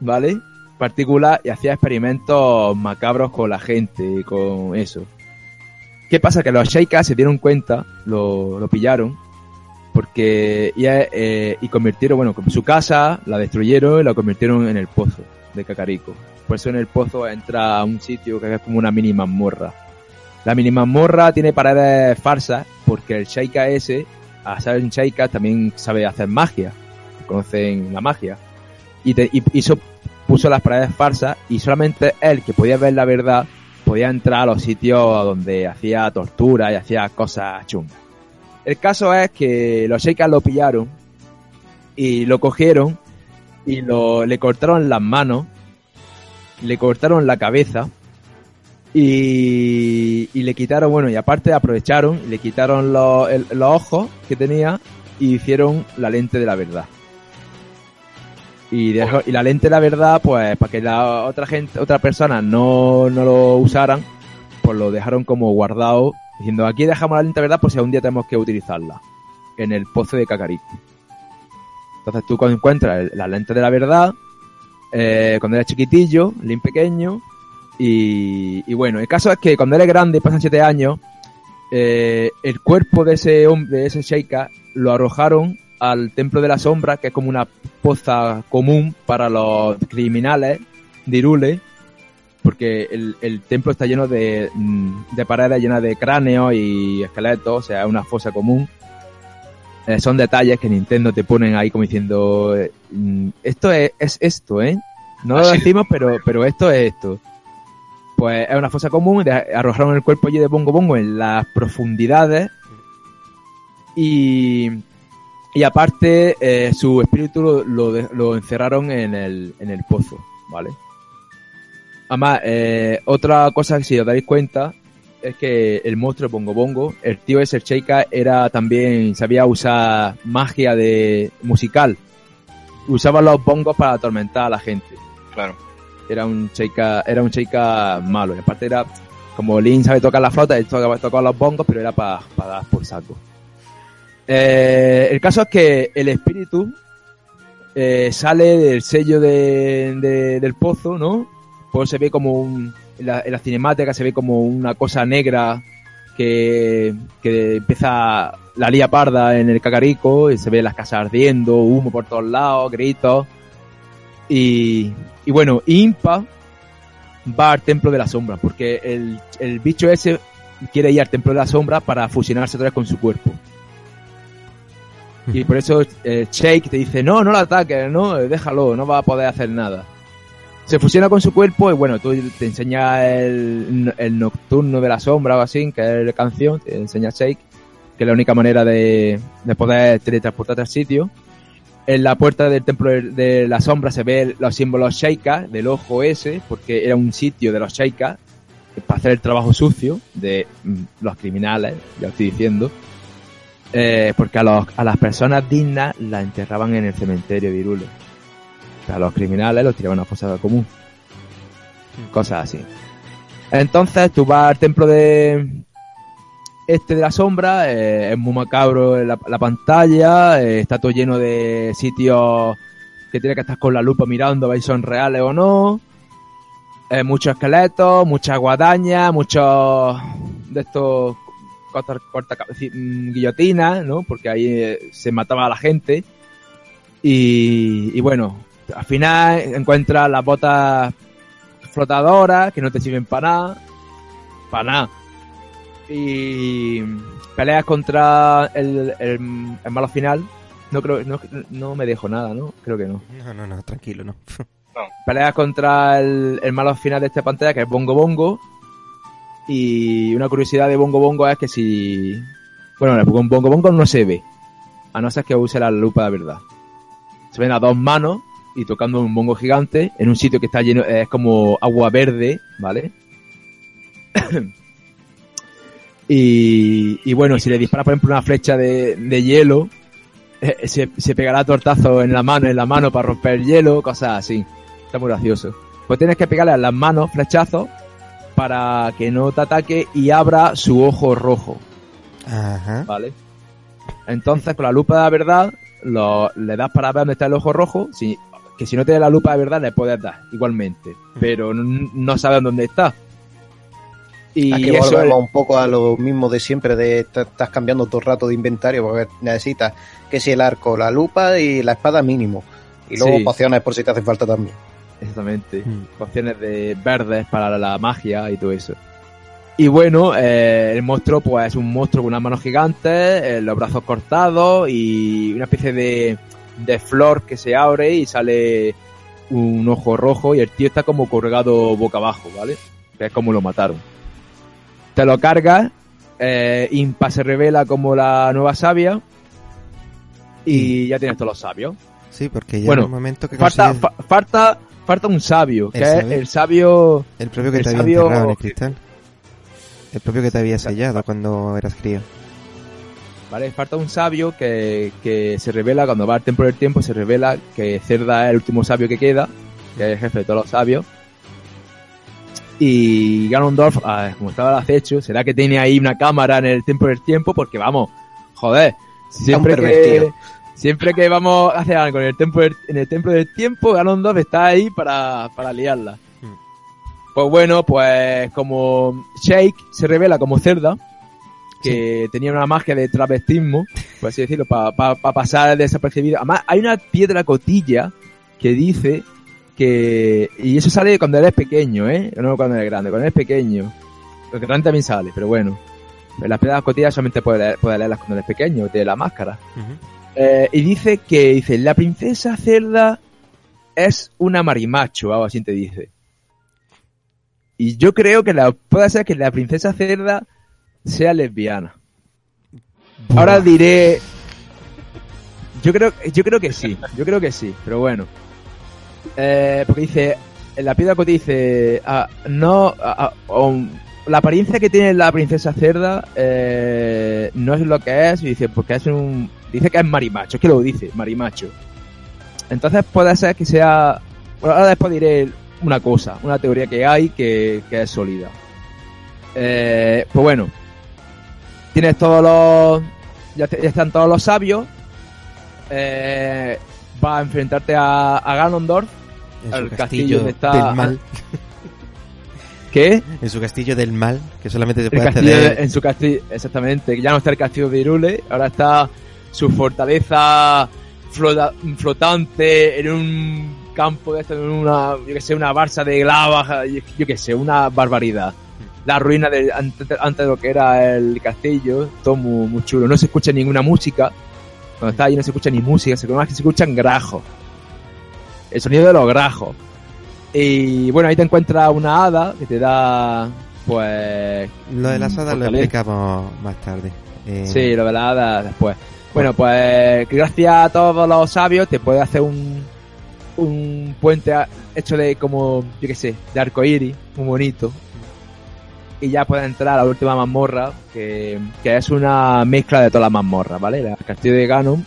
¿vale? Particular y hacía experimentos macabros con la gente y con eso. ¿Qué pasa? Que los Sheikas se dieron cuenta, lo, lo pillaron, porque y, eh, y convirtieron, bueno, su casa la destruyeron y la convirtieron en el pozo de Cacarico. Por eso en el pozo entra a un sitio que es como una mini mazmorra. La mini mazmorra tiene paredes falsas porque el Sheikah ese, a ser un Sheikah, también sabe hacer magia. Conocen la magia. Y, te- y puso las paredes falsas y solamente él, que podía ver la verdad, podía entrar a los sitios donde hacía tortura y hacía cosas chungas. El caso es que los Sheikas lo pillaron y lo cogieron y lo, le cortaron las manos, le cortaron la cabeza y, le quitaron, bueno, y aparte aprovecharon, y le quitaron los ojos que tenía y hicieron la lente de la verdad. Y, dejó- y la lente de la verdad, pues para que la otra gente, otra persona no, no lo usaran, pues lo dejaron como guardado, diciendo aquí dejamos la lente de verdad por si algún día tenemos que utilizarla, en el pozo de Cacarico. Entonces tú cuando encuentras la lente de la verdad, eh, cuando era chiquitillo, Link pequeño. Y, y bueno, el caso es que cuando él es grande, pasan siete años, eh, el cuerpo de ese hombre, de ese Sheikah, lo arrojaron al Templo de la Sombra, que es como una poza común para los criminales de Irule, porque el, el templo está lleno de, mm, de paredes llenas de cráneos y esqueletos, o sea, es una fosa común. Eh, son detalles que Nintendo te ponen ahí como diciendo, eh, mm, esto es, es esto, ¿eh? No lo decimos, pero, pero esto es esto. Pues es una fosa común, de- arrojaron el cuerpo allí de Bongo Bongo en las profundidades y, y aparte eh, su espíritu lo, lo de- lo encerraron en el, en el pozo, ¿vale? Además, eh, otra cosa que si os dais cuenta es que el monstruo de Bongo Bongo, el tío ese, el Sheikah, era también, sabía usar magia de musical. Usaba los bongos para atormentar a la gente. Claro. Era un Sheikah, era un Sheikah malo. Y aparte era, como Lin sabe tocar la flauta, él tocaba, tocaba los bongos, pero era para dar por saco. Eh, el caso es que el espíritu eh, sale del sello de- de- del pozo, ¿no? Pues se ve como un, en la, en cinemática se ve como una cosa negra que, que empieza la lía parda en el cacarico y se ve las casas ardiendo, humo por todos lados, gritos. Y, y bueno, Impa va al templo de la sombra porque el, el bicho ese quiere ir al templo de la sombra para fusionarse otra vez con su cuerpo. Y por eso eh, Shake te dice, no, no lo ataques, no, déjalo, no va a poder hacer nada. Se fusiona con su cuerpo y bueno, tú te enseña el, nocturno de la sombra o así, que es la canción, te enseña Shake, que es la única manera de, de poder teletransportarte al sitio. En la puerta del templo de, la sombra se ve los símbolos Sheikah, del ojo ese, porque era un sitio de los Sheikah para hacer el trabajo sucio de mm, los criminales, ya estoy diciendo. Eh, porque a, los, a las personas dignas las enterraban en el cementerio de Irule. O sea, a los criminales los tiraban a fosa común. Cosas así. Entonces tú vas al templo de este de la sombra, eh, es muy macabro la, la pantalla, eh, está todo lleno de sitios que tienes que estar con la lupa mirando a ver si son reales o no. Eh, muchos esqueletos, muchas guadañas, muchos de estos cabeci- mm, guillotinas, ¿no? Porque ahí eh, se mataba a la gente. Y, y bueno, al final encuentras las botas flotadoras que no te sirven para nada. Para nada. Y peleas contra el, el, el malo final. No creo, no, no me dejo nada, ¿no? Creo que no. No, no, no, tranquilo, no. Peleas contra el, el malo final de esta pantalla, que es Bongo Bongo. Y una curiosidad de Bongo Bongo es que si... Bueno, con Bongo Bongo no se ve. A no ser que use la lupa de verdad. Se ven a dos manos y tocando un bongo gigante en un sitio que está lleno, es como agua verde, ¿vale? y, y bueno, si le dispara por ejemplo una flecha de, hielo, eh, se, se pegará tortazo en la mano, en la mano para romper el hielo, cosas así. Está muy gracioso. Pues tienes que pegarle a las manos flechazos para que no te ataque y abra su ojo rojo, Ajá. ¿vale? Entonces con la lupa de la verdad lo, le das para ver dónde está el ojo rojo, si, que si no tienes la lupa de verdad le puedes dar igualmente, pero no, no sabes dónde está. Y Aquí eso volvemos es- un poco a lo mismo de siempre, de estás cambiando todo el rato de inventario porque necesitas que si el arco, la lupa y la espada mínimo. Y luego Sí. pociones por si te hace falta también. Exactamente. Mm. De verdes para la magia y todo eso. Y bueno, eh, el monstruo pues es un monstruo con unas manos gigantes, eh, los brazos cortados y una especie de, de flor que se abre y sale un ojo rojo y el tío está como colgado boca abajo, ¿vale? Que es como lo mataron. Te lo cargas, eh, Impa se revela como la nueva sabia y ya tienes todos los sabios. Sí, porque ya Bueno, en el momento que Falta, consigues fa- falta, falta un sabio, que ¿El es el sabio el propio que el te había sabio- en el cristal. El propio que te había sellado cuando eras crío. ¿vale? Falta un sabio que, que se revela cuando va al templo del tiempo, se revela que Cerda es el último sabio que queda, que es el jefe de todos los sabios. Y Ganondorf, ah, como estaba al acecho, será que tiene ahí una cámara en el templo del tiempo, porque vamos, joder, siempre que, Siempre que vamos a hacer algo en el templo del, en el templo del tiempo, Ganondorf está ahí para, para liarla. Hmm. Pues bueno, pues como Shake se revela como cerda, que tenía una magia de travestismo, por así decirlo, para pasar desapercibido. Además, hay una piedra cotilla que dice que... Y eso sale cuando eres pequeño, ¿eh? No cuando eres grande, cuando eres pequeño. Porque grande también sale, pero bueno. Las piedras cotillas solamente puedes, leer- puedes leerlas cuando eres pequeño, de la máscara. Ujú. Eh, y dice que, dice, la princesa cerda es una marimacho, algo así te dice. Y yo creo que la, puede ser que la princesa cerda sea lesbiana. Ahora diré, yo creo, yo creo que sí, yo creo que sí, pero bueno. Eh, porque dice, en la piedra que dice, ah, no, ah, ah, um, la apariencia que tiene la princesa cerda eh, no es lo que es, y dice, porque es un, dice que es marimacho, es que lo dice, marimacho. Entonces puede ser que sea, bueno, ahora después diré una cosa, una teoría que hay que, que es sólida. Eh, pues bueno, tienes todos los, ya, te- ya están todos los sabios, eh, va a enfrentarte a, a Ganondorf, En al su castillo castillo donde está- del mal. que En su castillo del mal, que solamente te el puede castillo acceder. en su castillo, exactamente, ya no está el castillo de Irule, ahora está su fortaleza flota- flotante en un campo de esto, en una, yo que sé, una barza de lava, yo que sé, una barbaridad. La ruina de antes, antes de lo que era el castillo, todo muy, muy chulo. No se escucha ninguna música. Cuando está allí no se escucha ni música, se, más que se escuchan grajos. El sonido de los grajos. Y bueno, ahí te encuentras una hada que te da, pues, Lo de las hadas lo explicamos más tarde. Eh, Sí, lo de la hada después. Bueno, pues gracias a todos los sabios te puede hacer un, un puente hecho de como, yo qué sé, de arcoíris, muy bonito. Y ya puedes entrar a la última mazmorra, que, que es una mezcla de todas las mazmorras, ¿vale? El castillo de Ganon,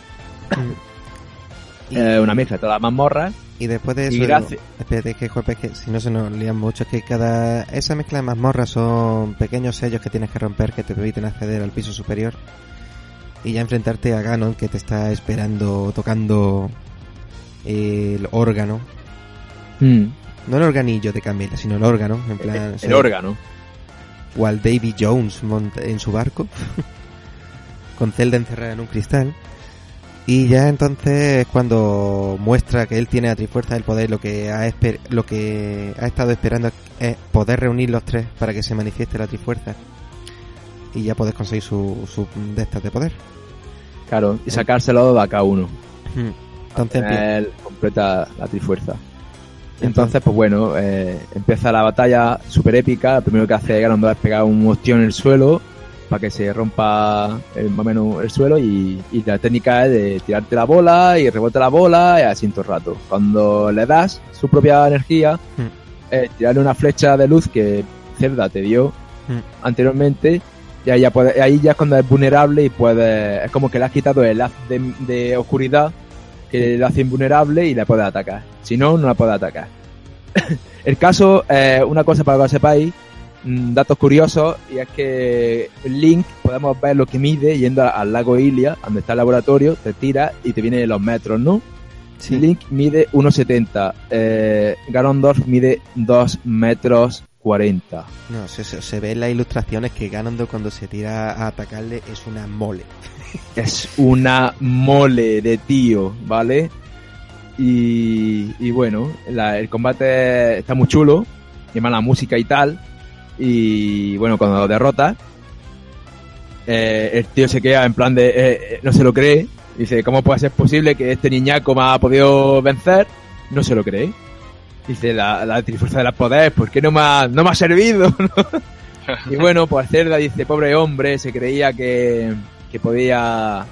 eh, una mezcla de todas las mazmorras. y después de eso, gracias. espérate que Juanpe, que si no se nos lían mucho, es que cada esa mezcla de mazmorras son pequeños sellos que tienes que romper que te permiten acceder al piso superior y ya enfrentarte a Ganon que te está esperando tocando el órgano, no el organillo de Camila, sino el órgano, en plan el, órgano. o al Davy Jones en su barco con Zelda encerrada en un cristal. Y ya entonces es cuando muestra que él tiene a Trifuerza el poder lo que ha esper- lo que ha estado esperando es poder reunir los tres para que se manifieste la Trifuerza y ya puedes conseguir su, su de estas de poder Claro, y sacárselo de acá uno. entonces empieza- Él completa la trifuerza. Entonces, pues bueno, eh, empieza la batalla super épica. Lo primero que hace Ganondorf es pegar un ostión en el suelo para que se rompa el, más o menos el suelo y, y la técnica es de tirarte la bola y rebote la bola y así todo el rato. Cuando le das su propia energía, Hmm. eh, tirarle una flecha de luz que Zelda te dio Hmm. anteriormente y ahí ya, puede- ahí ya es cuando es vulnerable y puede es como que le has quitado el haz de, de oscuridad que le hace invulnerable y le puede atacar. Si no, no la puede atacar. el caso, eh, una cosa para que lo sepáis, mm, datos curiosos, y es que Link podemos ver lo que mide yendo al lago Ilia, donde está el laboratorio, te tira y te vienen los metros, ¿no? sí, Link mide 1,70, eh, Ganondorf mide 2 metros 40. no se, se- se ve en las ilustraciones que Ganondorf cuando se tira a atacarle es una mole es una mole de tío, ¿vale? Y, y bueno, la- el combate está muy chulo, y más la música y tal. Y bueno, cuando lo derrota, eh, el tío se queda en plan de, eh, eh, no se lo cree. Dice, ¿cómo puede ser posible que este niñaco me ha podido vencer? No se lo cree. Dice, la, la trifuerza de los poderes, ¿por qué no me ha, no me ha servido? y bueno, pues Cerda dice, pobre hombre, se creía que, que podía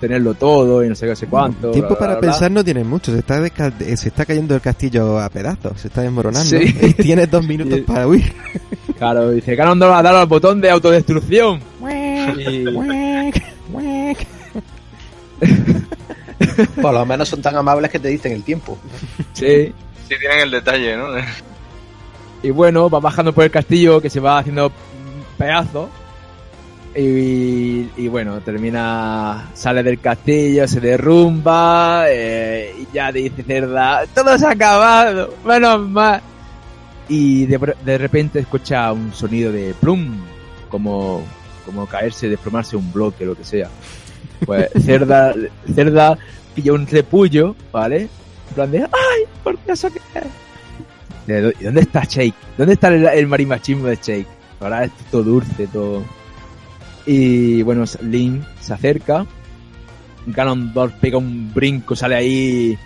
tenerlo todo y no sé qué, sé cuánto. tiempo bla, para bla, bla. pensar no tienes mucho se está eh, se está cayendo el castillo a pedazos se está desmoronando Sí. y tienes dos minutos Y- para huir Claro, dice, Ganondorf ha dado al botón de autodestrucción. Y- Por lo menos son tan amables que te dicen el tiempo. sí. Sí, tienen el detalle, ¿no? Y bueno, va bajando por el castillo que se va haciendo pedazos. Y, bueno, termina, sale del castillo, se derrumba, eh, y ya dice Cerda, todo se ha acabado, menos mal. Y de, de repente escucha un sonido de plum, como, como caerse, desplomarse un bloque, lo que sea. Pues Cerda, Cerda pilla un repullo, ¿vale? En plan de, ¡ay! ¿Por qué eso qué es? De, ¿y ¿Dónde está Shake? ¿Dónde está el, marimachismo de Shake? Ahora es todo dulce, todo. Y bueno, Link se acerca. Ganondorf pega un brinco, sale ahí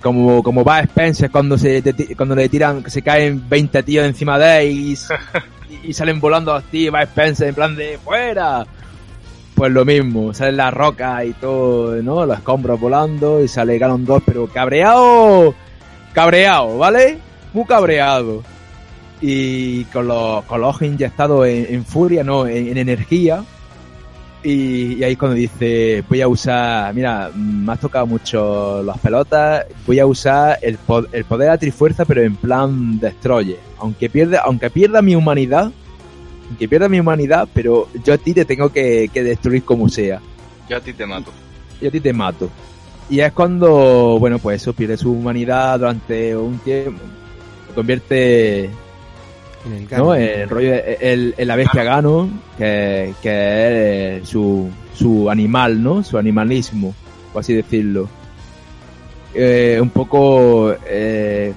como, como va Spencer cuando se cuando le tiran, que se caen 20 tíos encima de él y, y salen volando los tíos, va Spencer en plan de ¡fuera! Pues lo mismo, salen las rocas y todo, ¿no? Los escombros volando y sale Ganondorf, pero cabreado, cabreado, ¿vale? Muy cabreado. Y con los, con los ojos inyectados en, en furia, no, en, en energía. Y, ahí cuando dice, voy a usar, mira, me has tocado mucho las pelotas, voy a usar el, el poder de la trifuerza, pero en plan destroyer. Aunque pierda, aunque pierda mi humanidad, aunque pierda mi humanidad, pero yo a ti te tengo que, que destruir como sea. Yo a ti te mato. Y a ti te mato. Y es cuando, bueno, pues eso, pierde su humanidad durante un tiempo, se convierte En el ¿no? El rollo de- el, el- la bestia Ganon, que, que es su, su animal, ¿no? Su animalismo, por así decirlo. Eh, un poco eh,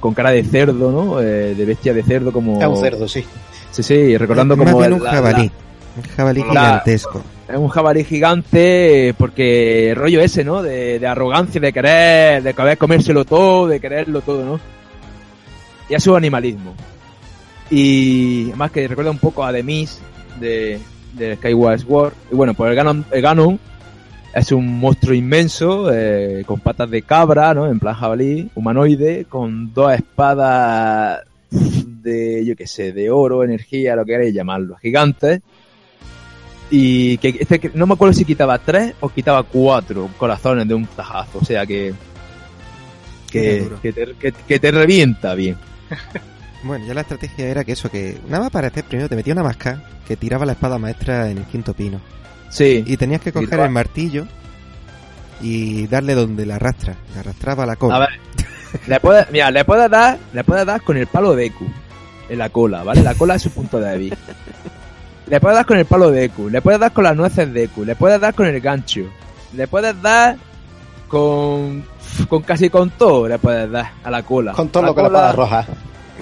con cara de cerdo, ¿no? Eh, de bestia de cerdo como... Es un cerdo, sí. Sí, sí, recordando Más como... bien un la- jabalí. Un jabalí La- gigantesco. la- es un jabalí gigante porque el rollo ese, ¿no? De, de arrogancia, de querer, de querer comérselo todo, de quererlo todo, ¿no? Y a su animalismo. Y además que recuerda un poco a Demis de, de Skyward Sword. Y bueno, pues el Ganon, el Ganon es un monstruo inmenso, eh, con patas de cabra, ¿no? En plan jabalí, humanoide, con dos espadas de, yo qué sé, de oro, energía, lo que queréis llamarlo, gigantes. Y que este, no me acuerdo si quitaba tres o quitaba cuatro corazones de un tajazo, o sea que que, que, te, que- que te revienta bien. Bueno, ya la estrategia era que eso, que nada más para hacer primero te metía una masca que tiraba la espada maestra en el quinto pino. Sí, Y tenías que coger el martillo y darle donde la arrastra. Arrastraba la cola. A ver, le puedes, mira, le puedes dar, le puedes dar con el palo de Eku en la cola, ¿vale? La cola es su punto débil. Le puedes dar con el palo de Eku, le puedes dar con las nueces de Eku, le puedes dar con el gancho, le puedes dar con, con casi con todo, le puedes dar a la cola. Con todo La lo que la cola- espada roja.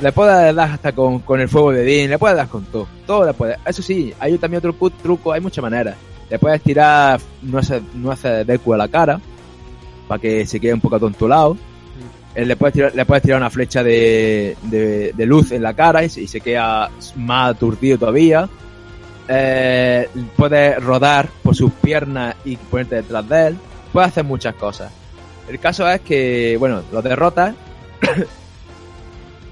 Le puedes dar hasta con, con el fuego de Din, le puedes dar con todo. Todo le puedes. Eso sí, hay también otro truco, hay muchas maneras. Le puedes tirar nueces, nueces de Eku a la cara, para que se quede un poco atontolado. Le puedes tirar, le puedes tirar una flecha de, de, de luz en la cara y se, y se queda más aturdido todavía. Eh, puedes rodar por sus piernas y ponerte detrás de él. Puedes hacer muchas cosas. El caso es que, bueno, lo derrotas.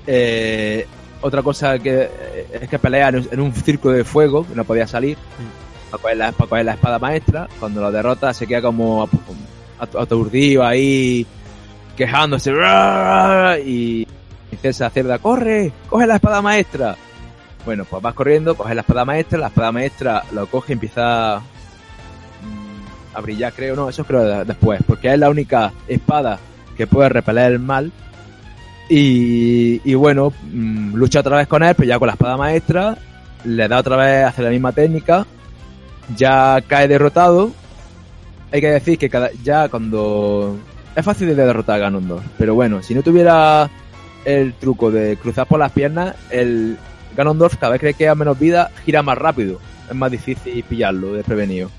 Eh, otra cosa que eh, es que pelea en un, en un círculo de fuego que no podía salir para coger, la, para coger la espada maestra. Cuando lo derrota se queda como aturdido ahí, quejándose. Y princesa cerda, corre, coge la espada maestra. Bueno, pues vas corriendo, coges la espada maestra, la espada maestra lo coge y empieza mm, a brillar, creo, no, eso creo de- después, porque es la única espada que puede repeler el mal. Y, y bueno, mm, lucha otra vez con él, pero ya con la espada maestra, le da otra vez, hace la misma técnica, ya cae derrotado. Hay que decir que cada, ya cuando... Es fácil de derrotar a Ganondorf, pero bueno, si no tuviera el truco de cruzar por las piernas, el Ganondorf cada vez que le queda menos vida, gira más rápido. Es más difícil pillarlo desprevenido.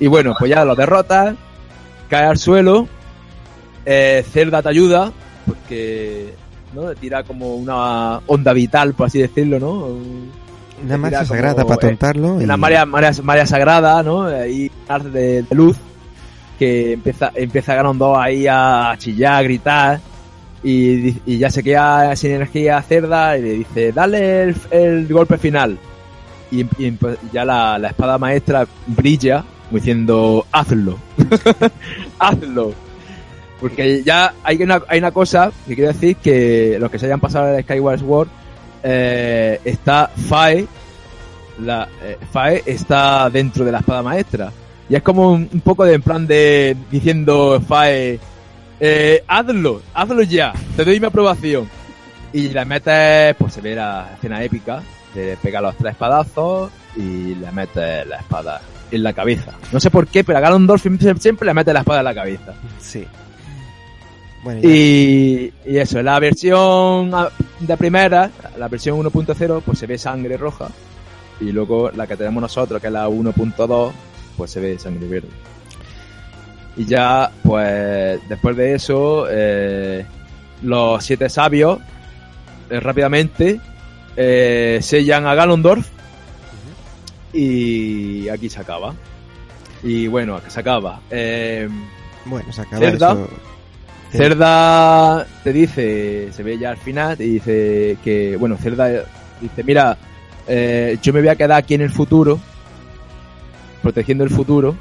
Y bueno, pues ya lo derrotas, cae al suelo, eh, Zelda te ayuda, porque ¿no? tira como una onda vital, por así decirlo, ¿no? Una como, sagrada para eh, tontarlo. y- Una María, María, María Sagrada, ¿no? Ahí de, de luz que empieza, empieza Ganondorf ahí a chillar, a gritar y, y ya se queda sin energía cerda y le dice, dale el, el golpe final. Y, ya la, la espada maestra brilla diciendo, hazlo, hazlo. Porque ya hay una, hay una cosa que quiero decir que los que se hayan pasado el Skyward Sword eh, está Fae la eh, Fae está dentro de la espada maestra. Y es como un, un poco de en plan de diciendo Fae, eh, hazlo, hazlo ya, te doy mi aprobación. Y le metes, pues se ve la escena épica, de pegar los tres espadazos y le metes la espada en la cabeza. No sé por qué, pero a Ganondorf siempre le mete la espada en la cabeza. Sí. Bueno, Y, y eso, la versión de primera, la versión 1.0, pues se ve sangre roja. Y luego la que tenemos nosotros, que es la 1.2, pues se ve sangre verde. Y ya, pues, después de eso, eh, los siete sabios, eh, rápidamente, eh, sellan a Ganondorf. Y aquí se acaba. Y bueno, aquí se acaba. Bueno, se acaba Cerda. eso. Cerda te dice, se ve ya al final, te dice que, bueno, Cerda dice, mira, yo me voy a quedar aquí en el futuro, protegiendo el futuro,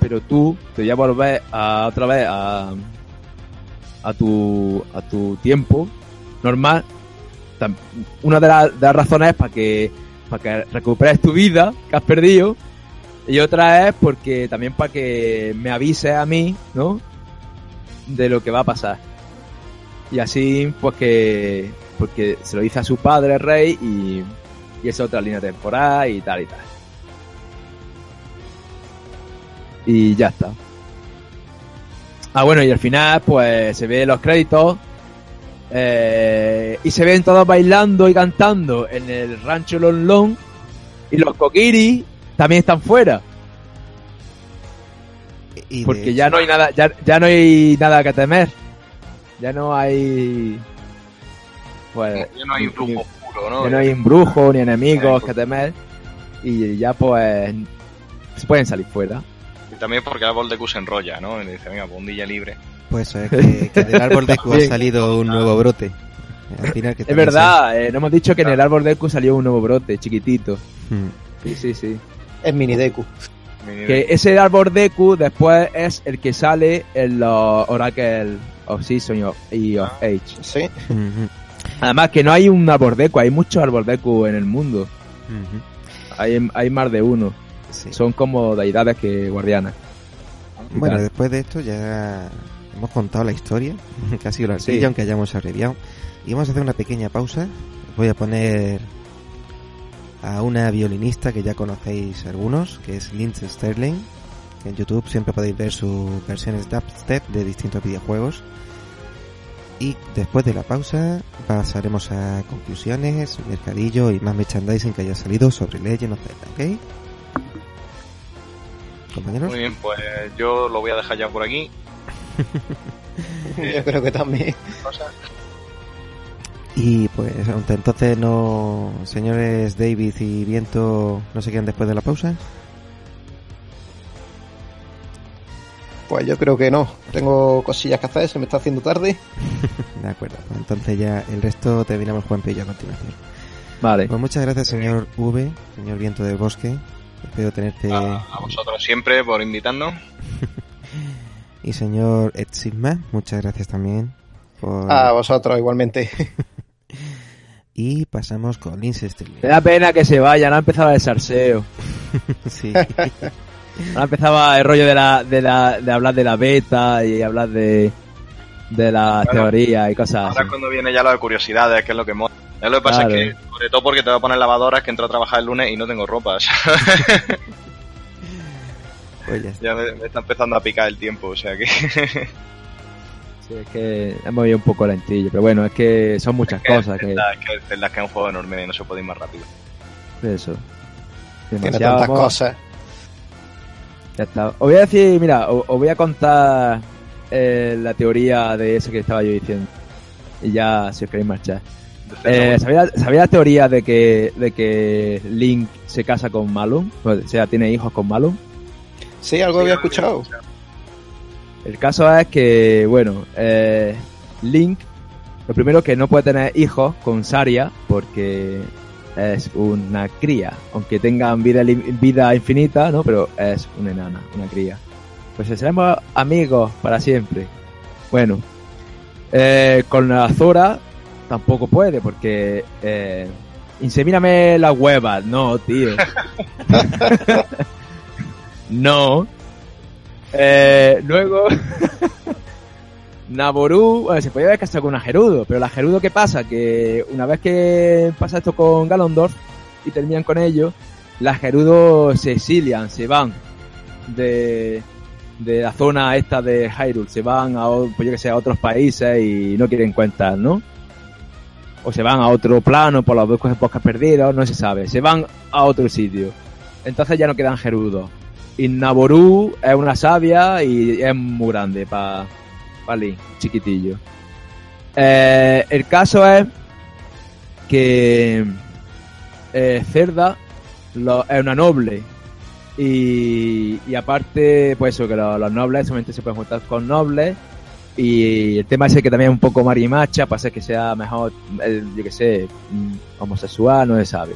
pero tú te voy a volver a, otra vez a, a tu, a tu tiempo normal. Una de, las- razones es para que, para recuperes tu vida que has perdido, y otra es porque también para que me avises a mí, ¿no? de lo que va a pasar. Y así, pues que. Porque se lo dice a su padre, rey, y, y es otra línea temporal y tal y tal. Y ya está. Ah, bueno, y al final, pues se ve los créditos. eh, y se ven todos bailando y cantando en el rancho Lon Lon. Y los Kokiri también están fuera. Y Porque ya no hay nada, ya, ya no hay nada que temer. Ya no hay. Pues. Ya no hay un ni- brujo oscuro, ¿no? ya no hay embrujo ni enemigos que temer. Y ya pues. Se pueden salir fuera. También porque el árbol de Q se enrolla, ¿no? Y dice, venga, un día libre. Pues eso es que, que del árbol de Q ha salido un nuevo brote. Al final que Es verdad, eh, no hemos dicho que en el árbol de Q salió un nuevo brote, chiquitito. se- Mm. Sí, sí, sí. Es mini Deku. Que ese árbol de Q después es el que sale en los Oracle of Season y of, y of Age. Sí. Ujú, Además que no hay un árbol de Q, hay muchos árbol de Q en el mundo. ujú. Hay, hay más de uno. Sí. Son como deidades que guardianas. Bueno, después de esto ya hemos contado la historia, que ha sido la Sí. aunque hayamos abreviado. Y vamos a hacer una pequeña pausa. Voy a poner a una violinista que ya conocéis algunos, que es Lindsay Sterling, que en YouTube siempre podéis ver sus versiones dubstep de distintos videojuegos. Y después de la pausa pasaremos a conclusiones, mercadillo y más merchandising que haya salido sobre Legend of Zelda, ¿ok? Compañeros. Muy bien, pues yo lo voy a dejar ya por aquí. Yo creo que también. Y pues aunque entonces no, señores David y Viento, no se quedan después de la pausa. Pues yo creo que no. Tengo cosillas que hacer, se me está haciendo tarde. De acuerdo, pues entonces ya el resto terminamos Juan Pillo a continuación. Vale. Pues muchas gracias señor V, señor Viento del Bosque. Espero tenerte A, a vosotros siempre por invitarnos. y señor Ed Sigma, muchas gracias también. Por... A vosotros igualmente. Y pasamos con Sterling. Me da pena que se vaya, no ha empezado el salseo. Sí. No empezaba el rollo de la, de la, de hablar de la beta y hablar de, de las Claro. teorías y cosas Ahora así. es cuando viene ya lo de curiosidades, que es lo que mola. Ya lo que pasa Claro. es que, sobre todo porque te voy a poner lavadoras, que entro a trabajar el lunes y no tengo ropa. o sea, Pues ya me, me está empezando a picar el tiempo, o sea que... Sí, es que hemos ido un poco lentillo, pero bueno, es que son muchas cosas que Zelda- es que es que es un juego enorme y no se puede ir más rápido. eso. Tiene Demasiado, tantas cosas. Ya está. Os voy a decir, mira, os, os voy a contar eh, la teoría de eso que estaba yo diciendo. Y ya, si os queréis marchar. Eh, ¿sabéis, la- teoría de que, de que Link se casa con Malum? O sea, tiene hijos con Malum. Sí, algo había escuchado. El caso es que, bueno, eh, Link, lo primero que no puede tener hijos con Saria porque es una cría, aunque tengan vida, vida infinita, ¿no? Pero es una enana, una cría. Pues seremos amigos para siempre. Bueno, eh, con la Zora tampoco puede porque eh, insemíname las huevas. No, tío. no. Eh, luego, Naboru, se podía haber casado con una Gerudo, pero la Gerudo, ¿qué pasa? Que una vez que pasa esto con Galondorf y terminan con ellos, las Gerudo se exilian, se van de, de la zona esta de Hyrule, se van a, pues yo que sé, a otros países y no quieren cuentas, ¿no? O se van a otro plano por los bosques bosques perdidos, no se sabe. Se van a otro sitio. Entonces ya no quedan Gerudos. Y Naboru es una sabia y es muy grande para pa Link, chiquitillo. Eh, el caso es que eh, Cerda es una noble y, aparte, pues eso, que lo- los nobles solamente se pueden juntar con nobles y el tema ese que también es un poco marimacha, pasa que sea mejor, yo que sé, homosexual, no se sabe.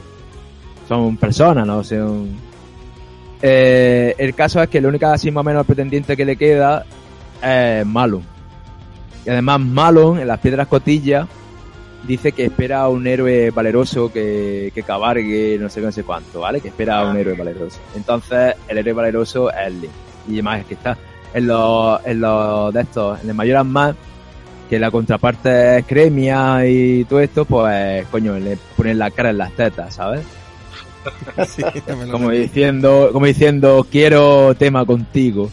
Son personas, no son... Eh, el caso es que la única así más o menos pretendiente que le queda es Malum. Y además Malum, en las piedras cotillas, dice que espera a un héroe valeroso que, que cabargue no sé qué, no sé cuánto, ¿vale? Que espera a un héroe valeroso. Entonces, el héroe valeroso es Link. Y además es que está en los, en los de estos, en el Mayoras más, que la contraparte es Cremia y todo esto, pues, coño, le ponen la cara en las tetas, ¿sabes? Sí, Como diciendo, como diciendo, quiero tema contigo.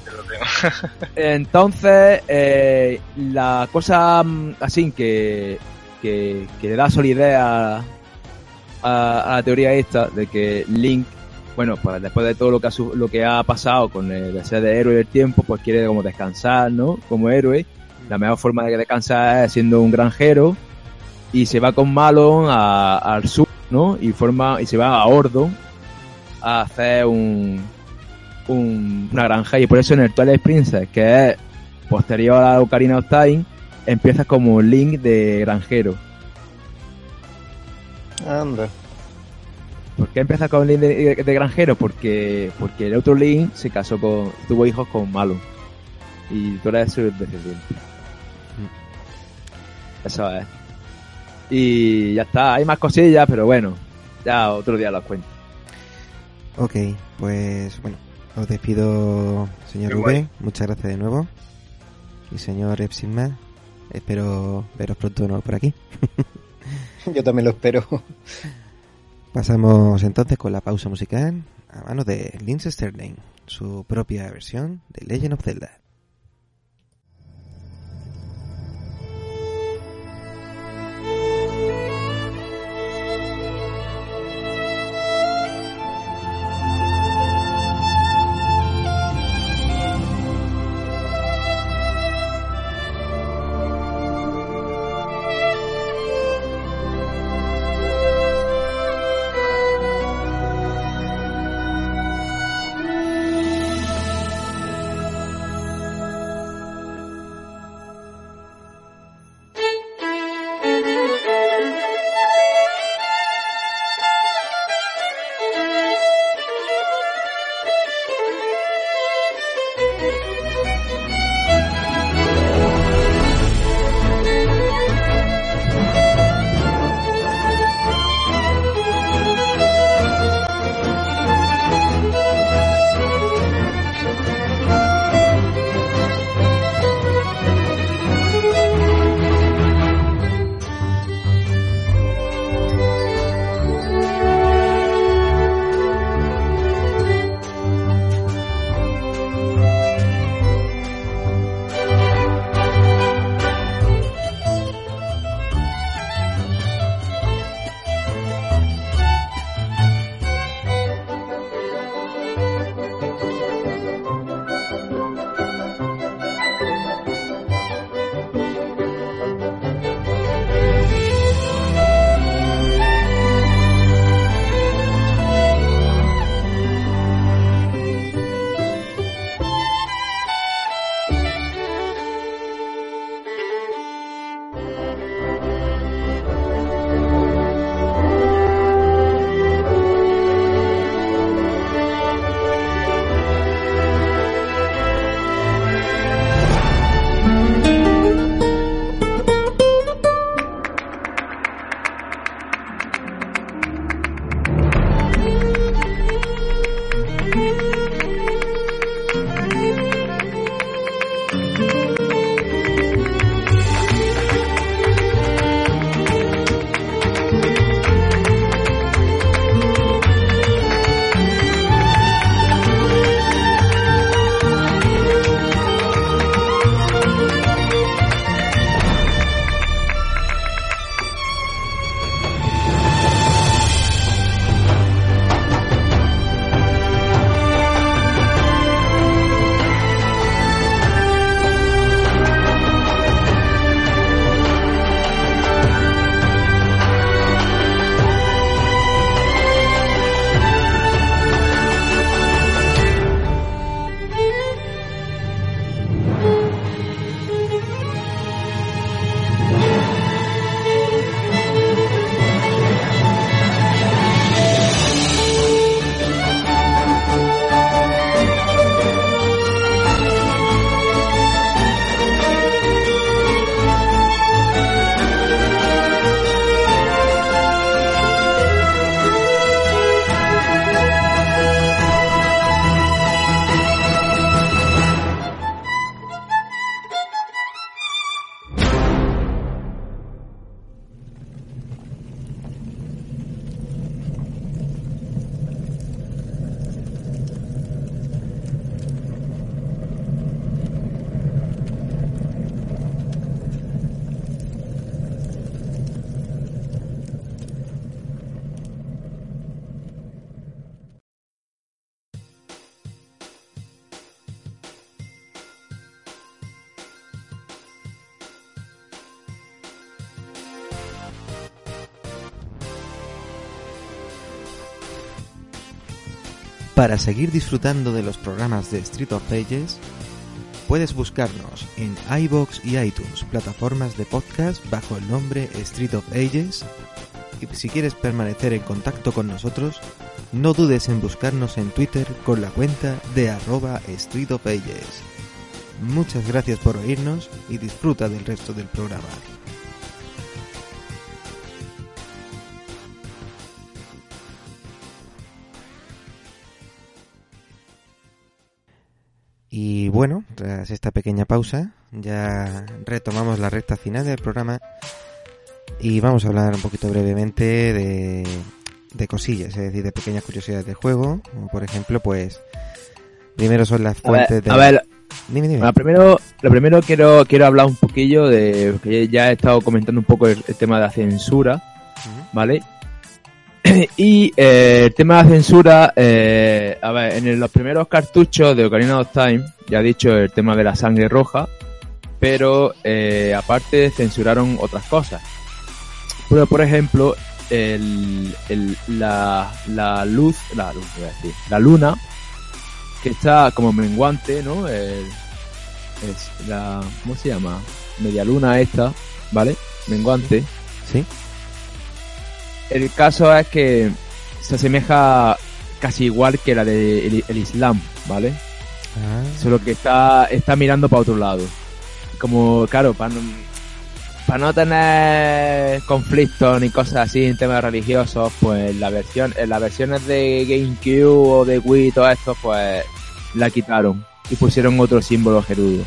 Entonces, eh, la cosa mm, así que, que, que le da solidez a, a, a la teoría esta de que Link, bueno, pues después de todo lo que ha, lo que ha pasado con el de ser de héroe del tiempo, pues quiere como descansar, ¿no? Como héroe. La mejor forma de descansar es siendo un granjero y se va con Malon al sur, ¿no? Y forma y se va a Ordon a hacer un, un- una granja y por eso en el Twilight Princess, que es posterior a Ocarina of Time, empieza como Link de granjero. Anda. ¿Por qué empieza con Link de, de granjero? Porque porque el otro Link se casó con tuvo hijos con Malon y tú eres su descendiente. Eso es. Y ya está, hay más cosillas, pero bueno, ya otro día las cuento. Ok, pues bueno, os despido, señor Qué V. guay. Muchas gracias de nuevo. Y señor Epsilon, espero veros pronto de nuevo por aquí. Yo también lo espero. Pasamos entonces con la pausa musical a manos de Lindsay Sterling, su propia versión de Legend of Zelda. Para seguir disfrutando de los programas de Street of Pages, puedes buscarnos en iBox y iTunes, plataformas de podcast bajo el nombre Street of Ages. Y si quieres permanecer en contacto con nosotros, no dudes en buscarnos en Twitter con la cuenta de arroba Street of Ages. Muchas gracias por oírnos y disfruta del resto del programa. Tras esta pequeña pausa, ya retomamos la recta final del programa y vamos a hablar un poquito brevemente de, de cosillas, es decir, de pequeñas curiosidades del juego, como por ejemplo, pues, primero son las A ver, fuentes de... a ver, Dime, dime. Bueno, primero, lo primero quiero, quiero hablar un poquillo de, que ya he estado comentando un poco el, el tema de la censura. ¿vale? y eh, el tema de la censura, eh, a ver, en los primeros cartuchos de Ocarina of Time, ya he dicho el tema de la sangre roja, pero eh, aparte censuraron otras cosas. Pero, por ejemplo, el, el- la, la luz, la luz, iba a decir, la luna, que está como menguante, ¿no? Es la, ¿cómo se llama? Media luna esta, ¿vale? Menguante. Sí. El caso es que se asemeja casi igual que la de el, el Islam, ¿vale? Ah, Solo que está, está mirando para otro lado. Como, claro, para no, para no tener conflictos ni cosas así en temas religiosos, pues la versión, en las versiones de GameCube o de Wii y todo esto, pues la quitaron y pusieron otro símbolo gerudo.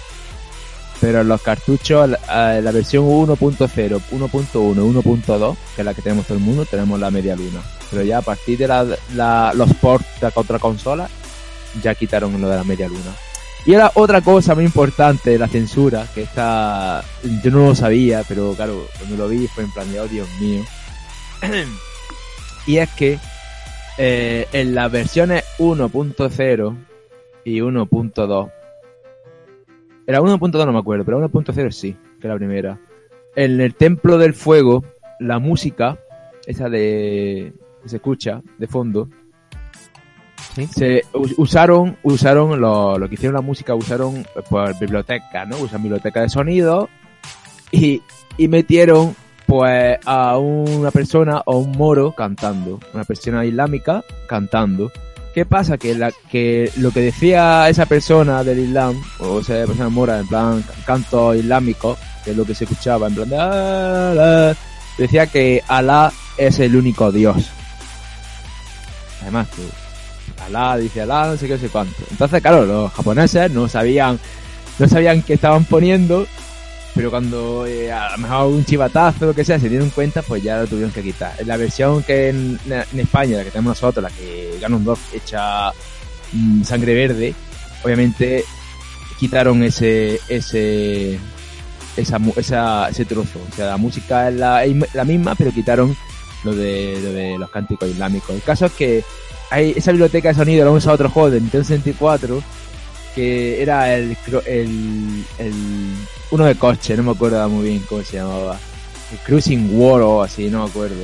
Pero los cartuchos, la, la versión 1.0, 1.1 1.2, que es la que tenemos todo el mundo, tenemos la media luna. Pero ya a partir de la, los ports de otra consola, ya quitaron lo de la media luna. Y ahora otra cosa muy importante la censura, que está, yo no lo sabía, pero claro, cuando lo vi fue en plan oh Dios mío. y es que eh, en las versiones 1.0 y 1.2, era 1.2 no me acuerdo, pero 1.0 sí, que es la primera. En el Templo del Fuego, la música, esa de que se escucha de fondo, sí. se us- usaron usaron lo, lo que hicieron la música usaron pues biblioteca no usan biblioteca de sonido y, y metieron pues a una persona o un moro cantando una persona islámica cantando qué pasa que lo que decía esa persona del islam o esa persona mora en plan canto islámico que es lo que se escuchaba en plan "Ah, la", decía que Alá es el único Dios además Alá, dice Alá, no sé qué, no sé cuánto. Entonces, claro, los japoneses no sabían, no sabían qué estaban poniendo, pero cuando eh, a lo mejor un chivatazo o lo que sea, se dieron cuenta, pues ya lo tuvieron que quitar. La versión que en, España, la que tenemos nosotros, la que Ganondorf echa mm, sangre verde, obviamente quitaron ese, ese, esa, esa, ese trozo. O sea, la música es la, la misma, pero quitaron lo de, lo de los cánticos islámicos. El caso es que hay esa biblioteca de sonido la hemos usado otro juego de Nintendo 64 que era el, el, el uno de coche, no me acuerdo muy bien cómo se llamaba. El Cruising War o así, no me acuerdo.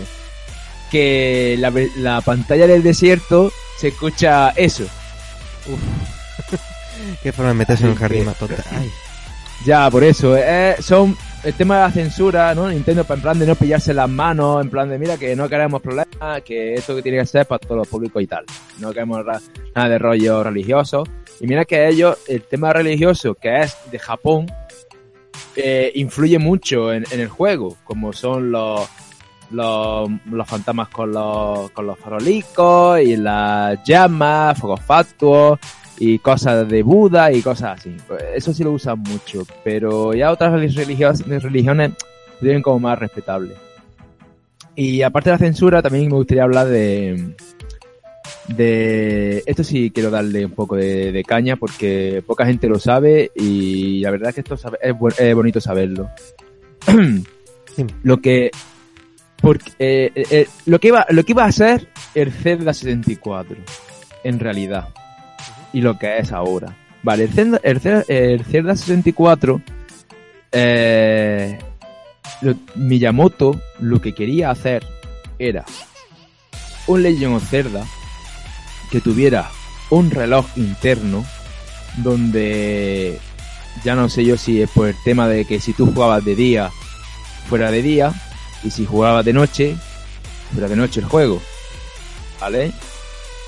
Que la, la pantalla del desierto se escucha eso. Qué forma de meterse en un jardín más tonta. Ay, Ya, por eso. eh, son el tema de la censura, ¿no? Nintendo en plan de no pillarse las manos, en plan de mira que no queremos problemas, que esto que tiene que ser para todos los públicos y tal. No queremos nada de rollo religioso. Y mira que ellos, el tema religioso que es de Japón, eh, influye mucho en, en el juego, como son los, los, los fantasmas con los, con los farolicos y las llamas, fuegos fatuos y cosas de Buda y cosas así. Eso sí lo usan mucho, pero ya otras religiones lo tienen como más respetable. Y aparte de la censura, también me gustaría hablar de... de esto sí quiero darle un poco de, de caña porque poca gente lo sabe y la verdad es que esto sabe- es, bu- es bonito saberlo. Lo que porque eh, eh, eh, lo que iba lo que iba a ser el Zelda 64 en realidad y lo que es ahora. Vale, el Zelda, el Zelda, el Zelda 64, eh, lo- Miyamoto lo que quería hacer era un Legend of Zelda que tuviera un reloj interno donde ya no sé yo si es por el tema de que si tú jugabas de día, fuera de día, y si jugabas de noche, fuera de noche el juego. ¿Vale?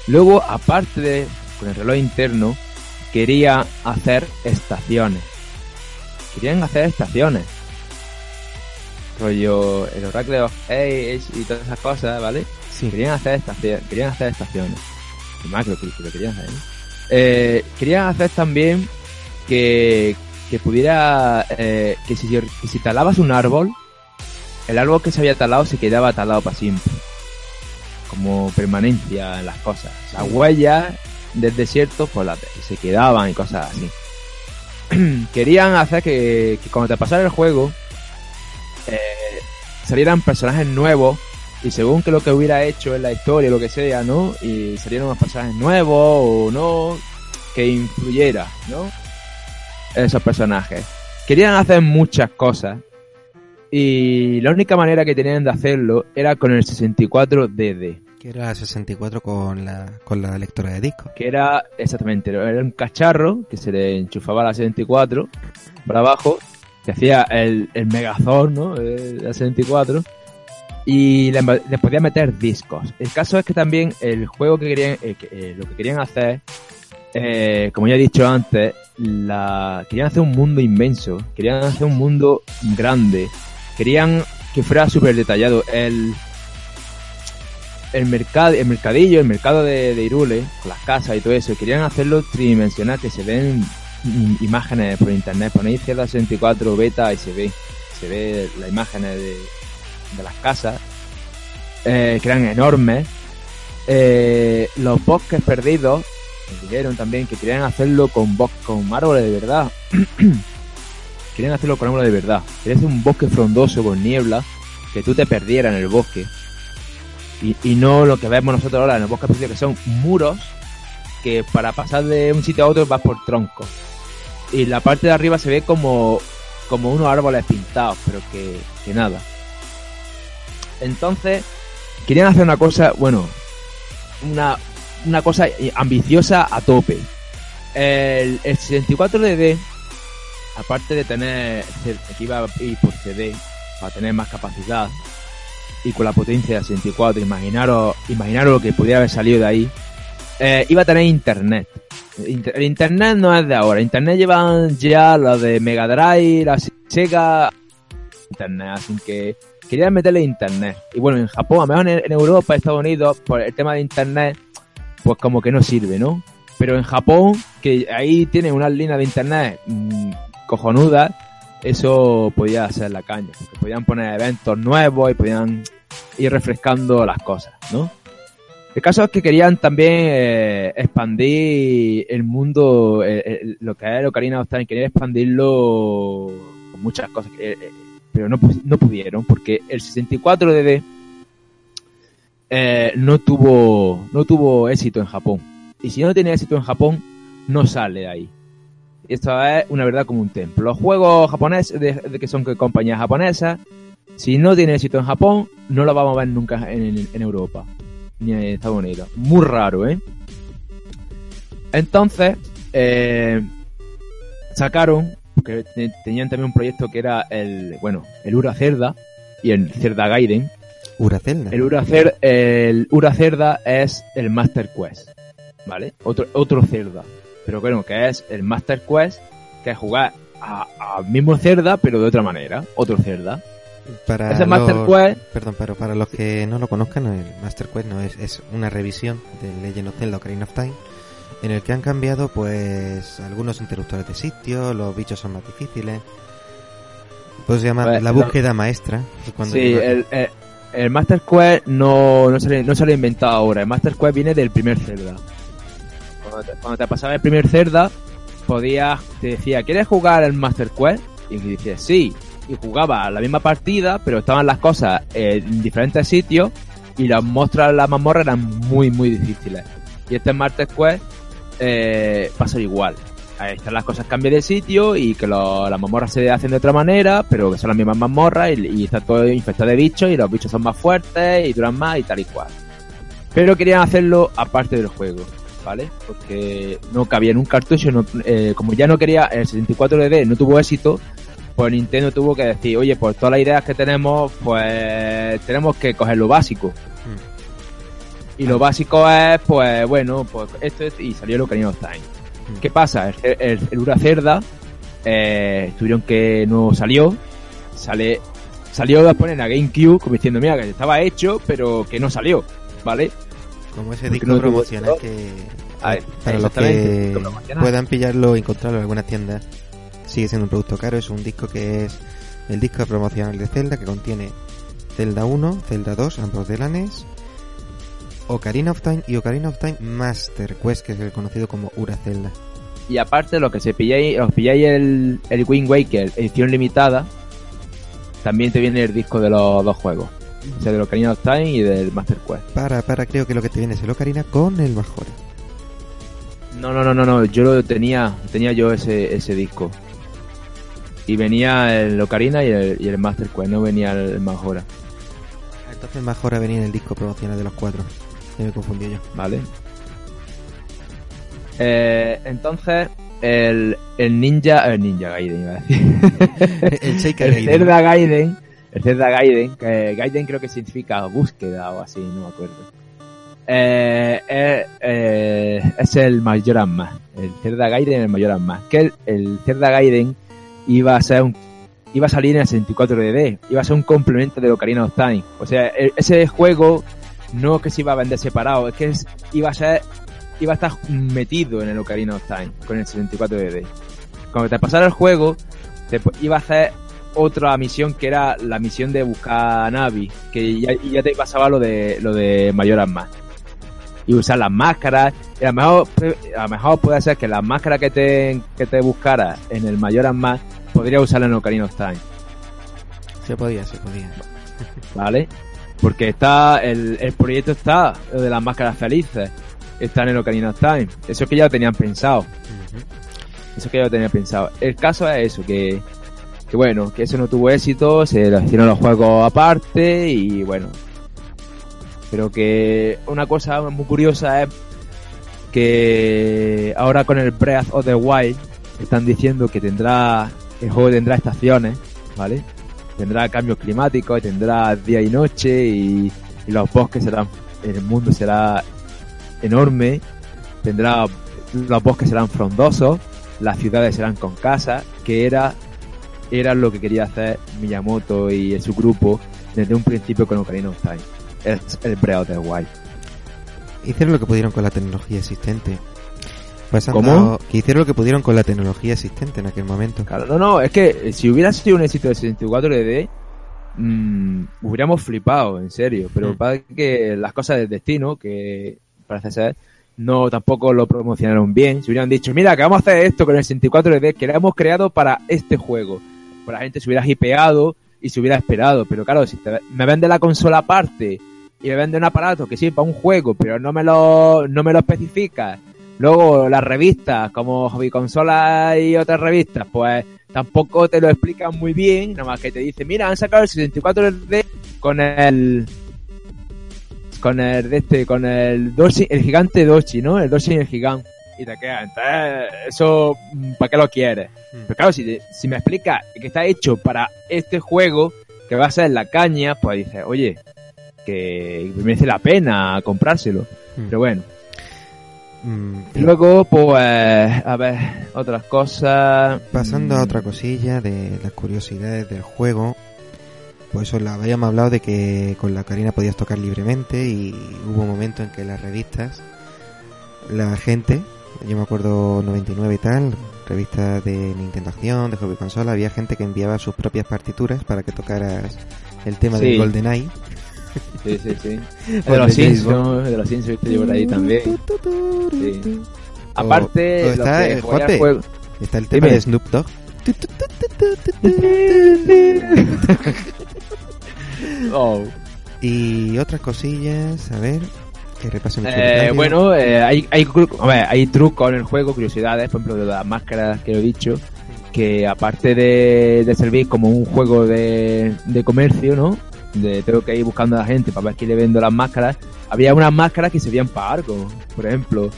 Luego, aparte de con el reloj interno, quería hacer estaciones. Querían hacer estaciones. Rollo el Oracle of Age y todas esas cosas, ¿vale? Sí. Querían hacer estaciones. Querían hacer estaciones. Más que. Eh, querían hacer también que, que pudiera. eh, que, si, que si talabas un árbol, el árbol que se había talado se quedaba talado para siempre. Como permanencia en las cosas. Las huellas del desierto pues las se quedaban y cosas así. Querían hacer que, que cuando te pasara el juego eh, salieran personajes nuevos y según que lo que hubiera hecho en la historia, lo que sea, ¿no? Y salieran unos personajes nuevos o no, que influyera, ¿no? Esos personajes. Querían hacer muchas cosas y la única manera que tenían de hacerlo era con el 64DD. Que era 64 con la, con la lectora de disco. que era exactamente, era un cacharro que se le enchufaba a la 64 para abajo, que hacía el, el megazord, ¿no? La 64 y le, le podía meter discos. El caso es que también el juego que querían, eh, eh, lo que querían hacer, eh, como ya he dicho antes, querían hacer un mundo inmenso, querían hacer un mundo grande, querían que fuera súper detallado. El, el mercado, el mercadillo, el mercado de, Irule, con las casas y todo eso, querían hacerlo tridimensional, que se ven imágenes por internet, ponéis Zelda 64 beta y se ve, se ve las imágenes de, de las casas, eh, que eran enormes. Eh, los bosques perdidos, me dijeron también que querían hacerlo con con árboles de verdad. querían hacerlo con árboles de verdad. Querían hacer un bosque frondoso con niebla, que tú te perdieras en el bosque. Y, no lo que vemos nosotros ahora en el bosque perdido, que son muros que para pasar de un sitio a otro vas por troncos. Y la parte de arriba se ve como, unos árboles pintados, pero que, que nada. Entonces, querían hacer una cosa, bueno, una, una cosa ambiciosa a tope. El, el 64DD, aparte de tener, que iba a ir por CD, para tener más capacidad, y con la potencia de 64, imaginaros, imaginaros lo que podría haber salido de ahí, eh, iba a tener internet. Inter- el internet no es de ahora, internet llevan ya los de Mega Drive, la Sega, internet, así que querían meterle internet. Y bueno, en Japón, a lo mejor en, Europa, Estados Unidos, por el tema de internet, pues como que no sirve, ¿no? Pero en Japón, que ahí tienen unas líneas de internet mm, cojonudas, eso podía ser la caña. Porque podían poner eventos nuevos y podían ir refrescando las cosas, ¿no? El caso es que querían también eh, expandir el mundo, eh, eh, lo que es Ocarina of Time, querían expandirlo con muchas cosas, eh, eh, pero no, no pudieron porque el 64 DD eh, no tuvo no tuvo éxito en Japón. Y si no tiene éxito en Japón, no sale de ahí. Esto es una verdad como un templo. Los juegos japoneses, de, que son compañías japonesas, si no tiene éxito en Japón, no lo vamos a ver nunca en Europa. Ni en Estados Unidos. Muy raro, ¿eh? Entonces, eh, sacaron, porque te- tenían también un proyecto que era el, bueno, el Ura Cerda y el Cerda Gaiden. Uracelda. El el Ura Cerda es el Master Quest, ¿vale? Otro, otro Cerda. Pero bueno, que es el Master Quest, que es jugar a- al mismo Cerda, pero de otra manera. Otro Cerda. Para Ese Master los- Quest, Perdón, pero para los que no lo conozcan, el Master Quest no es, es una revisión de Legend of Zelda Ocarina of Time en el que han cambiado pues algunos interruptores de sitio, los bichos son más difíciles. Pues se llama Pues, la búsqueda maestra. cuando sí, llega- el, el, el Master Quest no, no, se no se lo ha inventado ahora. El Master Quest viene del primer Zelda. Cuando te, cuando te pasaba el primer Zelda, podías, te decía, ¿quieres jugar el Master Quest? Y dices, sí. Y jugaba la misma partida, pero estaban las cosas en diferentes sitios y las muestras en la mazmorra eran muy, muy difíciles. Y este Master Quest eh, igual. Ahí están las cosas cambian de sitio y que lo- las mazmorras se hacen de otra manera, pero que son las mismas mazmorras y, está todo infectado de bichos y los bichos son más fuertes y duran más y tal y cual. Pero querían hacerlo aparte del juego. ¿vale? Porque no cabía en un cartucho, eh, como ya no quería, el 64DD no tuvo éxito, pues Nintendo tuvo que decir, oye, por todas las ideas que tenemos, pues tenemos que coger lo básico. Y lo básico es, pues bueno, pues esto es, y salió el Ocarina of Time. Mm. ¿Qué pasa? El, el, el Ura Cerda, eh, tuvieron que no salió, sale, salió después en la GameCube, como diciendo, mira, que estaba hecho, pero que no salió, ¿vale? Como ese Porque disco no promocional que, A ver, para los que puedan pillarlo o encontrarlo en algunas tiendas, sigue siendo un producto caro. Es un disco que es el disco promocional de Zelda que contiene Zelda 1, Zelda 2, ambos de la NES, Ocarina of Time y Ocarina of Time Master Quest, que es el conocido como Ura Zelda. Y aparte, lo que se pilláis, os pilláis el, el Wind Waker edición limitada, también te viene el disco de los dos juegos. O sea, del Ocarina of Time y del Master Quest. Para, para, creo que lo que te viene es el Ocarina con el Majora. No, no, no, no, no, yo lo tenía, tenía yo ese, ese disco. Y venía el Ocarina y el, y el Master Quest, no venía el Majora, Entonces Majora venía en el disco promocional de los cuatro. Me confundí yo. ¿vale? Eh, entonces, el, el Ninja, el Ninja Gaiden iba a decir. el Shaker el Gaiden. Zelda Gaiden, el Zelda Gaiden, que Gaiden creo que significa búsqueda o así, no me acuerdo. Eh, eh, eh, es el Majora's Mask, el Zelda Gaiden el Majora's Mask, que el, el Zelda Gaiden iba a ser un iba a salir en el 64DD, iba a ser un complemento de Ocarina of Time. O sea, e- ese juego no que se iba a vender separado, es que es- iba a ser iba a estar metido en el Ocarina of Time con el 64DD. Cuando te pasara el juego, te iba a hacer otra misión que era la misión de buscar a Navi, que ya, te pasaba lo de lo de Majora's Mask. Y usar las máscaras, y a lo mejor, a lo mejor puede ser que las máscaras que te, que te buscara en el Majora's Mask, podría usarla en Ocarina of Time, Se podía, se podía. ¿vale? Porque está, el, el proyecto está, lo de las máscaras felices, está en el Ocarina of Time. Eso que ya lo tenían pensado. Eso que yo tenía pensado. El caso es eso, que, que bueno, que eso no tuvo éxito, se lo hicieron los juegos aparte y bueno. Pero que una cosa muy curiosa es que ahora con el Breath of the Wild están diciendo que tendrá, el juego tendrá estaciones, ¿vale? Tendrá cambios climáticos, tendrá día y noche y, los bosques serán, el mundo será enorme, tendrá, los bosques serán frondosos, las ciudades serán con casas, que era, era lo que quería hacer Miyamoto y su grupo desde un principio con Ocarina of Time. Es el Breath of the Wild. Hicieron lo que pudieron con la tecnología existente. Pues ¿Cómo? que hicieron lo que pudieron con la tecnología existente en aquel momento. Claro, no, no, es que eh, si hubiera sido un éxito de 64DD, mmm, hubiéramos flipado, en serio. Pero Mm. parece que las cosas del destino, que parece ser, no tampoco lo promocionaron bien. Si hubieran dicho, mira, que vamos a hacer esto con el 64DD, que lo hemos creado para este juego. Pues la gente se hubiera hipeado y se hubiera esperado. Pero claro, si te- me vende la consola aparte y me vende un aparato que sí para un juego, pero no me lo, no me lo especifica. Luego las revistas, como Hobby Consola y otras revistas, pues tampoco te lo explican muy bien, nada más que te dicen, mira, han sacado el 64D con el con el de este, con el Doshi, el gigante Doshi, ¿no? El Doshi y el gigante. Y te queda, entonces, eso, ¿para qué lo quieres? Pero claro, si, te- si me explica que está hecho para este juego, que va a ser la caña, pues dices, oye, que merece la pena comprárselo. Mm. Pero bueno. Mm, luego, pues, a ver, otras cosas. Pasando a Mm, otra cosilla de las curiosidades del juego, pues os la habíamos hablado de que con la Karina podías tocar libremente y hubo un momento en que las revistas, la gente, yo me acuerdo 99 y tal, revistas de Nintendo Acción, de Hobby Consola, había gente que enviaba sus propias partituras para que tocaras el tema Sí. del GoldenEye. Sí, sí, sí. El de los Simpsons, de los Simpsons, viste yo por ahí también. Sí. Aparte, está, que eh, el juego- Está el tema Dime. de Snoop Dogg. Oh. Y otras cosillas, a ver, que repasen Eh, bueno, eh, hay, hay, cru- a ver, hay trucos en el juego, curiosidades, por ejemplo, de las máscaras que he dicho, que aparte de, de servir como un juego de, de comercio, ¿no? De tengo que ir buscando a la gente para ver quién le vendo las máscaras, había unas máscaras que servían para algo, por ejemplo.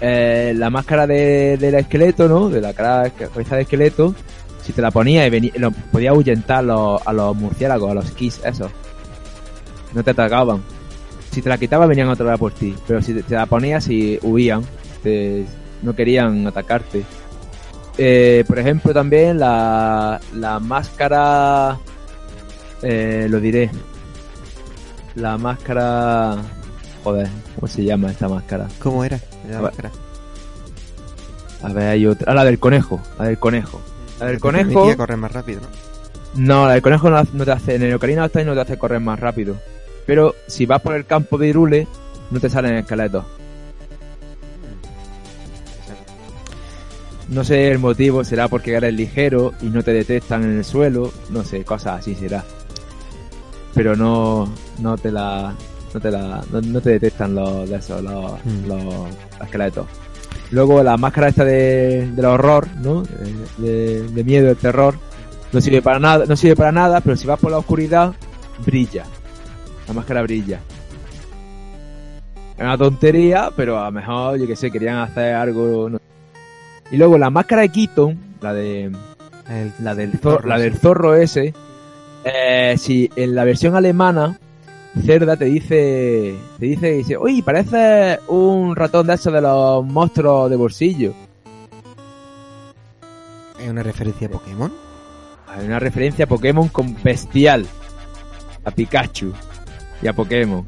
eh, la máscara de, del esqueleto, ¿no? De la cara cabeza de esqueleto, si te la ponías y venía, podías ahuyentar a los, murciélagos, a los kiss, esos. No te atacaban. Si te la quitabas venían otra vez por ti, pero si te, la ponías y huían, no querían atacarte. Eh, por ejemplo, también la, la máscara, eh, lo diré, la máscara, joder, ¿cómo se llama esta máscara? ¿Cómo era? La A ver. máscara. A ver, hay otra. Ah, la del conejo. La del conejo. La del conejo. correr más rápido, ¿no? No, la del conejo no, no te hace. En el Ocarina of Time no te hace correr más rápido. Pero si vas por el campo de Irule, no te salen esqueletos. No sé el motivo, será porque eres ligero y no te detectan en el suelo. No sé, cosas así será. Pero no, no te la. No te la. No, no te detectan los de esos, los, Mm. los esqueletos. Luego la máscara esta de, del horror, ¿no? De, de- de miedo, de terror. No sirve para nada, no sirve para nada, pero si vas por la oscuridad, brilla. La máscara brilla. Es una tontería, pero a lo mejor, yo que sé, querían hacer algo. no- Y luego la máscara de Keaton, la de El- la del el zorro, la del zorro ese, eh, si en la versión alemana Cerda te dice, te dice, dice, uy, parece un ratón de esos de los monstruos de bolsillo. ¿Es una referencia a Pokémon? Hay una referencia a Pokémon con bestial, a Pikachu y a Pokémon.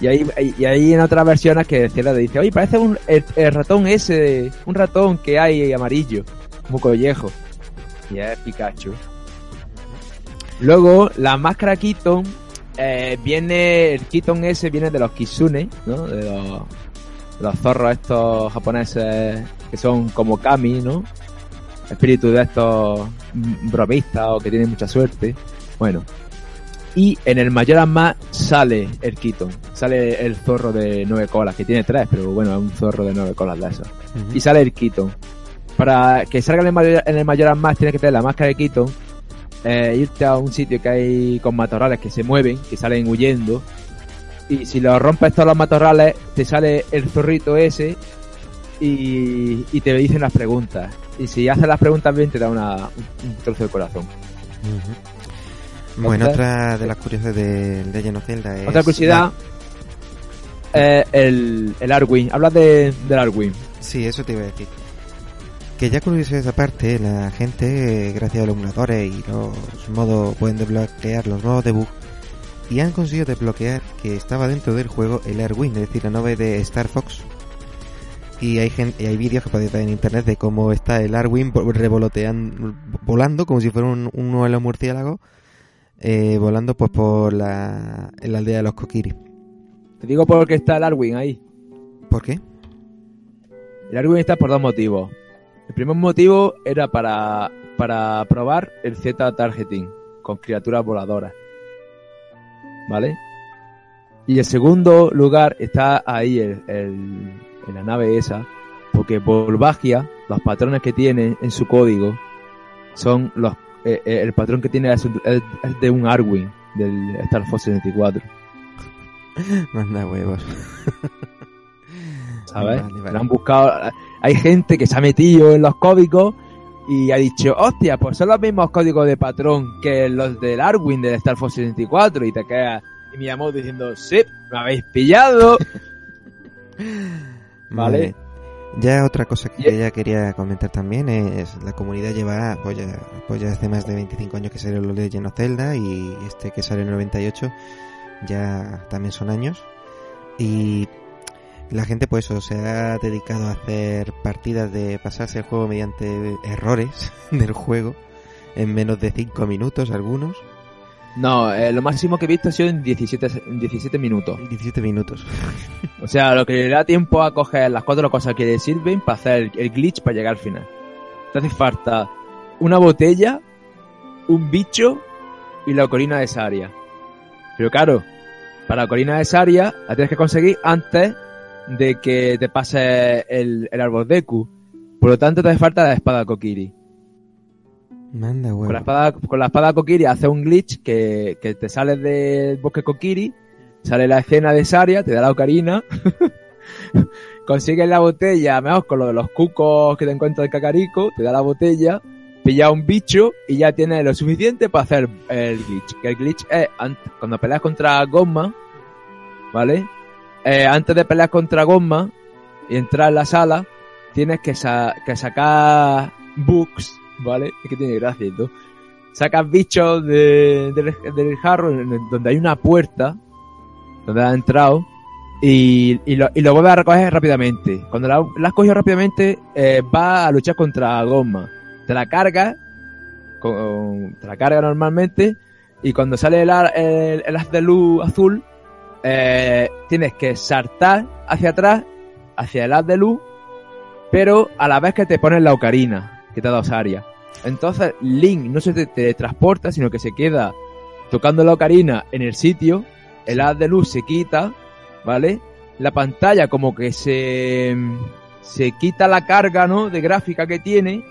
Y ahí, y ahí en otras versiones que Cerda te dice, oye, parece un, el, el ratón ese, un ratón que hay amarillo, como collejo. Y es Pikachu. Luego, la máscara Keaton, eh, viene, el Keaton ese viene de los Kitsune, ¿no? De los, de los zorros estos japoneses que son como kami, ¿no? Espíritus de estos bromistas o que tienen mucha suerte. Bueno. Y en el Majora's Mask sale el Keaton, sale el zorro de nueve colas, que tiene tres, pero bueno, es un zorro de nueve colas de esos y sale el Keaton. Para que salga en el, Majora- en el Mask tienes que tener la máscara de Keaton, eh, irte a un sitio que hay con matorrales que se mueven, que salen huyendo, y si lo rompes todos los matorrales, te sale el zorrito ese y, y te dicen las preguntas. Y si haces las preguntas bien, te da una, un, trozo de corazón. Bueno, Entonces- otra de las curiosidades de Legend of Zelda es... Otra curiosidad, eh, el, el Arwing. Hablas de, del Arwing. Sí, eso te iba a decir. Que ya curiosidades aparte, la gente, eh, gracias a los emuladores y los modos, pueden desbloquear los modos de bug. Y han conseguido desbloquear que estaba dentro del juego el Airwind, es decir, la nave de Star Fox. Y hay gen- y hay vídeos que podéis ver en internet de cómo está el Arwing revoloteando, volando como si fuera un, uno de los murciélagos, eh, volando pues por la, en la aldea de los Kokiri. Te digo por qué está el Arwing ahí. ¿Por qué? El Arwing está por dos motivos. El primer motivo era para, para probar el Z targeting con criaturas voladoras. ¿Vale? Y el segundo lugar está ahí el, el- en la nave esa, porque Volvagia, los patrones que tiene en su código, son los eh, eh, el patrón que tiene es, de un Arwing del Star Fox 64. Manda huevos. ¿sabes? Vale, vale. Lo han buscado. Hay gente que se ha metido en los códigos y ha dicho, hostia, pues son los mismos códigos de patrón que los del Arwin del Star Fox 64 y te queda y me llamó diciendo, sí, me habéis pillado. Vale. Ya otra cosa que ya quería comentar también es la comunidad lleva pues ya, pues ya hace más de 25 años que salió los Legend of Zelda y este que salió en el 98 ya también son años y la gente pues eso, se ha dedicado a hacer partidas de pasarse el juego mediante errores del juego en menos de 5 minutos algunos No, eh, lo máximo que he visto ha sido en 17, se- en 17 minutos. 17 minutos O sea, lo que le da tiempo a coger las cuatro cosas que le sirven para hacer el, el glitch para llegar al final. Te hace falta una botella, un bicho y la ocarina de Saria. Pero claro, para la ocarina de Saria la tienes que conseguir antes de que te pase el, el árbol Deku. Por lo tanto, te hace falta la espada Kokiri. manda Con la espada, con la espada Kokiri hace un glitch que, que te sales del bosque Kokiri, sale la escena de Saria, te da la ocarina consigues la botella, mejor con lo de los cucos que te encuentras de cacarico, te da la botella, pilla un bicho y ya tienes lo suficiente para hacer el glitch. Que el glitch es cuando peleas contra Gomma, ¿vale? Eh, antes de pelear contra Gomma y entrar en la sala, tienes que, sa- que sacar bugs, ¿vale? Es que tiene gracia y todo. Sacas bichos de- del, jarro donde hay una puerta, donde has entrado, y, y, lo, y lo vuelves a recoger rápidamente. Cuando la, la has cogido rápidamente, eh, vas a luchar contra Gomma. Te la cargas, con, te la cargas normalmente, y cuando sale el, el, el haz de luz azul, eh, tienes que saltar hacia atrás, hacia el haz de luz, pero a la vez que te pones la ocarina que te ha dado Saria. Entonces, Link no se te teletransporta, sino que se queda tocando la ocarina en el sitio, el haz de luz se quita, ¿vale? La pantalla como que se, se quita la carga, ¿no? De gráfica que tiene.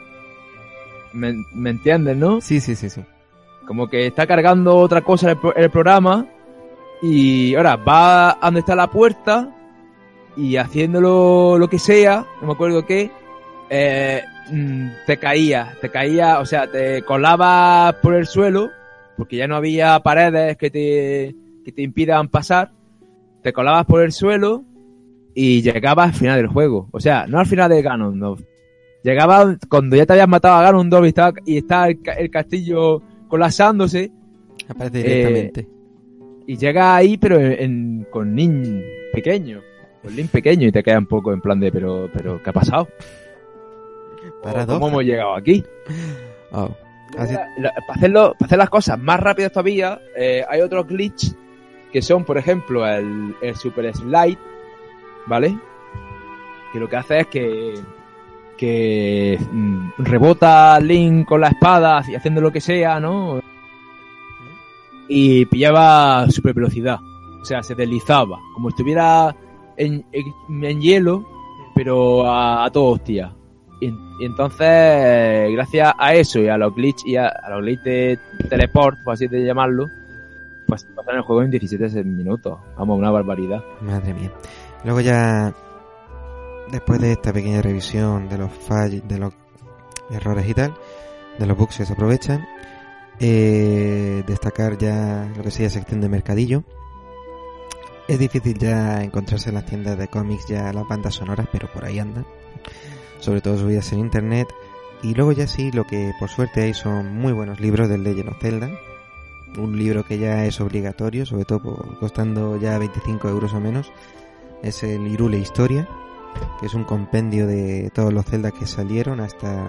¿Me, me entiendes, no? Sí, sí, sí, sí. Como que está cargando otra cosa el programa y ahora va a donde está la puerta y haciéndolo lo que sea, no me acuerdo qué, eh, mm, te caía, te caía, o sea, te colabas por el suelo porque ya no había paredes que te, que te impidan pasar, te colabas por el suelo y llegabas al final del juego. O sea, no al final de Ganondorf. Llegabas cuando ya te habías matado a Ganondorf y está, y está el, ca- el castillo colapsándose Aparece Eh, directamente. Y llega ahí pero en, en- con Link pequeño. Con Link pequeño y te queda un poco en plan de, pero, pero ¿qué ha pasado? ¿Cómo hemos llegado aquí? Oh. Así- La- la- para, hacerlo, para hacer las cosas más rápidas todavía, eh, hay otros glitch que son, por ejemplo, el, el Super Slide, ¿vale? Que lo que hace es que, que mm, rebota Link con la espada y haciendo lo que sea, ¿no? Y pillaba super velocidad. O sea, se deslizaba, como estuviera en, en, hielo, pero a, a todo hostia. Y, entonces, gracias a eso y a los glitch y a, a los glitch de teleport, por así de llamarlo, pues pasan el juego en 17 minutos. Vamos, una barbaridad. Madre mía. Luego ya, después de esta pequeña revisión de los fallos, de los errores y tal, de los bugs que se aprovechan, eh, destacar ya lo que sería sección de mercadillo. Es difícil ya encontrarse en las tiendas de cómics ya las bandas sonoras, pero por ahí andan. Sobre todo subidas en internet. Y luego ya sí, lo que por suerte hay son muy buenos libros del Legend of Zelda. Un libro que ya es obligatorio, sobre todo por- costando ya 25 euros o menos. Es el Irule Historia, que es un compendio de todos los Zelda que salieron hasta,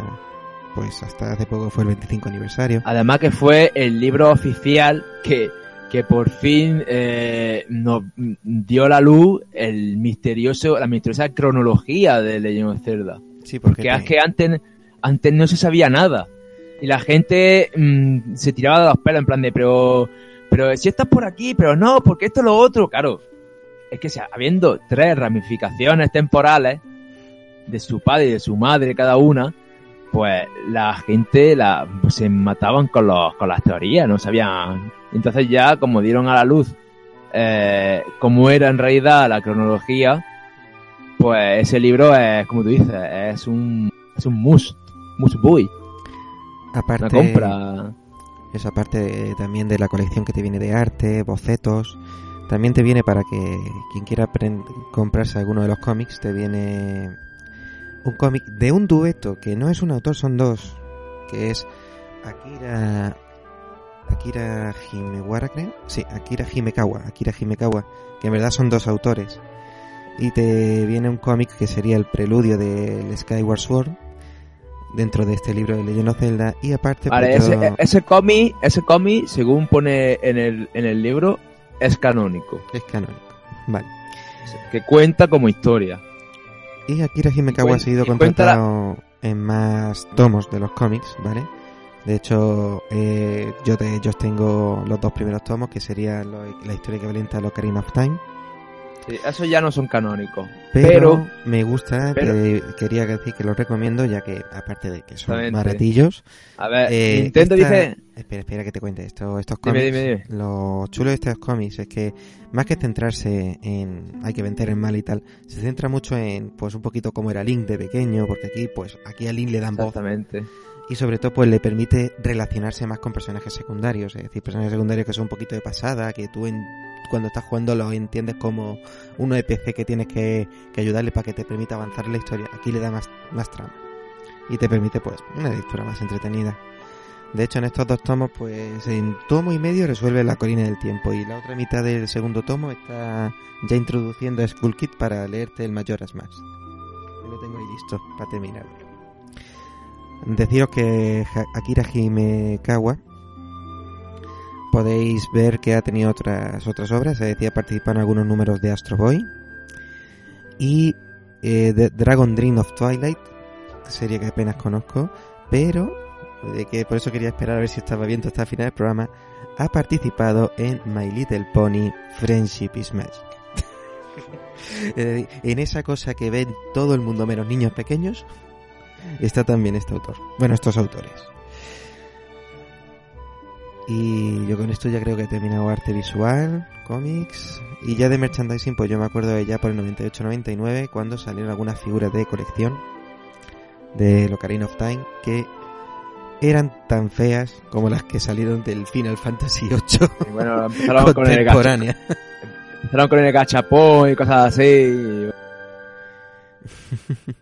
pues hasta hace poco fue el 25 aniversario. Además que fue el libro oficial que, que por fin eh, nos dio a la luz el misterioso, la misteriosa cronología de Legend of Zelda. Sí, porque Porque es que antes, antes no se sabía nada. Y la gente mm, se tiraba de los pelos en plan de, pero, pero si estás por aquí, pero no, porque esto es lo otro. Claro, es que o sea, habiendo tres ramificaciones temporales de su padre y de su madre cada una, pues la gente la, pues, se mataban con, los, con las teorías, no sabían. Entonces ya como dieron a la luz eh, cómo era en realidad la cronología, pues ese libro es, como tú dices, es un, es un must, must buy, aparte, una compra. Esa parte también de la colección que te viene de arte, bocetos. También te viene para que quien quiera comprarse alguno de los cómics, te viene un cómic de un dueto que no es un autor, son dos. Que es Akira. Akira Himewara, creo. Sí, Akira Himekawa. Akira Himekawa. Que en verdad son dos autores. Y te viene un cómic que sería el preludio del Skyward Sword. Dentro de este libro de Legend of Zelda. Y aparte. Vale, pues, ese, yo- ese cómic, ese cómic, según pone en el, en el libro, es canónico, Es canónico. Vale. que cuenta como historia. Y Akira Himekawa ha sido la- contratado en más tomos de los cómics, ¿vale? De hecho, eh, yo, te, yo tengo los dos primeros tomos, que serían lo- la historia que valienta de Ocarina of Time. Sí, esos ya no son canónicos. Pero, Pero- me gusta, pero- que- quería decir que los recomiendo, ya que aparte de que son baratillos, A ver, eh, Nintendo esta- dice... Espera, espera que te cuente esto, estos Dime, cómics. dime, dime. Lo chulo de estos cómics es que más que centrarse en hay que vender en mal y tal, se centra mucho en pues un poquito como era Link de pequeño, porque aquí pues aquí a Link le dan voz Exactamente. Y sobre todo pues le permite relacionarse más con personajes secundarios, es decir, personajes secundarios que son un poquito de pasada, que tú en- cuando estás jugando lo entiendes como uno de PC que tienes que, ayudarle para que te permita avanzar la historia. Aquí le da más, más trama y te permite pues una lectura más entretenida. De hecho, en estos dos tomos, pues en tomo y medio resuelve la colina del tiempo y la otra mitad del segundo tomo está ya introduciendo a Skull Kid para leerte el Majora's Mask. Lo tengo ahí listo para terminarlo. Deciros que Akira Himekawa podéis ver que ha tenido otras otras obras, es decir, ha participado en algunos números de Astro Boy y eh, Dragon Dream of Twilight, serie que apenas conozco, pero de que por eso quería esperar a ver si estaba viendo hasta el final del programa, ha participado en My Little Pony Friendship is Magic. En esa cosa que ven todo el mundo menos niños pequeños, está también este autor. Bueno, estos autores. Y yo con esto ya creo que he terminado arte visual, cómics y ya de merchandising, pues yo me acuerdo de ya por el 98-99 cuando salieron algunas figuras de colección de Locarina of Time que eran tan feas como las que salieron del Final Fantasy VIII Y bueno, empezaron con el, gacha, contemporánea. empezaron con el gachapón y cosas así.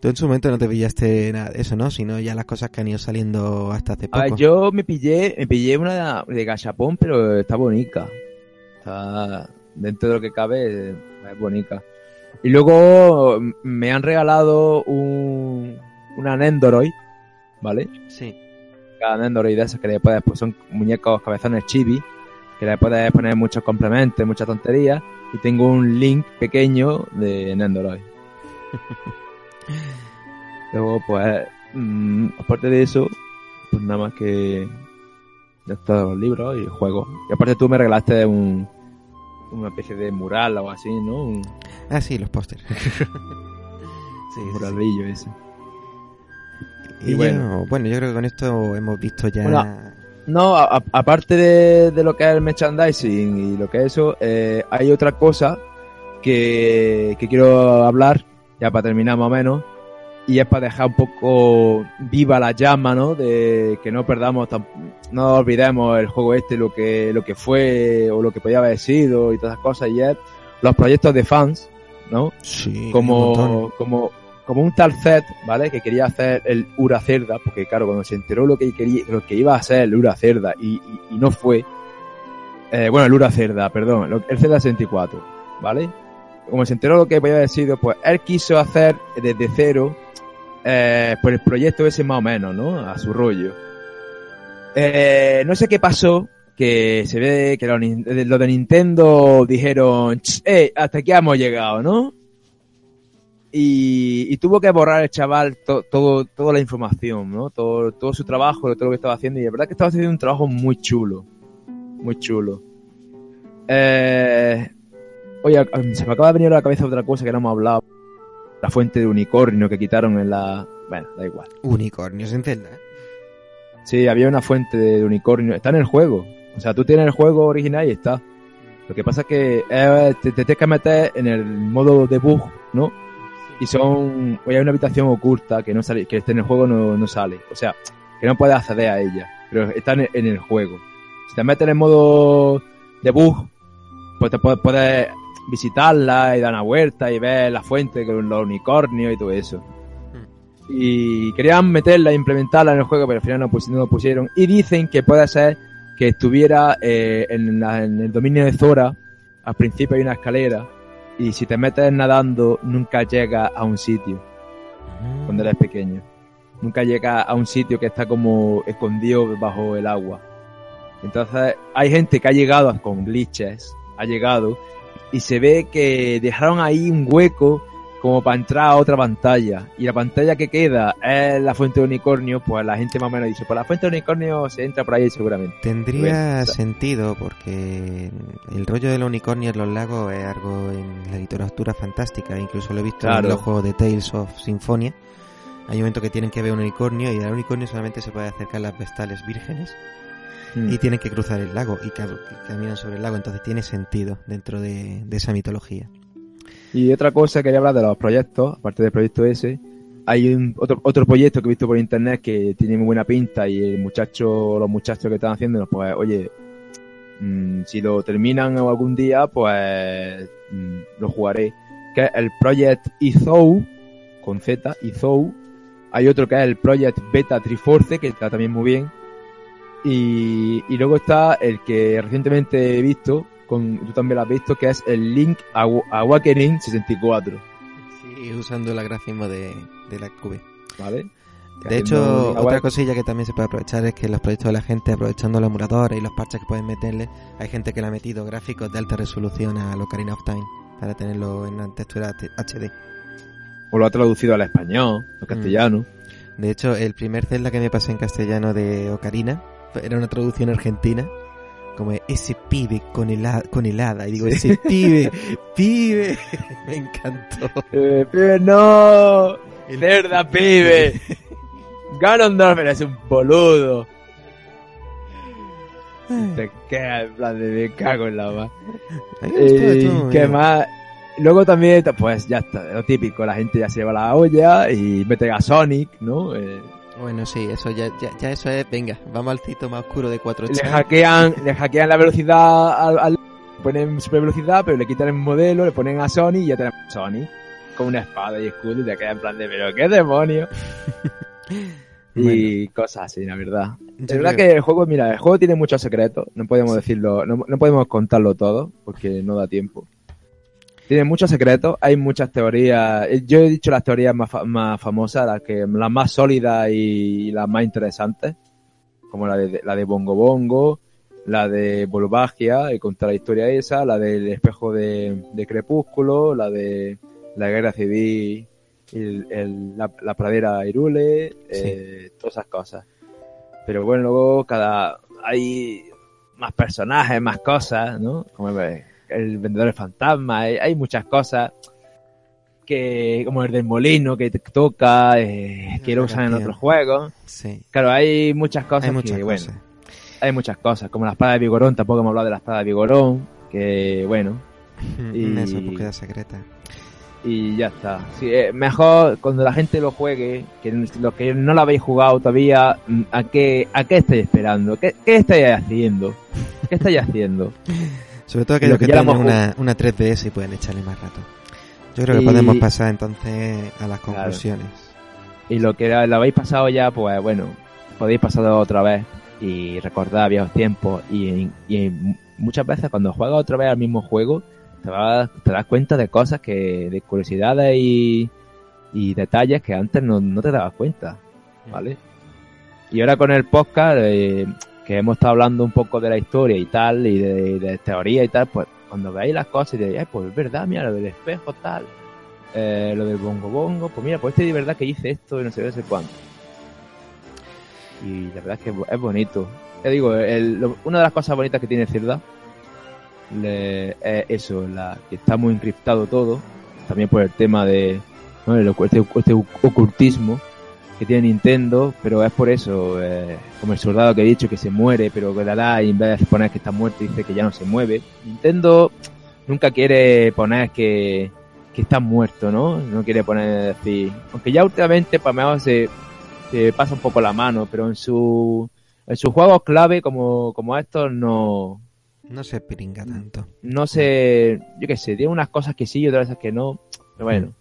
Tú en su momento no te pillaste nada de eso, ¿no? Sino ya las cosas que han ido saliendo hasta hace A ver, poco. yo me pillé, me pillé una de gachapón, pero está bonita. Está dentro de lo que cabe, es bonita. Y luego me han regalado un, una Nendoroid, ¿vale? Sí. Cada Nendoroid de esas que le puedes, pues son muñecos cabezones chibi, que le puedes poner muchos complementos, muchas tonterías. Y tengo un link pequeño de Nendoroid. Luego, pues, mm, aparte de eso, pues nada más que de estos los libros y juegos. Y aparte tú me regalaste un, una especie de mural o así, ¿no? Un Ah, sí, los pósters. sí, sí, sí. muralillo ese. Y Y bueno. bueno. bueno, yo creo que con esto hemos visto ya... Bueno, No, aparte de, de lo que es el merchandising y lo que es eso, eh, hay otra cosa que, que quiero hablar, ya para terminar más o menos, y es para dejar un poco viva la llama, ¿no? De que no perdamos, no olvidemos el juego este, lo que, lo que fue o lo que podía haber sido y todas esas cosas, y es los proyectos de fans, ¿no? sí, como, como, como un tal Zed, ¿vale? Que quería hacer el Ura Cerda, porque claro, cuando se enteró lo que quería, lo que iba a ser el Ura Cerda y, y, y no fue, eh, bueno, el Ura Cerda, perdón, el Cerda 64, ¿vale? Como se enteró lo que haber sido, pues él quiso hacer desde cero, eh, pues el proyecto ese más o menos, ¿no? A su rollo. Eh, no sé qué pasó, que se ve que los, nin- de- Nintendo dijeron, "Ch, eh, hasta aquí hemos llegado, ¿no? Y, y tuvo que borrar el chaval to- todo, toda la información, ¿no? Todo, todo su trabajo, todo lo que estaba haciendo. Y la verdad que estaba haciendo un trabajo muy chulo. Muy chulo. Eh, oye, se me acaba de venir a la cabeza otra cosa que no hemos hablado. La fuente de unicornio que quitaron en la... Bueno, da igual. Unicornios en Zelda. ¿eh? Sí, había una fuente de unicornio. Está en el juego. O sea, tú tienes el juego original y está. Lo que pasa es que eh, te, te tienes que meter en el modo debug, ¿no? Y son. Oye, hay una habitación oculta que no sale, que en el juego no, no sale. O sea, que no puedes acceder a ella. Pero está en el, en el juego. Si te metes en el modo debug, pues te puedes visitarla y dar una vuelta y ver la fuente con los unicornios y todo eso y querían meterla e implementarla en el juego, pero al final no, pus- no lo pusieron. Y dicen que puede ser que estuviera eh, en, la- en el dominio de Zora, al principio hay una escalera, y si te metes nadando, nunca llegas a un sitio cuando eres pequeño. Nunca llegas a un sitio que está como escondido bajo el agua. Entonces, hay gente que ha llegado con glitches, ha llegado, y se ve que dejaron ahí un hueco como para entrar a otra pantalla. Y la pantalla que queda es la fuente de unicornio, pues la gente más o menos dice, pues la fuente de unicornio se entra por ahí seguramente. Tendría Bueno, sentido porque el rollo del unicornio en los lagos es algo en la literatura fantástica, incluso lo he visto Claro. en los juegos de Tales of Symphonia. Hay un momento que tienen que ver un unicornio y al unicornio solamente se puede acercar las vestales vírgenes Mm. y tienen que cruzar el lago y ca- caminan sobre el lago, entonces tiene sentido dentro de, de esa mitología. Y otra cosa quería hablar de los proyectos, aparte del proyecto ese, hay un, otro, otro proyecto que he visto por internet que tiene muy buena pinta y el muchacho, los muchachos que están haciendo, pues oye, mm, si lo terminan algún día, pues mm, lo jugaré. Que es el Project Ethou, con Z, Ethou. Hay otro que es el Project Beta Triforce, que está también muy bien. Y, y luego está el que recientemente he visto, con, tú también lo has visto, que es el Link Awa- Awakening 64, Sí, usando el grafismo de, de la cube. ¿vale? De hecho, otra Awakening- cosilla que también se puede aprovechar es que los proyectos de la gente, aprovechando los emuladores y los parches que pueden meterle, hay gente que le ha metido gráficos de alta resolución a Ocarina of Time para tenerlo en una textura HD. O lo ha traducido al español, al castellano. De hecho, el primer Zelda que me pasé en castellano de Ocarina era una traducción argentina, como de, ese pibe con, helada, con helada. Y digo, ese pibe, pibe, me encantó. Eh, pibe, no. Cerda, pibe. Ganondorf eres un boludo. Te queda en plan de me cago en la más. A mí me gustó, Eh, ¿Qué más? Luego también, pues ya está, lo típico, la gente ya se lleva la olla y mete a Sonic, ¿no? Eh, Bueno, sí, eso ya, ya, ya eso es, venga, vamos al cito más oscuro de 4 le hackean, le hackean la velocidad al, al- ponen super velocidad, pero le quitan el modelo, le ponen a Sony y ya tenemos Sony con una espada y escudo y te queda en plan de, pero qué demonio. y cosas así, la verdad. Es verdad creo- que el juego, mira, el juego tiene muchos secretos, no podemos decirlo, no, no podemos contarlo todo, porque no da tiempo. Tiene muchos secretos, hay muchas teorías, eh, yo he dicho las teorías más, fa- más famosas, las que, las más sólidas y las más interesantes, como la de, la de Bongo Bongo, la de Volvagia, y contar la historia esa, la del espejo de, de Crepúsculo, la de la guerra civil, el- el- la, la pradera Irule, eh, todas esas cosas. Pero bueno, luego cada hay más personajes, más cosas, ¿no? Como el, el vendedor de fantasma, hay, hay muchas cosas que como el del molino que te toca, eh, que lo usan en otros juegos. Sí, Claro, hay muchas cosas hay que, muchas bueno, cosas. hay muchas cosas, como la espada de Vigorón, tampoco hemos hablado de la espada de Vigorón, que bueno, y- esas búsquedas secretas. y ya está. Sí, eh, mejor cuando la gente lo juegue, que los que no lo habéis jugado todavía, mm, ¿a qué, a qué estáis esperando? ¿Qué, qué estáis haciendo? ¿Qué estáis haciendo? Sobre todo Lo aquellos que tienen una, una 3DS y pueden echarle más rato. Yo creo que Y- podemos pasar entonces a las conclusiones. Y lo que lo habéis pasado ya, pues bueno, podéis pasarlo otra vez y recordar viejos tiempos. Y, y muchas veces cuando juegas otra vez al mismo juego, te, vas, te das cuenta de cosas que, de curiosidades y, y detalles que antes no, no te dabas cuenta, ¿vale? Y ahora con el podcast, eh, que hemos estado hablando un poco de la historia y tal, y de, de teoría y tal, pues cuando veáis las cosas y diréis, "Ay, pues es verdad, mira, lo del espejo tal, eh, lo del bongo bongo, pues mira, pues este de verdad que hice esto y no sé qué, no cuánto. Y la verdad es que es bo- es bonito. Te digo, el- lo- una de las cosas bonitas que tiene Zelda le- es eso, la, que está muy encriptado todo, también por el tema de este, este ocultismo que tiene Nintendo, pero es por eso, eh, como el soldado que he dicho que se muere, pero que la y en vez de poner que está muerto dice que ya no se mueve. Nintendo nunca quiere poner que, que está muerto, ¿no? No quiere poner decir, aunque ya últimamente para mejor se, se pasa un poco la mano, pero en su en sus juegos clave como, como estos no, No se piringa tanto. no sé, yo qué sé, tiene unas cosas que sí y otras que no, pero bueno.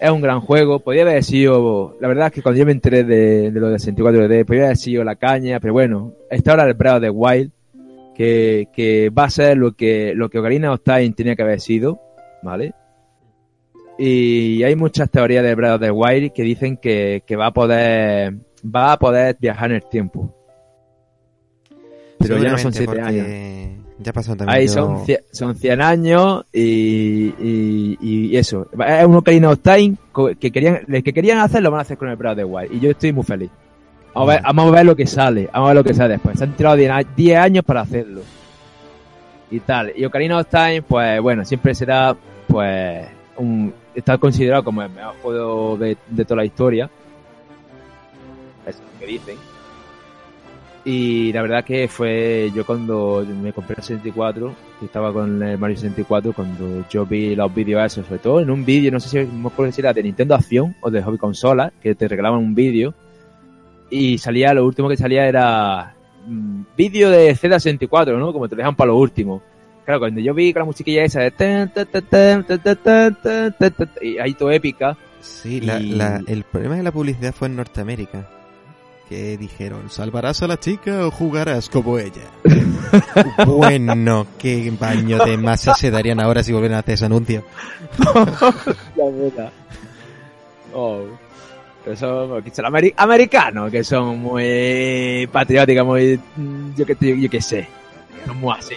Es un gran juego, podría haber sido, la verdad es que cuando yo me enteré de, de lo del 64D, podría haber sido la caña, pero bueno, está ahora el Breath of the Wild, que, que va a ser lo que, lo que Ocarina of Time tenía que haber sido, ¿vale? Y hay muchas teorías de Breath of the Wild que dicen que, que va a poder, va a poder viajar en el tiempo. Pero ya no son Seguramente siete años. Ya pasó también. Ahí son, cie- son 100 años y, y, y eso. Es un Ocarina of Time que querían, que querían hacer lo van a hacer con el Breath of the Wild. Y yo estoy muy feliz. Vamos a, ver, vamos a ver lo que sale. Vamos a ver lo que sale después. Se han tirado 10 a- 10 años para hacerlo. Y tal. Y Ocarina of Time, pues bueno, siempre será, pues, un, está considerado como el mejor juego de, de toda la historia. Eso es lo que dicen. Y la verdad que fue yo cuando me compré el 64, que estaba con el Mario 64, cuando yo vi los vídeos esos, sobre todo en un vídeo, no sé si me acuerdo si era de Nintendo Acción o de Hobby Consola, que te regalaban un vídeo. Y salía, lo último que salía era vídeo de Z64, ¿no? Como te dejan para lo último. Claro, cuando yo vi con la musiquilla esa de... Y ahí todo épica. Sí, la, la, el problema de la publicidad fue en Norteamérica. Que dijeron, ¿salvarás a la chica o jugarás como ella? bueno, qué baño de masa se darían ahora si volvieran a hacer ese anuncio. La verdad. Oh. Que son, que son ameri- americanos, que son muy patrióticos, muy. Yo que, yo que sé. Son muy así.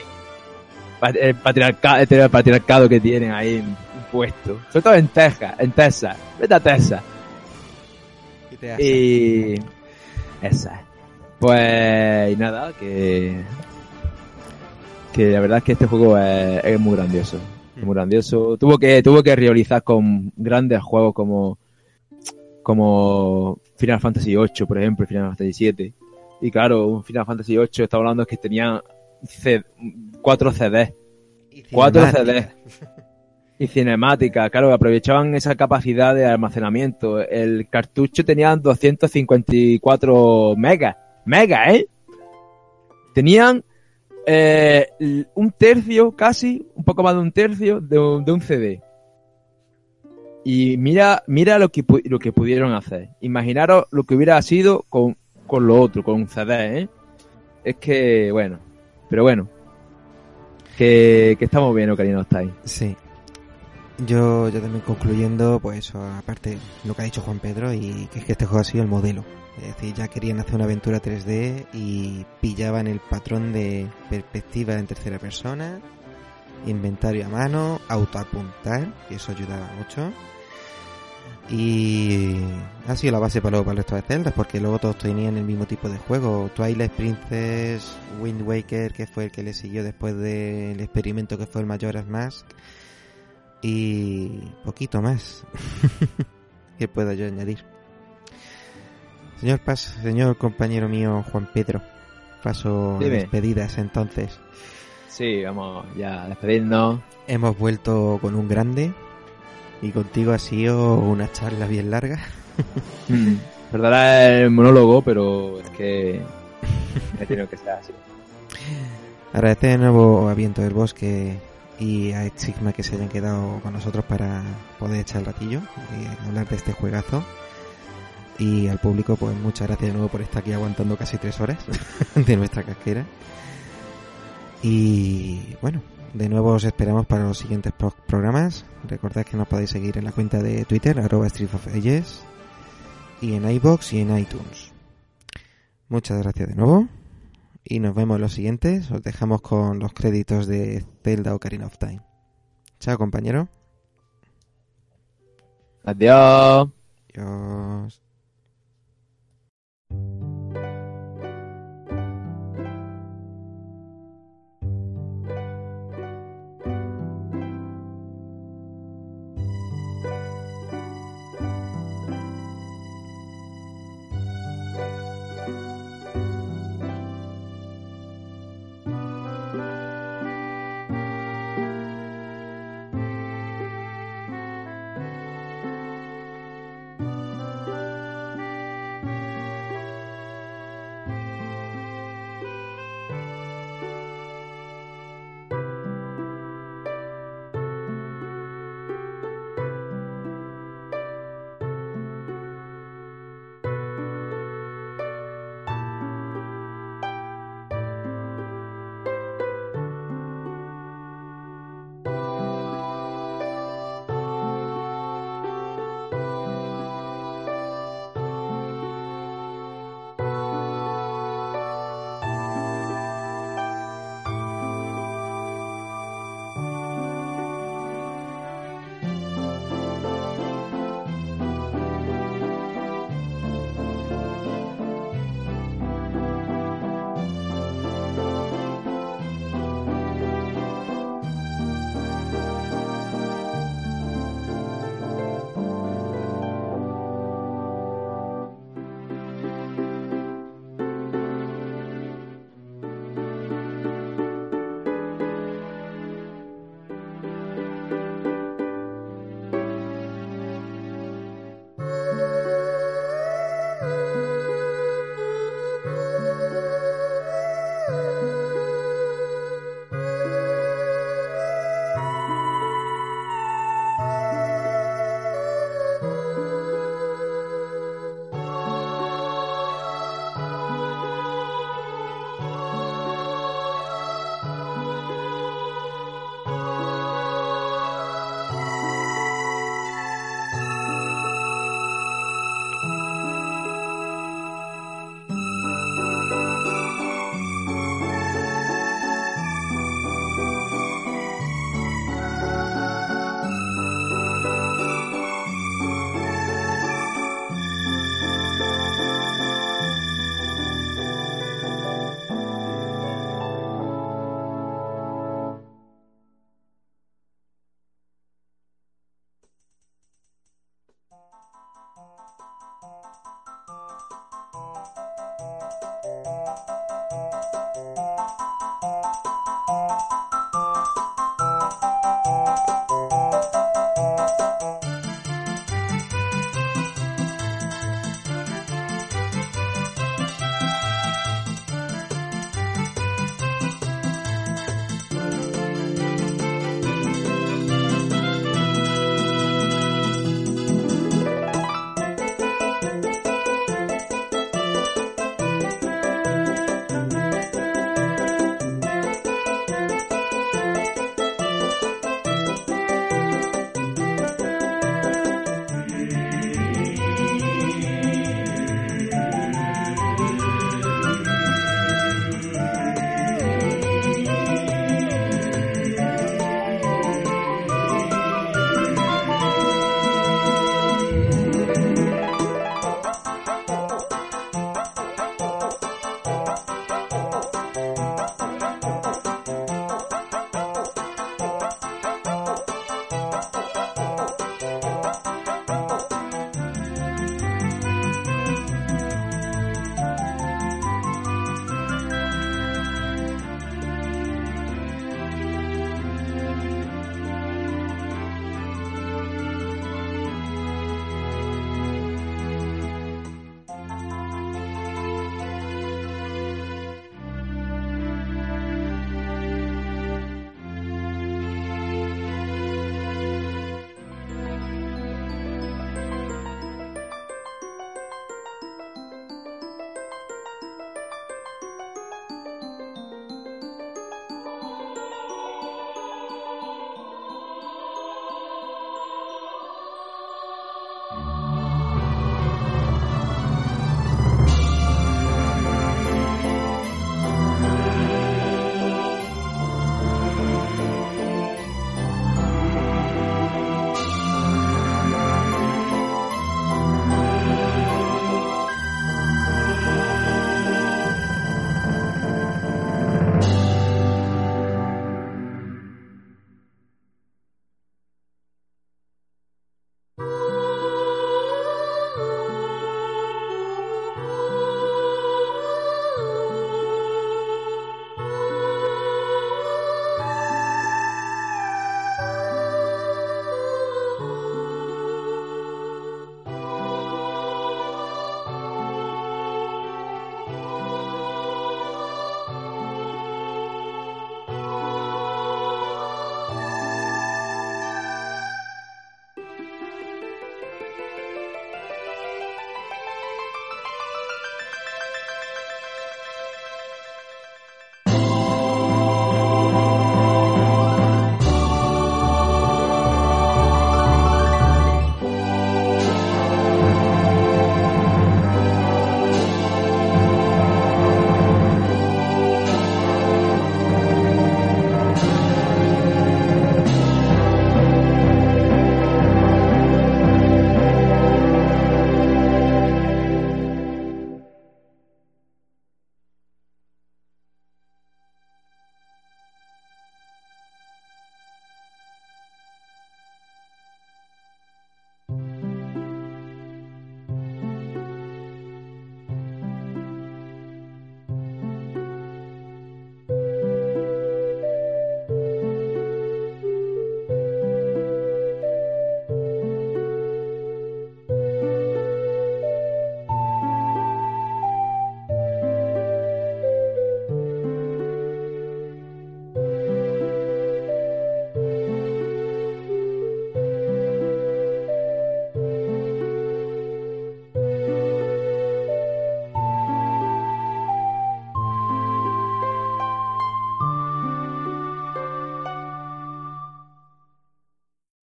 Pat- El patriarcado, el patriarcado que tienen ahí puesto. Sobre todo en Texas, en Texas. Vete a Texas. Y. Esa. Pues. Y nada, que. Que la verdad es que este juego es, es muy grandioso. Es muy grandioso. Tuvo que, tuvo que rivalizar con grandes juegos como. Como Final Fantasy VIII, por ejemplo, Final Fantasy VII. Y claro, un Final Fantasy VIII, está hablando que tenía C- cuatro CDs. Cuatro CDs. Y cinemática, claro, aprovechaban esa capacidad de almacenamiento. El cartucho tenía 254 megas. Megas, ¿eh? Tenían eh, un tercio, casi, un poco más de un tercio de un, CD. Y mira, mira lo que, lo que pudieron hacer. Imaginaros lo que hubiera sido con, con lo otro, con un CD, ¿eh? Es que, bueno, pero bueno. Que, que estamos bien, Ocarina Time. Sí. Yo, yo también concluyendo, pues aparte lo que ha dicho Juan Pedro, y que es que este juego ha sido el modelo. Es decir, ya querían hacer una aventura 3D y pillaban el patrón de perspectiva en tercera persona, inventario a mano, autoapuntar, que eso ayudaba mucho. Y ha sido la base para luego para el resto de celdas, porque luego todos tenían el mismo tipo de juego. Twilight Princess, Wind Waker, que fue el que le siguió después del experimento que fue el Majora's Mask. Y poquito más. ¿Qué puedo yo añadir? Señor Paz, señor compañero mío Juan Pedro, paso Dime. despedidas entonces. Sí, vamos ya despedirnos. Hemos vuelto con un grande y contigo ha sido una charla bien larga. Mm. Perdona el monólogo, pero es que he tenido que ser así. Agradecer de nuevo a Viento del Bosque y a Sigma que se hayan quedado con nosotros para poder echar el ratillo y hablar de este juegazo. Y al público, pues muchas gracias de nuevo por estar aquí aguantando casi tres horas de nuestra casquera. Y bueno, de nuevo os esperamos para los siguientes pro- programas. Recordad que nos podéis seguir en la cuenta de Twitter, arroba Street of Ages, y en iBox y en iTunes. Muchas gracias de nuevo. Y nos vemos en los siguientes. Os dejamos con los créditos de Zelda Ocarina of Time. Chao, compañero. Adiós. Adiós.